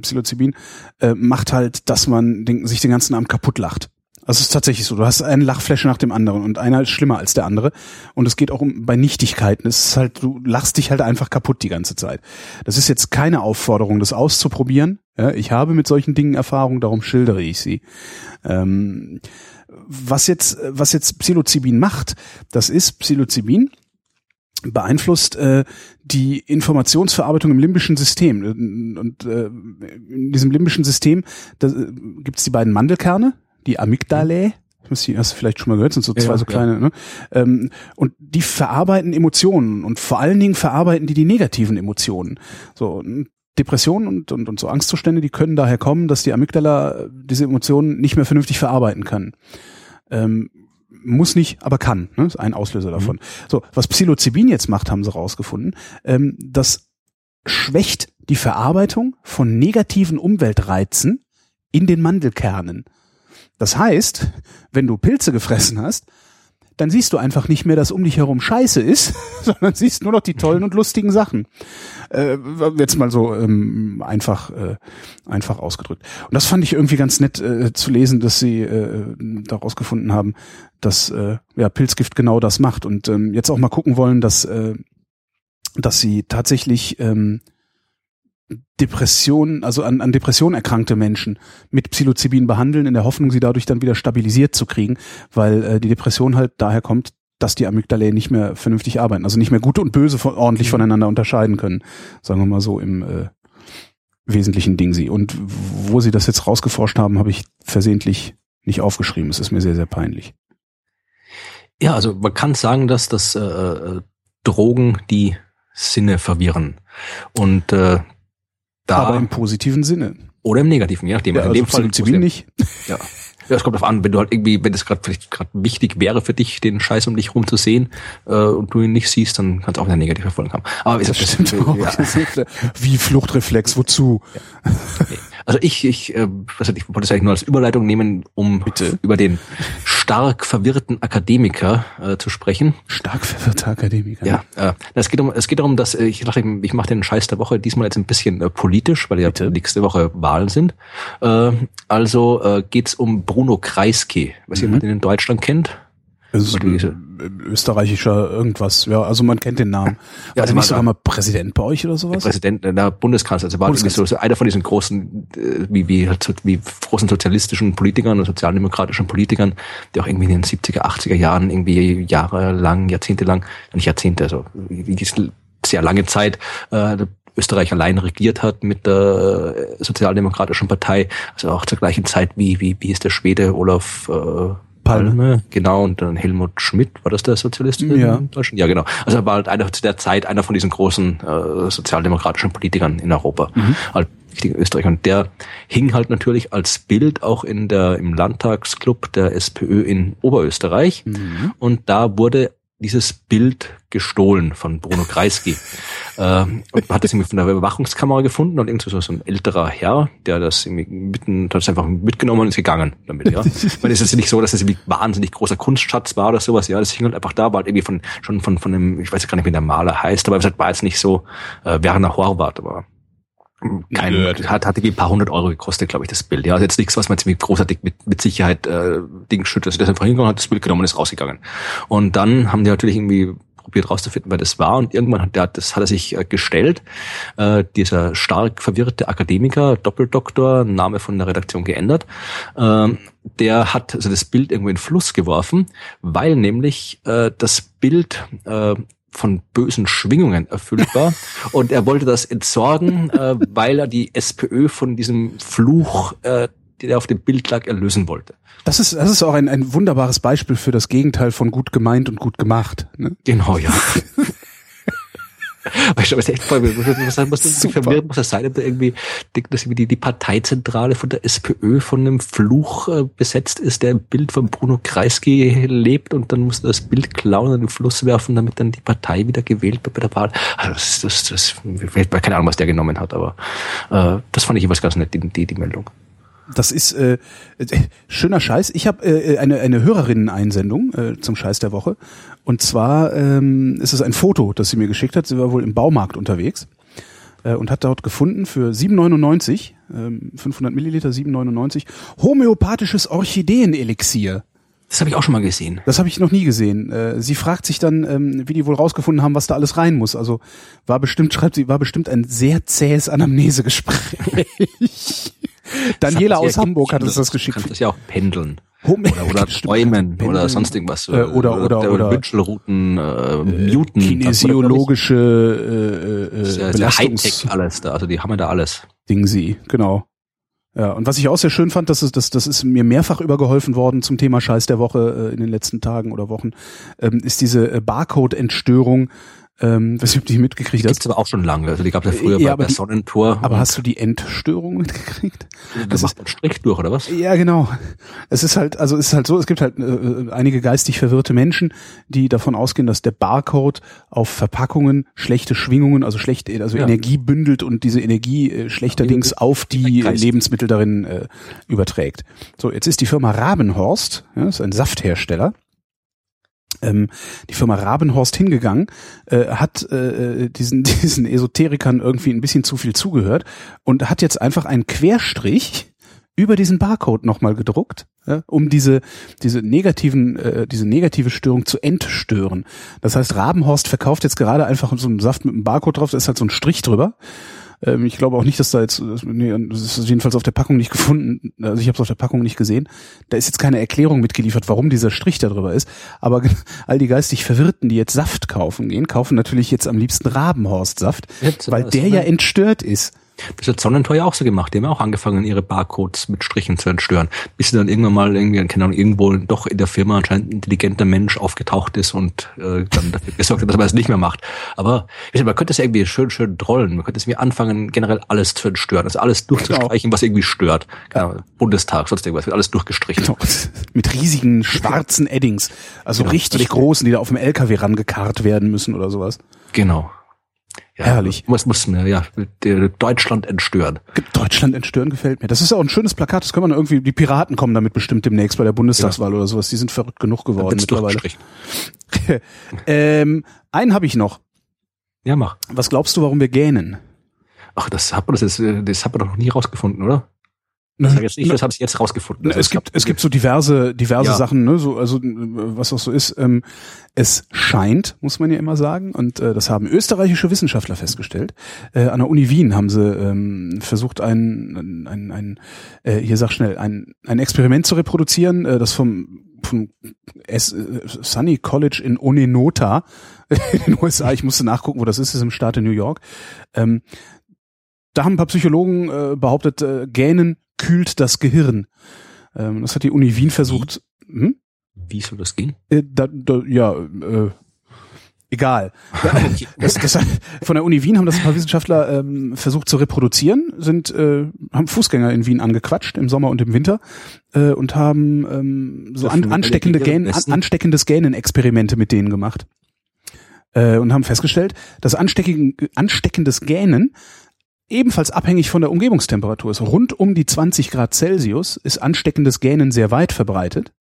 Psilocybin, äh, macht halt, dass man den, sich den ganzen Abend kaputt lacht. Also es ist tatsächlich so. Du hast eine Lachfläche nach dem anderen und einer ist schlimmer als der andere. Und es geht auch um bei Nichtigkeiten. Es ist halt, du lachst dich halt einfach kaputt die ganze Zeit. Das ist jetzt keine Aufforderung, das auszuprobieren. Ja, ich habe mit solchen Dingen Erfahrung, darum schildere ich sie. Ähm, was jetzt, was jetzt Psilocybin macht, das ist Psilocybin beeinflusst äh, die Informationsverarbeitung im limbischen System. Und äh, in diesem limbischen System äh, gibt es die beiden Mandelkerne, die Amygdalae, hast du vielleicht schon mal gehört, sind so zwei ja, so kleine, ja. ne? Ähm, und die verarbeiten Emotionen und vor allen Dingen verarbeiten die die negativen Emotionen. So Depressionen und, und, und so Angstzustände, die können daher kommen, dass die Amygdala diese Emotionen nicht mehr vernünftig verarbeiten kann. Ähm, muss nicht, aber kann. Ne? Ist ein Auslöser mhm. davon. Mhm. So, was Psilocybin jetzt macht, haben sie rausgefunden. Ähm, das schwächt die Verarbeitung von negativen Umweltreizen in den Mandelkernen. Das heißt, wenn du Pilze gefressen hast, dann siehst du einfach nicht mehr, dass um dich herum Scheiße ist, sondern siehst nur noch die tollen und lustigen Sachen. Äh, jetzt mal so ähm, einfach äh, einfach ausgedrückt. Und das fand ich irgendwie ganz nett äh, zu lesen, dass sie äh, daraus gefunden haben, dass äh, ja Pilzgift genau das macht und ähm, jetzt auch mal gucken wollen, dass äh, dass sie tatsächlich ähm, Depressionen, also an, an Depressionen erkrankte Menschen mit Psilocybin behandeln, in der Hoffnung, sie dadurch dann wieder stabilisiert zu kriegen, weil äh, die Depression halt daher kommt, dass die Amygdalae nicht mehr vernünftig arbeiten, also nicht mehr gut und böse von, ordentlich mhm. voneinander unterscheiden können, sagen wir mal so im äh, wesentlichen Ding sie. Und wo sie das jetzt rausgeforscht haben, habe ich versehentlich nicht aufgeschrieben. Es ist mir sehr, sehr peinlich. Ja, also man kann sagen, dass das äh, äh Drogen die Sinne verwirren. Und äh, da, Aber im positiven Sinne. Oder im negativen, je nachdem. Ja, also in dem Fall Zivil nicht. Ja. Ja, es kommt darauf an, wenn du halt irgendwie, wenn es gerade vielleicht gerade wichtig wäre für dich, den Scheiß um dich rum zu sehen äh, und du ihn nicht siehst, dann kann es auch eine negative Folge haben. Aber das, das stimmt auch. Ja. Wie Fluchtreflex, wozu? Ja. Okay. Also ich, ich, äh, was ich wollte es eigentlich nur als Überleitung nehmen, um Bitte? über den stark verwirrten Akademiker äh, zu sprechen. Stark verwirrter Akademiker. Ja, äh, es geht um, es geht darum, dass äh, ich dachte, ich mache den Scheiß der Woche diesmal jetzt ein bisschen äh, politisch, weil ja Bitte? nächste Woche Wahlen sind. Äh, also äh, geht um Bruno Kreisky, was mhm. jemand in Deutschland kennt. Ein österreichischer irgendwas, ja, also man kennt den Namen. Ja, also nicht sogar mal Präsident bei euch oder sowas? Präsident, der Bundeskanzler, also war Bundeskanzler. so einer von diesen großen, äh, wie, wie, wie großen sozialistischen Politikern und sozialdemokratischen Politikern, die auch irgendwie in den 70er, 80er Jahren irgendwie jahrelang, jahrzehntelang, nicht Jahrzehnte, also sehr lange Zeit, äh, Österreich allein regiert hat mit der äh, sozialdemokratischen Partei, also auch zur gleichen Zeit wie, wie, wie ist der Schwede Olaf äh, Palme, genau, und dann Helmut Schmidt, war das der Sozialist ja. in Deutschland? Ja, genau. Also er war halt einer zu der Zeit einer von diesen großen äh, sozialdemokratischen Politikern in Europa. Mhm. Halt wichtig in Österreich. Und der hing halt natürlich als Bild auch in der, im Landtagsclub der SPÖ in Oberösterreich. Mhm. Und da wurde dieses Bild gestohlen von Bruno Kreisky. äh, und hat das irgendwie von der Überwachungskamera gefunden und irgendwie so, so ein älterer Herr, der das irgendwie mitten, hat es einfach mitgenommen und ist gegangen damit, ja. Es ist nicht so, dass es irgendwie wahnsinnig großer Kunstschatz war oder sowas, ja. Das hing halt einfach da, war halt irgendwie von, schon von, von einem, ich weiß gar nicht, wie der Maler heißt, aber es war jetzt nicht so, äh, Werner Horvath, aber kein, hat, hat ein paar hundert Euro gekostet, glaube ich, das Bild. Ja, also jetzt nichts, was man ziemlich großartig mit, mit Sicherheit äh, Ding schüttet. Also der ist einfach hingegangen, hat das Bild genommen und ist rausgegangen. Und dann haben die natürlich irgendwie probiert rauszufinden, wer das war. Und irgendwann hat, der, das hat er sich äh, gestellt. Äh, dieser stark verwirrte Akademiker, Doppeldoktor, Name von der Redaktion geändert, äh, der hat also das Bild irgendwo in Fluss geworfen, weil nämlich äh, das Bild äh, von bösen Schwingungen erfüllt war. Und er wollte das entsorgen, äh, weil er die SPÖ von diesem Fluch, äh, der auf dem Bild lag, erlösen wollte. Das ist, das ist auch ein, ein wunderbares Beispiel für das Gegenteil von gut gemeint und gut gemacht. Ne? Genau, ja. Weißt du, was echt voll, was, was, was verwirrt muss das sein, ob da irgendwie, dass irgendwie die, die Parteizentrale von der SPÖ von einem Fluch äh, besetzt ist, der im Bild von Bruno Kreisky lebt und dann muss das Bild klauen und in den Fluss werfen, damit dann die Partei wieder gewählt wird bei der Wahl. Also das, das, das, das keine Ahnung, was der genommen hat, aber äh, das fand ich jeweils ganz nett, die, die, die Meldung. Das ist äh, äh, schöner Scheiß. Ich habe äh, eine, eine Hörerinnen-Einsendung äh, zum Scheiß der Woche. Und zwar ähm, ist es ein Foto, das sie mir geschickt hat. Sie war wohl im Baumarkt unterwegs äh, und hat dort gefunden für 7,99, ähm, 500 Milliliter, 7,99, homöopathisches Orchideenelixier. Das habe ich auch schon mal gesehen. Das habe ich noch nie gesehen. Äh, sie fragt sich dann, ähm, wie die wohl rausgefunden haben, was da alles rein muss. Also war bestimmt, schreibt sie, war bestimmt ein sehr zähes Anamnesegespräch. Daniela aus Hamburg hat uns das geschickt. Du kannst das ja auch pendeln. Home Oder, oder träumen oder sonst irgendwas. Äh, oder- oder- der oder- Wünschelrouten, äh, muten. Kinesiologische äh, Das ist äh, ja Belastungs Hightech alles da. Also die haben ja da alles. Ding sie, genau. Ja, und was ich auch sehr schön fand, das ist, das, das ist mir mehrfach übergeholfen worden zum Thema Scheiß der Woche äh, in den letzten Tagen oder Wochen, ähm, ist diese äh, Barcode-Entstörung, ähm, ob du die mitgekriegt Die gibt's aber auch schon lange. Also die gab es ja früher Ja, bei, die- Sonnentor. Aber hast du die Entstörung mitgekriegt? das das macht einen Strich durch, oder was? Ja, genau. Es ist halt, also es ist halt so, es gibt halt äh, einige geistig verwirrte Menschen, die davon ausgehen, dass der Barcode auf Verpackungen schlechte Schwingungen, also schlechte, also Ja. Energie bündelt und diese Energie äh, schlechterdings auf die Geist. Lebensmittel darin äh, überträgt. So, jetzt ist die Firma Rabenhorst, ja, das ist ein Safthersteller, ähm, die Firma Rabenhorst hingegangen, äh, hat äh, diesen, diesen Esoterikern irgendwie ein bisschen zu viel zugehört und hat jetzt einfach einen Querstrich über diesen Barcode nochmal gedruckt, ja, um diese, diese negativen, äh, diese negative Störung zu entstören. Das heißt, Rabenhorst verkauft jetzt gerade einfach so einen Saft mit einem Barcode drauf, da ist halt so ein Strich drüber. Ähm, ich glaube auch nicht, dass da jetzt, nee, das ist jedenfalls auf der Packung nicht gefunden, also ich habe es auf der Packung nicht gesehen. Da ist jetzt keine Erklärung mitgeliefert, warum dieser Strich da drüber ist. Aber all die geistig Verwirrten, die jetzt Saft kaufen gehen, kaufen natürlich jetzt am liebsten Rabenhorst-Saft, weil der ja ne? entstört ist. Das hat Sonnentor ja auch so gemacht. Die haben ja auch angefangen, ihre Barcodes mit Strichen zu entstören. Bis sie dann irgendwann mal irgendwie, keine Ahnung, irgendwo doch in der Firma anscheinend ein intelligenter Mensch aufgetaucht ist und äh, dann dafür gesorgt hat, dass man es nicht mehr macht. Aber weiß, man könnte es irgendwie schön, schön drollen. Man könnte es wie anfangen, generell alles zu entstören. Also alles durchzustreichen, was irgendwie stört. Ahnung, Bundestag, sonst irgendwas, wird alles durchgestrichen. Genau. Mit riesigen schwarzen Eddings. Also Genau. richtig großen, die da auf dem LKW rangekarrt werden müssen oder sowas. Genau. Ja, Herrlich. Muss, muss mir, ja, Deutschland entstören. Deutschland entstören gefällt mir. Das ist ja auch ein schönes Plakat. Das kann man irgendwie, die Piraten kommen damit bestimmt demnächst bei der Bundestagswahl oder sowas. Die sind verrückt genug geworden mittlerweile. ähm, einen habe ich noch. Ja, mach. Was glaubst du, warum wir gähnen? Ach, das hat man das, das hat man doch noch nie rausgefunden, oder? Das, hab jetzt nicht, das habe ich jetzt rausgefunden. Also es gibt es gibt so diverse diverse Ja. Sachen, ne, so also äh, was auch so ist. Ähm, es scheint, muss man ja immer sagen, und äh, das haben österreichische Wissenschaftler festgestellt. Äh, an der Uni Wien haben sie ähm, versucht ein ein, ein äh, hier sag schnell ein ein Experiment zu reproduzieren, äh, das vom vom S äh, Sunny College in Onenota in den USA. Ich musste nachgucken, wo das ist. Das ist im Staate New York. Ähm, da haben ein paar Psychologen äh, behauptet, äh, Gähnen kühlt das Gehirn. Ähm, das hat die Uni Wien versucht. Hm? Wie so das ging? Äh, da, da, ja, äh, egal. Das, das, von der Uni Wien haben das ein paar Wissenschaftler ähm, versucht zu reproduzieren, sind äh, haben Fußgänger in Wien angequatscht im Sommer und im Winter äh, und haben ähm, so an, ansteckende Gähnen an, ansteckendes Gähnen-Experimente mit denen gemacht äh, und haben festgestellt, dass ansteckendes Gähnen ebenfalls abhängig von der Umgebungstemperatur ist. Rund um die 20 Grad Celsius ist ansteckendes Gähnen sehr weit verbreitet.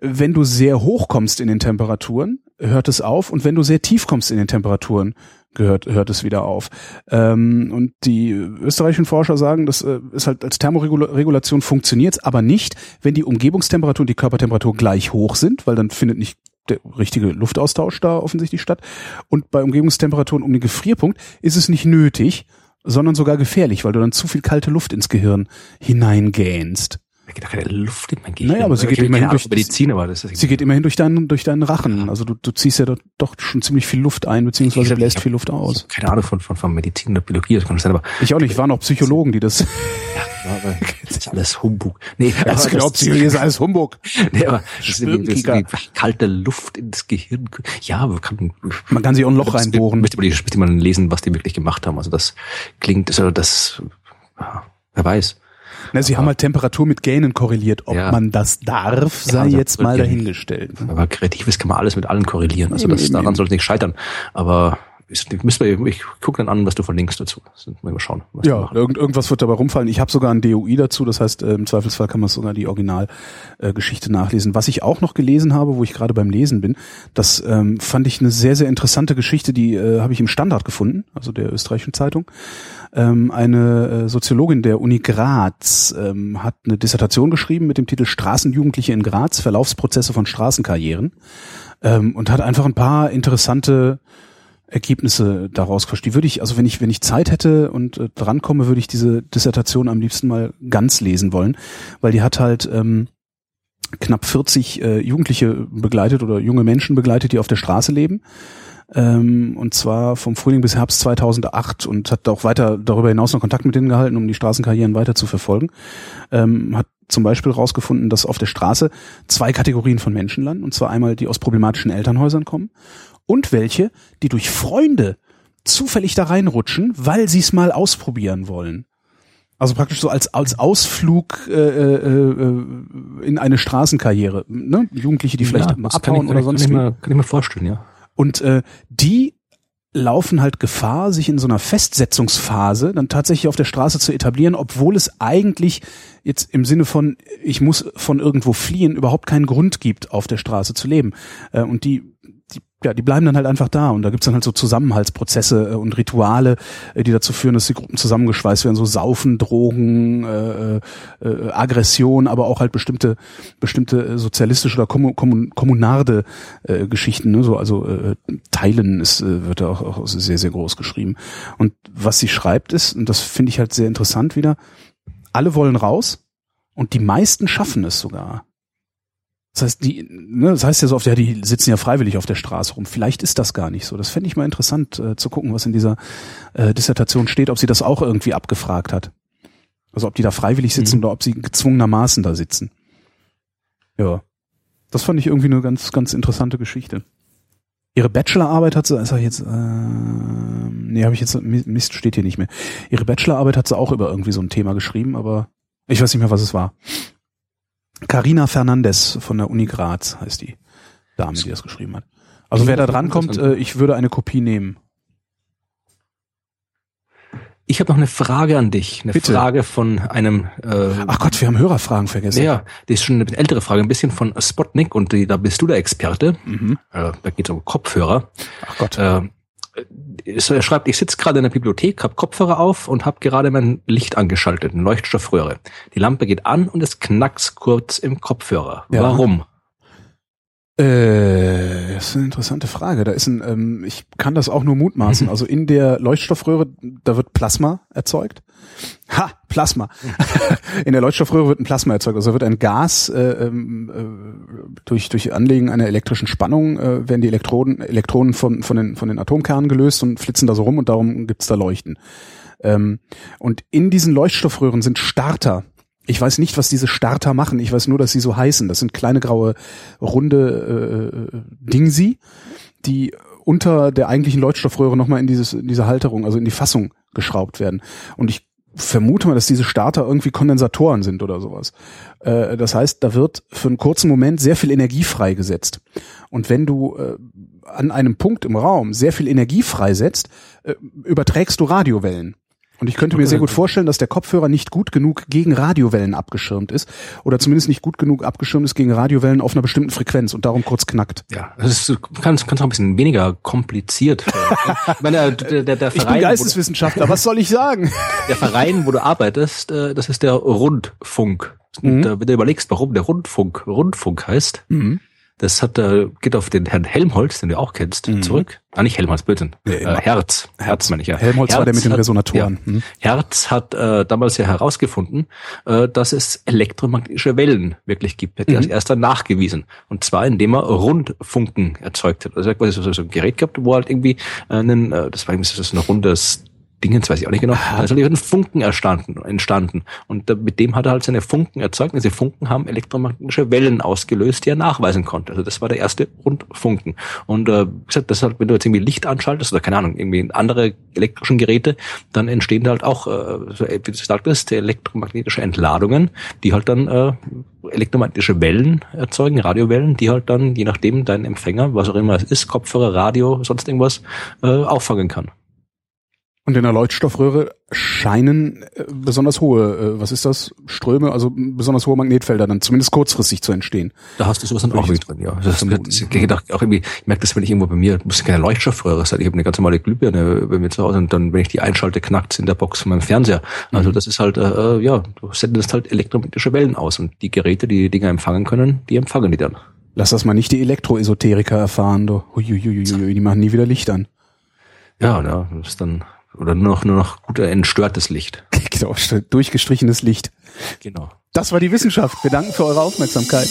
Wenn du sehr hoch kommst in den Temperaturen, hört es auf und wenn du sehr tief kommst in den Temperaturen, gehört, hört es wieder auf. Ähm, und die österreichischen Forscher sagen, das äh, ist halt als Thermoregulation funktioniert aber nicht, wenn die Umgebungstemperatur und die Körpertemperatur gleich hoch sind, weil dann findet nicht der richtige Luftaustausch da offensichtlich statt. Und bei Umgebungstemperaturen um den Gefrierpunkt ist es nicht nötig, sondern sogar gefährlich, weil du dann zu viel kalte Luft ins Gehirn hineingähnst. Da geht doch keine Luft in mein Gehirn. Naja, aber sie Ich geht immerhin durch- Medizin, aber das ist Sie geht immerhin durch deinen, durch deinen Rachen. Also du, du ziehst ja dort doch schon ziemlich viel Luft ein, beziehungsweise Ich hab- bläst ich hab- viel Luft aus. keine Ahnung von, von, von Medizin oder Biologie, das kann sein, aber, Ich auch nicht, waren auch Psychologen, die das. ja, aber das ist alles Humbug. Nee, aber Das glaubt Psychologie ist alles Humbug. Nee, aber das ist kalte Luft ins Gehirn. Ja, aber kann, Man kann sich auch ein Loch reinbohren. Müsste man, müsste man lesen, was die wirklich gemacht haben. Also das klingt, also das, ja, wer weiß. Na, sie haben halt Temperatur mit Gähnen korreliert. Ob Ja. man das darf, sei also jetzt mal dahingestellt. Aber Kreatives kann man alles mit allen korrelieren. Also Eben, das, eben, daran eben. soll es nicht scheitern. Aber ich, müssen wir, ich gucke dann an, was du verlinkst dazu. Mal schauen. ja, irgend, irgendwas wird dabei rumfallen. Ich habe sogar ein DOI dazu, das heißt, äh, im Zweifelsfall kann man sogar die Originalgeschichte äh, nachlesen. Was ich auch noch gelesen habe, wo ich gerade beim Lesen bin, das ähm, fand ich eine sehr, sehr interessante Geschichte, die äh, habe ich im Standard gefunden, also der österreichischen Zeitung. Ähm, eine äh, Soziologin der Uni Graz ähm, hat eine Dissertation geschrieben mit dem Titel Straßenjugendliche in Graz, Verlaufsprozesse von Straßenkarrieren ähm, und hat einfach ein paar interessante Ergebnisse daraus Die würde ich, also wenn ich, wenn ich Zeit hätte und äh, drankomme, würde ich diese Dissertation am liebsten mal ganz lesen wollen, weil die hat halt ähm, knapp 40 äh, Jugendliche begleitet oder junge Menschen begleitet, die auf der Straße leben. Ähm, und zwar vom Frühling bis Herbst 2008 und hat auch weiter darüber hinaus noch Kontakt mit denen gehalten, um die Straßenkarrieren weiter zu verfolgen. Ähm, hat zum Beispiel herausgefunden, dass auf der Straße zwei Kategorien von Menschen landen, und zwar einmal die aus problematischen Elternhäusern kommen und welche, die durch Freunde zufällig da reinrutschen, weil sie es mal ausprobieren wollen. Also praktisch so als als Ausflug äh, äh, äh in eine Straßenkarriere. Ne? Jugendliche, die vielleicht ja, abhauen oder sonst kann ich, mir, kann ich mir vorstellen, ja. Und äh, die laufen halt Gefahr, sich in so einer Festsetzungsphase dann tatsächlich auf der Straße zu etablieren, obwohl es eigentlich jetzt im Sinne von, ich muss von irgendwo fliehen, überhaupt keinen Grund gibt, auf der Straße zu leben. Äh, und die ja, die bleiben dann halt einfach da und da gibt's dann halt so Zusammenhaltsprozesse äh, und Rituale, äh, die dazu führen, dass die Gruppen zusammengeschweißt werden, so Saufen, Drogen, äh, äh, Aggression, aber auch halt bestimmte bestimmte äh, sozialistische oder kommun, kommun, kommunarde äh, Geschichten, ne? so also äh, Teilen ist äh, wird da auch, auch sehr sehr groß geschrieben und was sie schreibt ist und das finde ich halt sehr interessant wieder, alle wollen raus und die meisten schaffen es sogar. Das heißt, die, ne, das heißt ja so oft, ja, die sitzen ja freiwillig auf der Straße rum. Vielleicht ist das gar nicht so. Das fände ich mal interessant äh, zu gucken, was in dieser äh, Dissertation steht, ob sie das auch irgendwie abgefragt hat. Also ob die da freiwillig sitzen mhm. oder ob sie gezwungenermaßen da sitzen. Ja. Das fand ich irgendwie eine ganz, ganz interessante Geschichte. Ihre Bachelorarbeit hat sie, ist jetzt, äh, nee, habe ich jetzt, Mist steht hier nicht mehr. Ihre Bachelorarbeit hat sie auch über irgendwie so ein Thema geschrieben, aber ich weiß nicht mehr, was es war. Carina Fernandez von der Uni Graz heißt die Dame, die das geschrieben hat. Also wer da dran kommt, äh, ich würde eine Kopie nehmen. Ich habe noch eine Frage an dich, eine Bitte. Frage von einem. Äh, Ach Gott, wir haben Hörerfragen vergessen. Ja, die ist schon eine ältere Frage, ein bisschen von Spotnik und die, da bist du der Experte. Mhm. Äh, da geht es um Kopfhörer. Ach Gott. Äh, er schreibt, ich sitze gerade in der Bibliothek, habe Kopfhörer auf und habe gerade mein Licht angeschaltet, eine Leuchtstoffröhre. Die Lampe geht an und es knackt kurz im Kopfhörer. Ja. Warum? Äh, das ist eine interessante Frage. Da ist ein, ähm, ich kann das auch nur mutmaßen. Also in der Leuchtstoffröhre, da wird Plasma erzeugt. Ha, Plasma. in der Leuchtstoffröhre wird ein Plasma erzeugt. Also wird ein Gas äh, ähm, äh, durch durch Anlegen einer elektrischen Spannung äh, werden die Elektroden Elektronen von von den von den Atomkernen gelöst und flitzen da so rum und darum gibt's da Leuchten. Ähm, und in diesen Leuchtstoffröhren sind Starter ich weiß nicht, was diese Starter machen. Ich weiß nur, dass sie so heißen. Das sind kleine graue runde äh, Dingsi, die unter der eigentlichen Leuchtstoffröhre nochmal in dieses in diese Halterung, also in die Fassung geschraubt werden. Und ich vermute mal, dass diese Starter irgendwie Kondensatoren sind oder sowas. Äh, das heißt, da wird für einen kurzen Moment sehr viel Energie freigesetzt. Und wenn du äh, an einem Punkt im Raum sehr viel Energie freisetzt, äh, überträgst du Radiowellen. Und ich könnte mir sehr gut vorstellen, dass der Kopfhörer nicht gut genug gegen Radiowellen abgeschirmt ist oder zumindest nicht gut genug abgeschirmt ist gegen Radiowellen auf einer bestimmten Frequenz und darum kurz knackt. Ja, das ist ganz, ganz auch ein bisschen weniger kompliziert. ich meine, der, der, der Verein, ich bin Geisteswissenschaftler, was soll ich sagen? Der Verein, wo du arbeitest, äh, das ist der Rundfunk. Und mhm. wenn du überlegst, warum der Rundfunk Rundfunk heißt, mhm. Das hat, äh, geht auf den Herrn Helmholtz, den du auch kennst, mhm. zurück. Ah, nicht Helmholtz, bitte. Nee, äh, Herz. Herz meine ich ja. Helmholtz Herz war der mit den Resonatoren. Hat, ja, mhm. Herz hat äh, damals ja herausgefunden, äh, dass es elektromagnetische Wellen wirklich gibt. Hat mhm. er als erster nachgewiesen. Und zwar, indem er Rundfunken erzeugt hat. Also er hat quasi so, so ein Gerät gehabt, wo halt irgendwie einen, äh, das war irgendwie so ein rundes Dingens, weiß ich auch nicht genau, da ist halt ein Funken entstanden, entstanden. Und mit dem hat er halt seine Funken erzeugt. Diese Funken haben elektromagnetische Wellen ausgelöst, die er nachweisen konnte. Also das war der erste Rundfunken. Und äh, wie gesagt, das ist halt, wenn du jetzt irgendwie Licht anschaltest oder keine Ahnung, irgendwie andere elektrischen Geräte, dann entstehen da halt auch, äh, so, wie du sagtest, elektromagnetische Entladungen, die halt dann äh, elektromagnetische Wellen erzeugen, Radiowellen, die halt dann, je nachdem, dein Empfänger, was auch immer es ist, Kopfhörer, Radio, sonst irgendwas, äh, auffangen kann. Und in der Leuchtstoffröhre scheinen äh, besonders hohe, äh, was ist das? Ströme, also besonders hohe Magnetfelder dann zumindest kurzfristig zu entstehen. Da hast du sowas dann auch mit drin, ja. Das, das, gedacht, auch irgendwie, ich merke das, wenn ich irgendwo bei mir, muss keine Leuchtstoffröhre sein, ich habe eine ganz normale Glühbirne bei mir zu Hause und dann, wenn ich die einschalte, knackt in der Box von meinem Fernseher. Also mhm. das ist halt, äh, ja, du sendest halt elektromagnetische Wellen aus und die Geräte, die die Dinger empfangen können, die empfangen die dann. Lass das mal nicht die Elektroesoteriker erfahren, du. Huiuiuiui, die machen nie wieder Licht an. Ja, ja, das ist dann oder nur noch, nur noch gut entstörtes Licht. genau, durchgestrichenes Licht. Genau. Das war die Wissenschaft. Wir danken für eure Aufmerksamkeit.